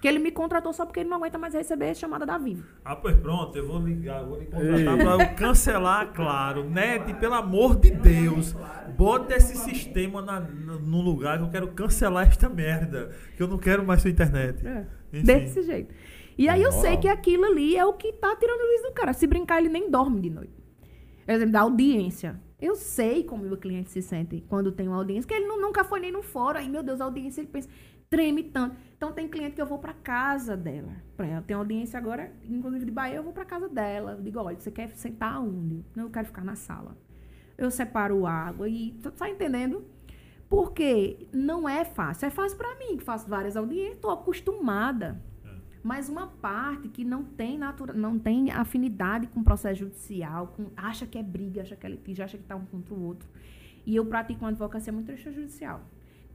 Que ele me contratou só porque ele não aguenta mais receber chamada da Vivo. Ah, pois pronto, eu vou ligar, vou lhe contratar pra eu cancelar, claro. Net, pelo amor de Deus, bota esse sistema na, num lugar que eu quero cancelar esta merda. Que eu não quero mais sua internet. Enfim. Desse jeito. E aí eu Uau. sei que aquilo ali é o que tá tirando o luz do cara. Se brincar, ele nem dorme de noite. Por exemplo, da audiência. Eu sei como o meu cliente se sente quando tem uma audiência, que ele nu- nunca foi nem no fórum. Aí, meu Deus, a audiência, ele pensa, treme tanto. Então, tem cliente que eu vou pra casa dela. Exemplo, tem audiência agora, inclusive de Bahia, eu vou pra casa dela. Eu digo, olha, você quer sentar aonde? Não, eu quero ficar na sala. Eu separo água e... Tu tá entendendo? Porque não é fácil. É fácil pra mim, que faço várias audiências, tô acostumada. Mas uma parte que não tem natura, não tem afinidade com o processo judicial, com, acha que é briga, acha que é litígio, acha que tá um contra o outro. E eu pratico uma advocacia muito extrajudicial.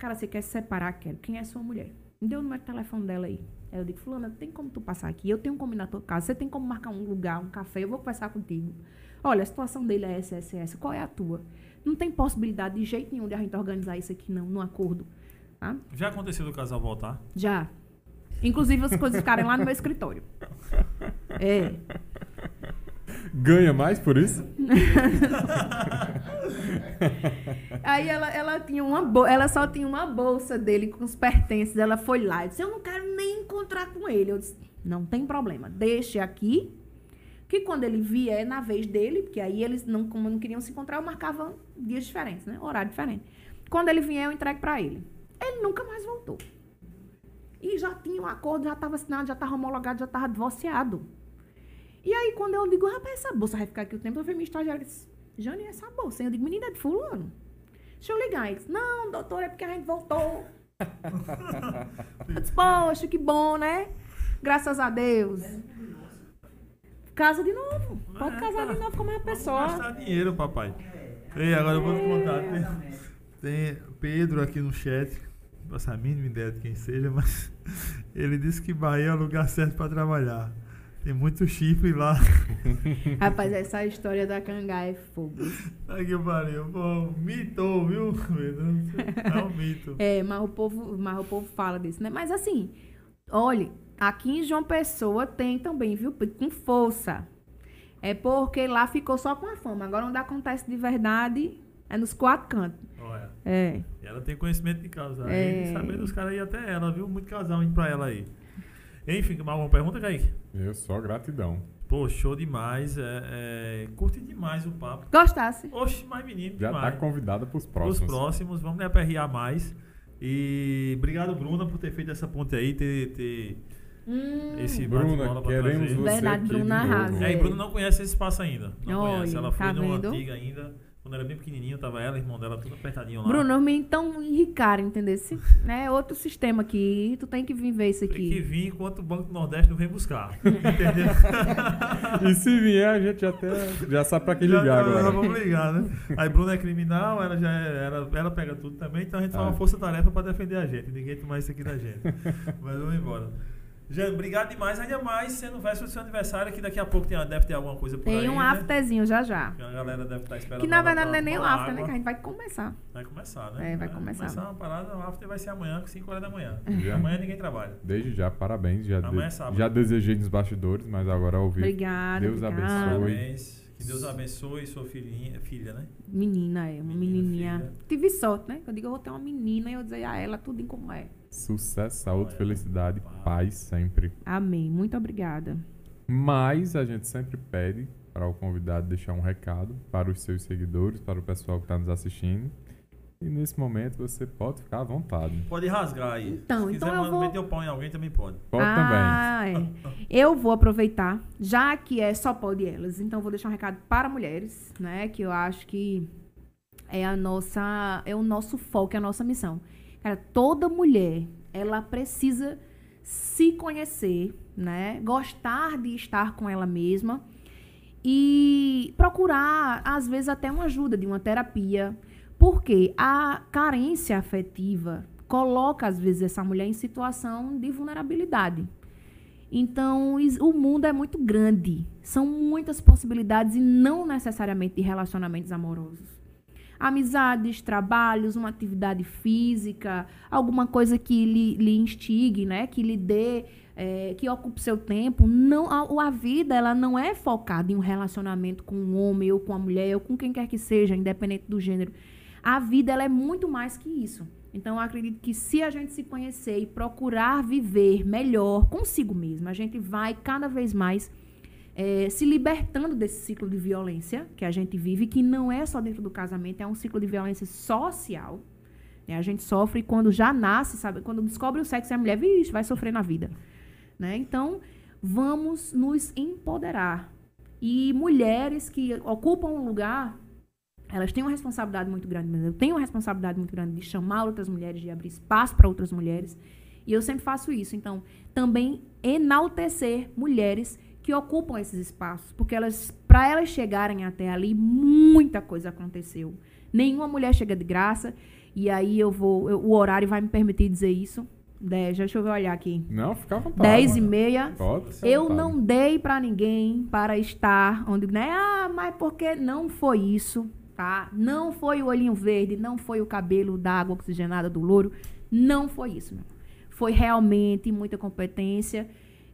Cara, você quer se separar, quero. Quem é sua mulher? Me dê o número de telefone dela aí. Aí eu digo, fulana, tem como tu passar aqui? Eu tenho como ir na tua casa. Você tem como marcar um lugar, um café? Eu vou conversar contigo. Olha, a situação dele é essa, essa, essa. Qual é a tua? Não tem possibilidade de jeito nenhum de a gente organizar isso aqui, não, num acordo. Tá? Já aconteceu do casal voltar? Já. Inclusive as coisas ficarem lá no meu escritório. É. Ganha mais por isso? Aí ela, ela tinha uma bo- ela só tinha uma bolsa dele com os pertences. Ela foi lá e disse: Eu não quero nem encontrar com ele. Eu disse: Não tem problema, deixe aqui. Que quando ele vier na vez dele, porque aí eles não, como não queriam se encontrar, eu marcava dias diferentes, né? Horário diferente. Quando ele vier, eu entrego pra ele. Ele nunca mais voltou. E já tinha um acordo, já estava assinado, já estava homologado, já estava divorciado. E aí, quando eu digo, rapaz, essa bolsa vai ficar aqui o tempo, eu vi minha estagiária disse, Jane, essa bolsa? Eu digo, menina, é de fulano. Deixa eu ligar. Ele disse, não, doutor, é porque a gente voltou. eu disse, poxa, que bom, né? Graças a Deus. Casa de novo. Pode É, casar tá. de novo com a mesma Vamos pessoa. gastar dinheiro, papai. Ei, agora eu vou te contar. Tem, tem Pedro aqui no chat. Não faço a mínima ideia de quem seja, mas ele disse que Bahia é o lugar certo pra trabalhar. Tem muito chifre lá. Rapaz, essa história da cangá é fogo. Aqui pariu. Pô, mito, viu? É um mito. É, mas o povo, mas o povo fala disso, né? Mas assim, olhe, aqui em João Pessoa tem também, viu? Com força. É porque lá ficou só com a fama. Agora, onde acontece de verdade, É nos quatro cantos. Olha. É. E ela tem conhecimento de casal. É. Sabendo os caras aí até ela, viu? Muito casal indo pra ela aí. Enfim, mais alguma pergunta, Kaique? Eu só gratidão. Pô, show demais. É, é, curti demais o papo. Gostasse? Oxe, mais menino Já demais. tá convidada pros Os próximos. próximos, vamos lhe aperrear mais. E obrigado, Bruna, por ter feito essa ponte aí, ter, ter Hum. esse Bruna, bate-bola pra queremos trazer. você Verdade, aqui Bruna de novo. arrasa. É, e Bruno não conhece esse espaço ainda. Não Olha, conhece. Ela foi tá numa vendo? antiga ainda. Quando era bem pequenininho, tava ela, irmão dela, tudo apertadinho lá. Bruno, me então enricaram, entendeu? É outro sistema aqui. Tu tem que viver isso Tem que aqui. vir enquanto o Banco do Nordeste não vem buscar. Entendeu? E se vier, a gente até já sabe pra quem Já- ligar já agora. vamos ligar, né? Aí Bruna é criminal, ela já é- ela, ela pega tudo também, então a gente faz Ah. uma força-tarefa pra defender a gente. Ninguém toma isso aqui da gente. Mas vamos embora. Jane, obrigado demais, ainda mais sendo véspera do seu aniversário, que daqui a pouco tem, deve ter alguma coisa por aí. Tem um né? afterzinho já já. Que a galera deve estar esperando. Que na verdade não é nem o tomar after, né? água. Que a gente vai começar. Vai começar, né? É, vai começar. uma parada, o after vai ser amanhã, 5 horas da manhã. Já. Amanhã ninguém trabalha. Desde já, parabéns. Já, Amanhã de- é sábado. já desejei nos bastidores, mas agora ao vivo. Obrigada. Deus obrigada. abençoe. Parabéns. Que Deus abençoe sua filhinha, filha, né? Menina, é, uma Menina, menininha. filha. Tive sorte, né? Eu digo, eu vou ter uma menina e eu dizer a ela tudo em como é. Sucesso, saúde, felicidade, paz sempre. Amém. Muito obrigada. Mas a gente sempre pede para o convidado deixar um recado para os seus seguidores, para o pessoal que está nos assistindo. E nesse momento você pode ficar à vontade. Pode rasgar aí. Então, Se então quiser eu vou- meter o pau em alguém, também pode. Pode ah, é. Eu vou aproveitar, já que é só pode elas, então vou deixar um recado para mulheres, né? Que eu acho que é a nossa, é o nosso foco, é a nossa missão. Cara, toda mulher, ela precisa se conhecer, né? Gostar de estar com ela mesma e procurar, às vezes, até uma ajuda de uma terapia. Porque a carência afetiva coloca, às vezes, essa mulher em situação de vulnerabilidade. Então, o mundo é muito grande. São muitas possibilidades e não necessariamente de relacionamentos amorosos. Amizades, trabalhos, uma atividade física, alguma coisa que lhe, lhe instigue, né? Que lhe dê, é, que ocupe seu tempo. Não, a, a vida, ela não é focada em um relacionamento com um homem ou com uma mulher ou com quem quer que seja, independente do gênero. A vida, ela é muito mais que isso. Então, eu acredito que se a gente se conhecer e procurar viver melhor consigo mesmo, a gente vai cada vez mais eh, se libertando desse ciclo de violência que a gente vive, que não é só dentro do casamento, é um ciclo de violência social. né? A gente sofre quando já nasce, sabe? Quando descobre o sexo e a mulher, vixe, vai sofrer na vida. Né? Então, vamos nos empoderar. E mulheres que ocupam um lugar elas têm uma responsabilidade muito grande, mas eu tenho uma responsabilidade muito grande de chamar outras mulheres, de abrir espaço para outras mulheres. E eu sempre faço isso. Então, também enaltecer mulheres que ocupam esses espaços, porque elas, para elas chegarem até ali, muita coisa aconteceu. Nenhuma mulher chega de graça. E aí eu vou, eu- o horário vai me permitir dizer isso. Dez, deixa eu olhar aqui. Não, fica à vontade. Dez e meia. Eu vontade. não dei pra ninguém para estar onde, né? Ah, mas porque não foi isso, tá? Não foi o olhinho verde, não foi o cabelo da água oxigenada do louro, não foi isso, meu. Foi realmente muita competência.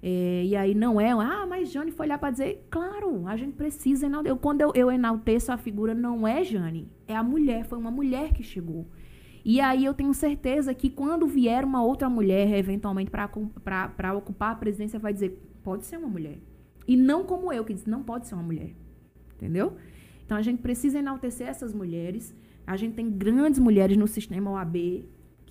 É, e aí não é, ah, mas Jane foi lá para dizer, claro, a gente precisa enaltecer. Quando eu, eu enalteço a figura, não é Jane, é a mulher, foi uma mulher que chegou. E aí eu tenho certeza que quando vier uma outra mulher, eventualmente, para ocupar a presidência, vai dizer, pode ser uma mulher. E não como eu, que diz, não pode ser uma mulher. Entendeu? Então a gente precisa enaltecer essas mulheres. A gente tem grandes mulheres no sistema OAB,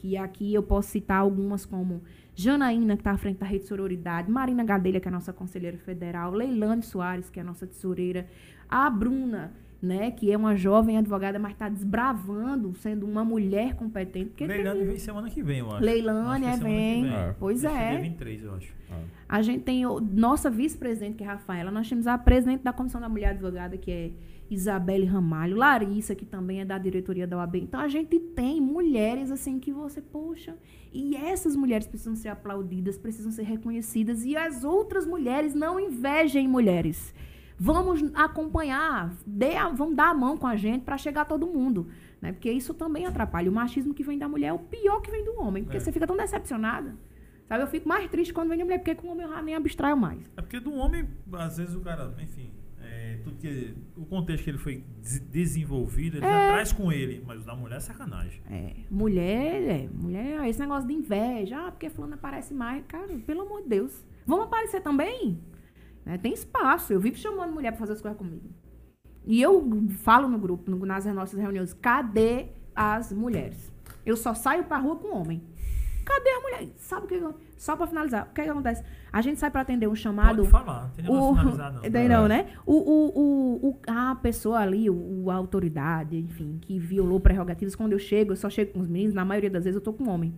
que aqui eu posso citar algumas como Janaína, que está à frente da Rede Sororidade, Marina Gadelha, que é a nossa conselheira federal, Leilane Soares, que é a nossa tesoureira, a Bruna, né, que é uma jovem advogada, mas está desbravando, sendo uma mulher competente. Porque tem- Leilane vem semana que vem, eu acho. Leilane Acho é, semana que vem. É. Pois é. Dia 23, eu acho. Ah, A gente tem o, nossa vice-presidente, que é a Rafaela. Nós temos a presidente da Comissão da Mulher Advogada, que é Isabelle Ramalho. Larissa, que também é da diretoria da OAB. Então, a gente tem mulheres, assim, que você, poxa... E essas mulheres precisam ser aplaudidas, precisam ser reconhecidas. E as outras mulheres não invejem mulheres. Vamos acompanhar, dê a- vamos dar a mão com a gente para chegar a todo mundo. Né? Porque isso também atrapalha. O machismo que vem da mulher é o pior que vem do homem. Porque É. você fica tão decepcionada. Sabe, eu fico mais triste quando vem da mulher, porque com o homem eu nem abstraio mais. É porque do homem, às vezes o cara, enfim, é, tudo que, o contexto que ele foi des- desenvolvido, ele É. já traz com ele. Mas o da mulher é sacanagem. É, mulher, é, mulher, esse negócio de inveja, ah, porque fulano aparece mais, cara, pelo amor de Deus. Vamos aparecer também? Né, tem espaço, eu vivo chamando mulher pra fazer as coisas comigo. E eu falo no grupo, nas nossas reuniões, cadê as mulheres? Eu só saio pra rua com homem. Cadê a mulher? Sabe o que Só pra finalizar, o que, que acontece? A gente sai pra atender um chamado... Pode falar, não tem O, finalizado não. Daí não, né? O, o, o, o- a pessoa ali, o, o- a autoridade, enfim, que violou prerrogativas, quando eu chego, eu só chego com os meninos, na maioria das vezes eu tô com homem.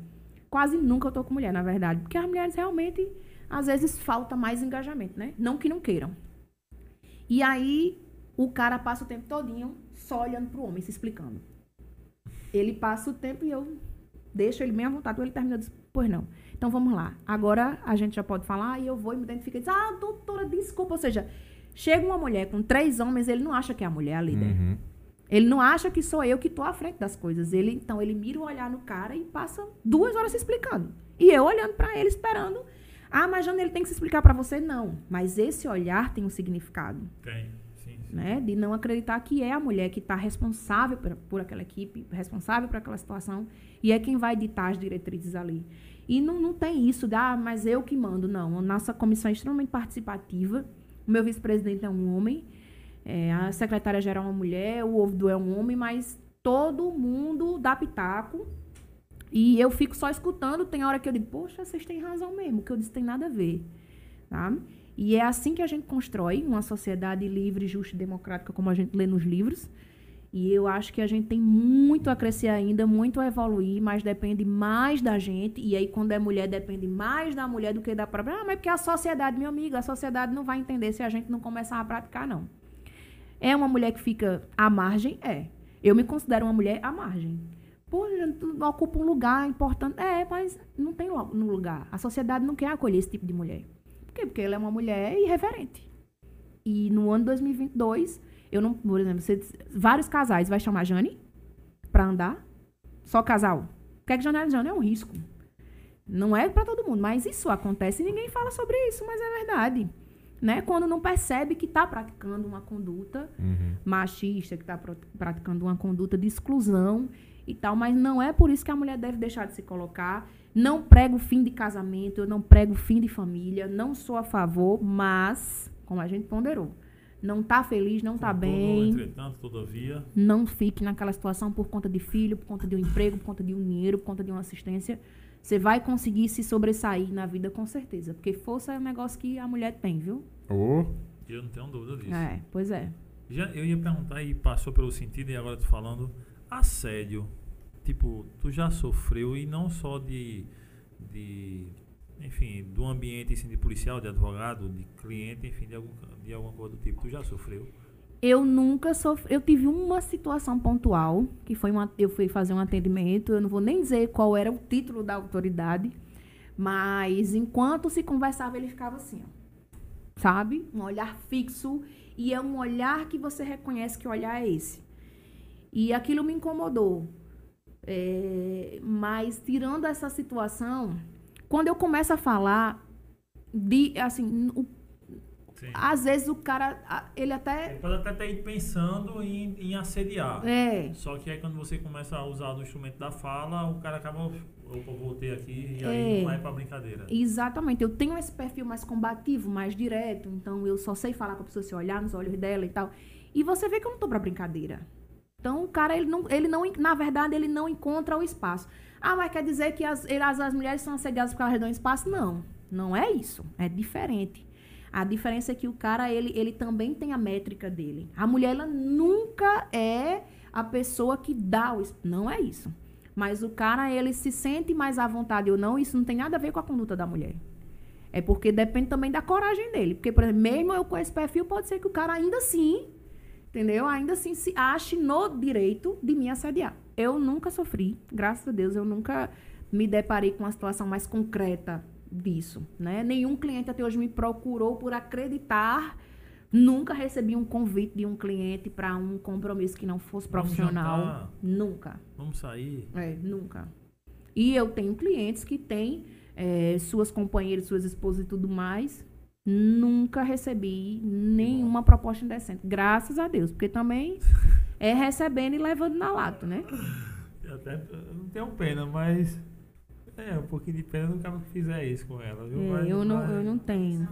Quase nunca eu tô com mulher, na verdade. Porque as mulheres realmente, às vezes, falta mais engajamento, né? Não que não queiram. E aí, o cara passa o tempo todinho só olhando pro homem, se explicando. Ele passa o tempo e eu deixo ele bem à vontade. Ele termina diz, pois não. Então vamos lá. Agora a gente já pode falar e eu vou e me identifico e diz, ah, doutora, desculpa. Ou seja, chega uma mulher com três homens, ele não acha que é a mulher a líder. Uhum. Ele não acha que sou eu que tô à frente das coisas. Ele, então, ele mira o olhar no cara e passa duas horas se explicando. E eu olhando pra ele, esperando. Ah, mas Jana, ele tem que se explicar pra você? Não. Mas esse olhar tem um significado Tem, sim, sim. né? De não acreditar que é a mulher que está responsável por, por aquela equipe, responsável por aquela situação, e é quem vai ditar as diretrizes ali. E não, não tem isso de, ah, mas eu que mando, não. A nossa comissão é extremamente participativa. O meu vice-presidente é um homem, é, a secretária-geral é uma mulher, o ouvidor é um homem, mas todo mundo dá pitaco. E eu fico só escutando, tem hora que eu digo, poxa, vocês têm razão mesmo, o que eu disse tem nada a ver. Tá? E é assim que a gente constrói uma sociedade livre, justa e democrática, como a gente lê nos livros. E eu acho que a gente tem muito a crescer ainda, muito a evoluir, mas depende mais da gente. E aí, quando é mulher, depende mais da mulher do que da própria. Ah, mas porque a sociedade, meu amigo, a sociedade não vai entender se a gente não começar a praticar, não. É uma mulher que fica à margem? É. Eu me considero uma mulher à margem. Pô, ocupa um lugar importante. É, mas não tem no lugar. A sociedade não quer acolher esse tipo de mulher. Por quê? Porque ela é uma mulher irreverente. E no ano 2022, eu não, por exemplo, você, vários casais vai chamar Jane pra andar? Só casal? O que é que Jane é Jane? É um risco. Não é pra todo mundo, mas isso acontece e ninguém fala sobre isso, mas é verdade. Né? Quando não percebe que tá praticando uma conduta Uhum. machista, que está praticando uma conduta de exclusão e tal, mas não é por isso que a mulher deve deixar de se colocar. Não prego fim de casamento, eu não prego fim de família, não sou a favor, mas, como a gente ponderou, não tá feliz, não tá bem, Entretanto, todavia, não fique naquela situação por conta de filho, por conta de um emprego, por conta de um dinheiro, por conta de uma assistência. Você vai conseguir se sobressair na vida com certeza, porque força é um negócio que a mulher tem, viu? Oh, eu não tenho dúvida disso. É, pois é. Já, eu ia perguntar e passou pelo sentido, e agora tu falando assédio. Tipo, tu já sofreu e não só de. de enfim, do ambiente assim, de policial, de advogado, de cliente, enfim, de, algum, de alguma coisa do tipo. Tu já sofreu? Eu nunca sofri. Eu tive uma situação pontual, que foi uma. Eu fui fazer um atendimento. Eu não vou nem dizer qual era o título da autoridade, mas enquanto se conversava, ele ficava assim, ó. Sabe? Um olhar fixo. E é um olhar que você reconhece que olhar é esse. E aquilo me incomodou. É, mas tirando essa situação, quando eu começo a falar de assim, o- Sim. às vezes o cara, ele até Ele pode até estar aí pensando em, em assediar. é, Só que aí quando você começa a usar do instrumento da fala, o cara acaba. Opa, voltei aqui e É. aí não é pra brincadeira. Exatamente. Eu tenho esse perfil mais combativo, mais direto. Então, eu só sei falar com a pessoa, se olhar nos olhos dela e tal. E você vê que eu não tô pra brincadeira. Então, o cara, ele não, ele não, na verdade, ele não encontra o espaço. Ah, mas quer dizer que as, as, as mulheres são assediadas porque elas dão espaço? Não. Não é isso. É diferente. A diferença é que o cara, ele, ele também tem a métrica dele. A mulher, ela nunca é a pessoa que dá o. Não é isso. Mas o cara, ele se sente mais à vontade ou não, isso não tem nada a ver com a conduta da mulher. É porque depende também da coragem dele. Porque, por exemplo, mesmo eu com esse perfil, pode ser que o cara ainda assim, entendeu? Ainda assim se ache no direito de me assediar. Eu nunca sofri, graças a Deus, eu nunca me deparei com uma situação mais concreta disso, né? Nenhum cliente até hoje me procurou por acreditar. Nunca recebi um convite de um cliente para um compromisso que não fosse profissional. jantar. Nunca. Vamos sair. É, nunca. E eu tenho clientes que têm é, suas companheiras, suas esposas e tudo mais. Nunca recebi nenhuma proposta indecente. Graças a Deus. Porque também é recebendo e levando na lata, né? Eu até eu não tenho pena, mas. É, um pouquinho de pena do cara que fizer isso com ela, viu? É, Vai- eu, não, vai- eu não tenho.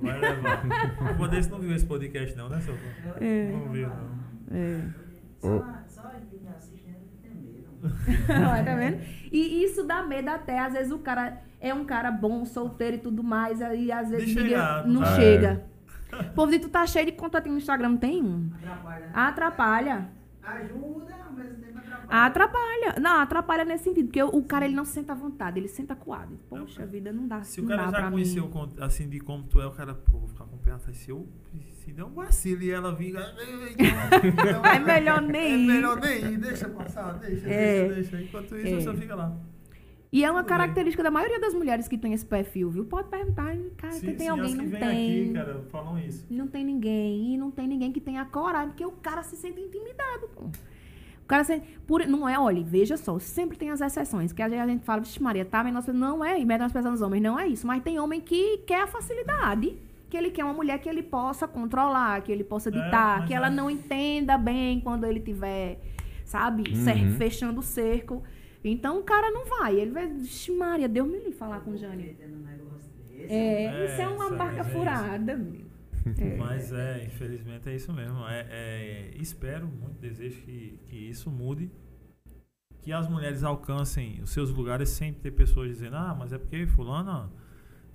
Vai levar. O Modeste não viu esse podcast, não, né, seu? É. Não viu, não. É. Só assiste né, que tem medo. Olha, tá vendo? E isso dá medo até. Às vezes o cara é um cara bom, solteiro e tudo mais, aí às vezes chegar, não é. chega. O povo diz, tu tá cheio de contatinho no Instagram, não tem um? Atrapalha. Atrapalha. Ajuda, ao mesmo tempo atrapalha. Atrapalha. Não, atrapalha nesse sentido, porque o, cara ele não senta à vontade, ele senta coado. Poxa vida, não dá Se não o cara já conheceu mim. assim de como tu é, o cara, pô, vou ficar com pena. Se eu se der um vacilo e ela vir. É melhor nem É ir. melhor nem ir, deixa passar, deixa, É. deixa, deixa. Enquanto isso, É. você fica lá. E é uma característica da maioria das mulheres que tem esse perfil, viu? Pode perguntar, cara, Sim, que tem sim, alguém, que não vêm tem. aqui, cara, falam isso. Não tem ninguém. E não tem ninguém que tenha coragem, porque o cara se sente intimidado, pô. O cara por, Não é, olha, veja só, sempre tem as exceções. Que a gente, a gente fala, vixe Maria, tá, mas não é, e menosprezando nos homens, não é isso. Mas tem homem que quer a facilidade. Que ele quer uma mulher que ele possa controlar, que ele possa É, ditar, mas que ela é. não entenda bem quando ele tiver, sabe, Uhum. fechando o cerco. Então o cara não vai. Ele vai, vixe Maria, Deus me livre falar com o um negócio desse. É, É, isso é uma é- barca é furada, menino. É. Mas é, infelizmente é isso mesmo. É, é, espero, muito desejo que, que isso mude. Que as mulheres alcancem os seus lugares sem ter pessoas dizendo, ah, mas é porque fulana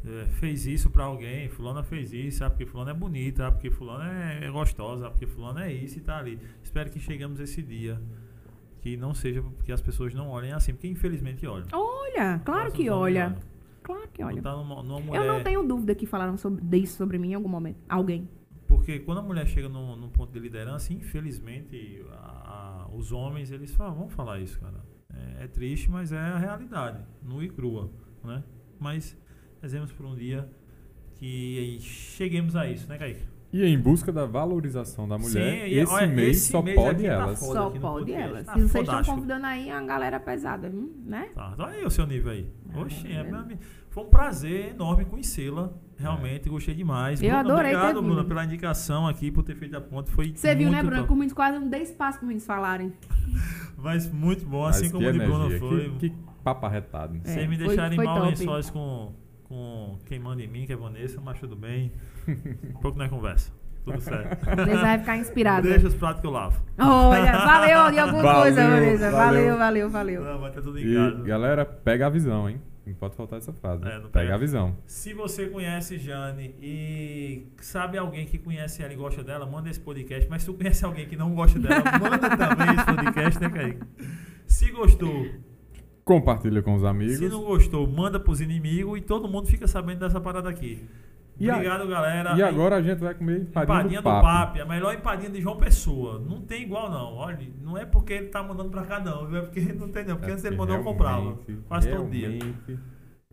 é, fez isso pra alguém, fulana fez isso, ah, porque fulana é bonita, ah, porque fulana é, é gostosa, ah, porque fulana é isso e tá ali. Espero que chegamos esse dia. Que não seja porque as pessoas não olhem assim, porque infelizmente olham. Olha, claro que olha. olham. Claro que tá numa, numa mulher, Eu não tenho dúvida que falaram sobre, disso sobre mim em algum momento. Alguém. Porque quando a mulher chega num, num ponto de liderança, infelizmente, a- a- os homens, eles falam, vão falar isso, cara. É, é triste, mas é a realidade, nua e crua, né? Mas rezemos por um dia que cheguemos a isso, né, Kaique? E em busca da valorização da mulher, Sim, e esse olha, mês esse só mês pode tá elas. foda. Só pode elas. Tá Se vocês estão convidando aí, a galera pesada, né? Tá, então aí o seu nível aí. Oxe, é, é. meu amigo. Foi um prazer enorme conhecê-la. Realmente, gostei demais. Eu adorei ter Obrigado. Bruna, pela indicação aqui, por ter feito a ponte. Foi Você viu, né, muito top. Que os meninos quase não dei espaço para os meninos falarem. Mas muito bom, Mas assim como o de Bruna foi. Que, que papo arretado. É, Sem me foi- deixarem foi mal top. lençóis com, com quem manda em mim, que é Vanessa, mas tudo bem. Um pouco nós conversa. Tudo certo. Eles vão ficar inspirados. Deixa os pratos que eu lavo. Olha, valeu de alguma Valeu, coisa, Vanessa. valeu. Valeu, valeu, valeu. Não, vai estar tudo em E casa. galera, pega a visão, hein? Não pode faltar essa frase. É, não pega pega. a visão. Se você conhece Jane e sabe alguém que conhece ela e gosta dela, manda esse podcast. Mas se tu conhece alguém que não gosta dela, manda também esse podcast, né, Kaique? Se gostou, Compartilha com os amigos. se não gostou, manda pros inimigos e todo mundo fica sabendo dessa parada aqui. E a- Obrigado, galera. E agora a gente vai comer empadinha, Empadinha do do papo. papo, a melhor empadinha de João Pessoa. Não tem igual, não. Olha, não é porque ele tá mandando pra cá, não. É porque não tem, não. Porque É antes ele mandou, eu comprava. Quase todo dia.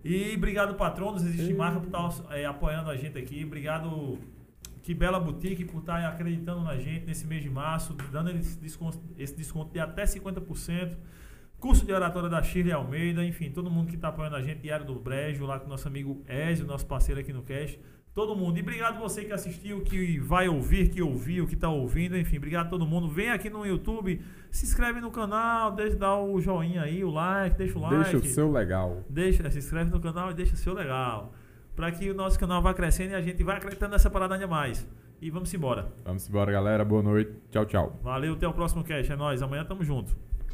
E obrigado, patronos. Existe marca por estar é, apoiando a gente aqui. Obrigado, Que Bela Boutique, por estar acreditando na gente nesse mês de março, dando esse desconto, esse desconto de até 50%. Curso de oratória da Shirley Almeida, enfim, todo mundo que está apoiando a gente, Diário do Brejo, lá com o nosso amigo Ezio, nosso parceiro aqui no Cast. Todo mundo. E obrigado você que assistiu, que vai ouvir, que ouviu, que está ouvindo. Enfim, obrigado a todo mundo. Vem aqui no YouTube, se inscreve no canal, deixa dar o joinha aí, o like, deixa o like. Deixa o seu legal. Deixa, se inscreve no canal e deixa seu legal. Para que o nosso canal vá crescendo e a gente vai acreditando nessa parada ainda mais. E vamos embora. Vamos embora, galera. Boa noite. Tchau, tchau. Valeu, até o próximo cast. É nóis. Amanhã tamo junto.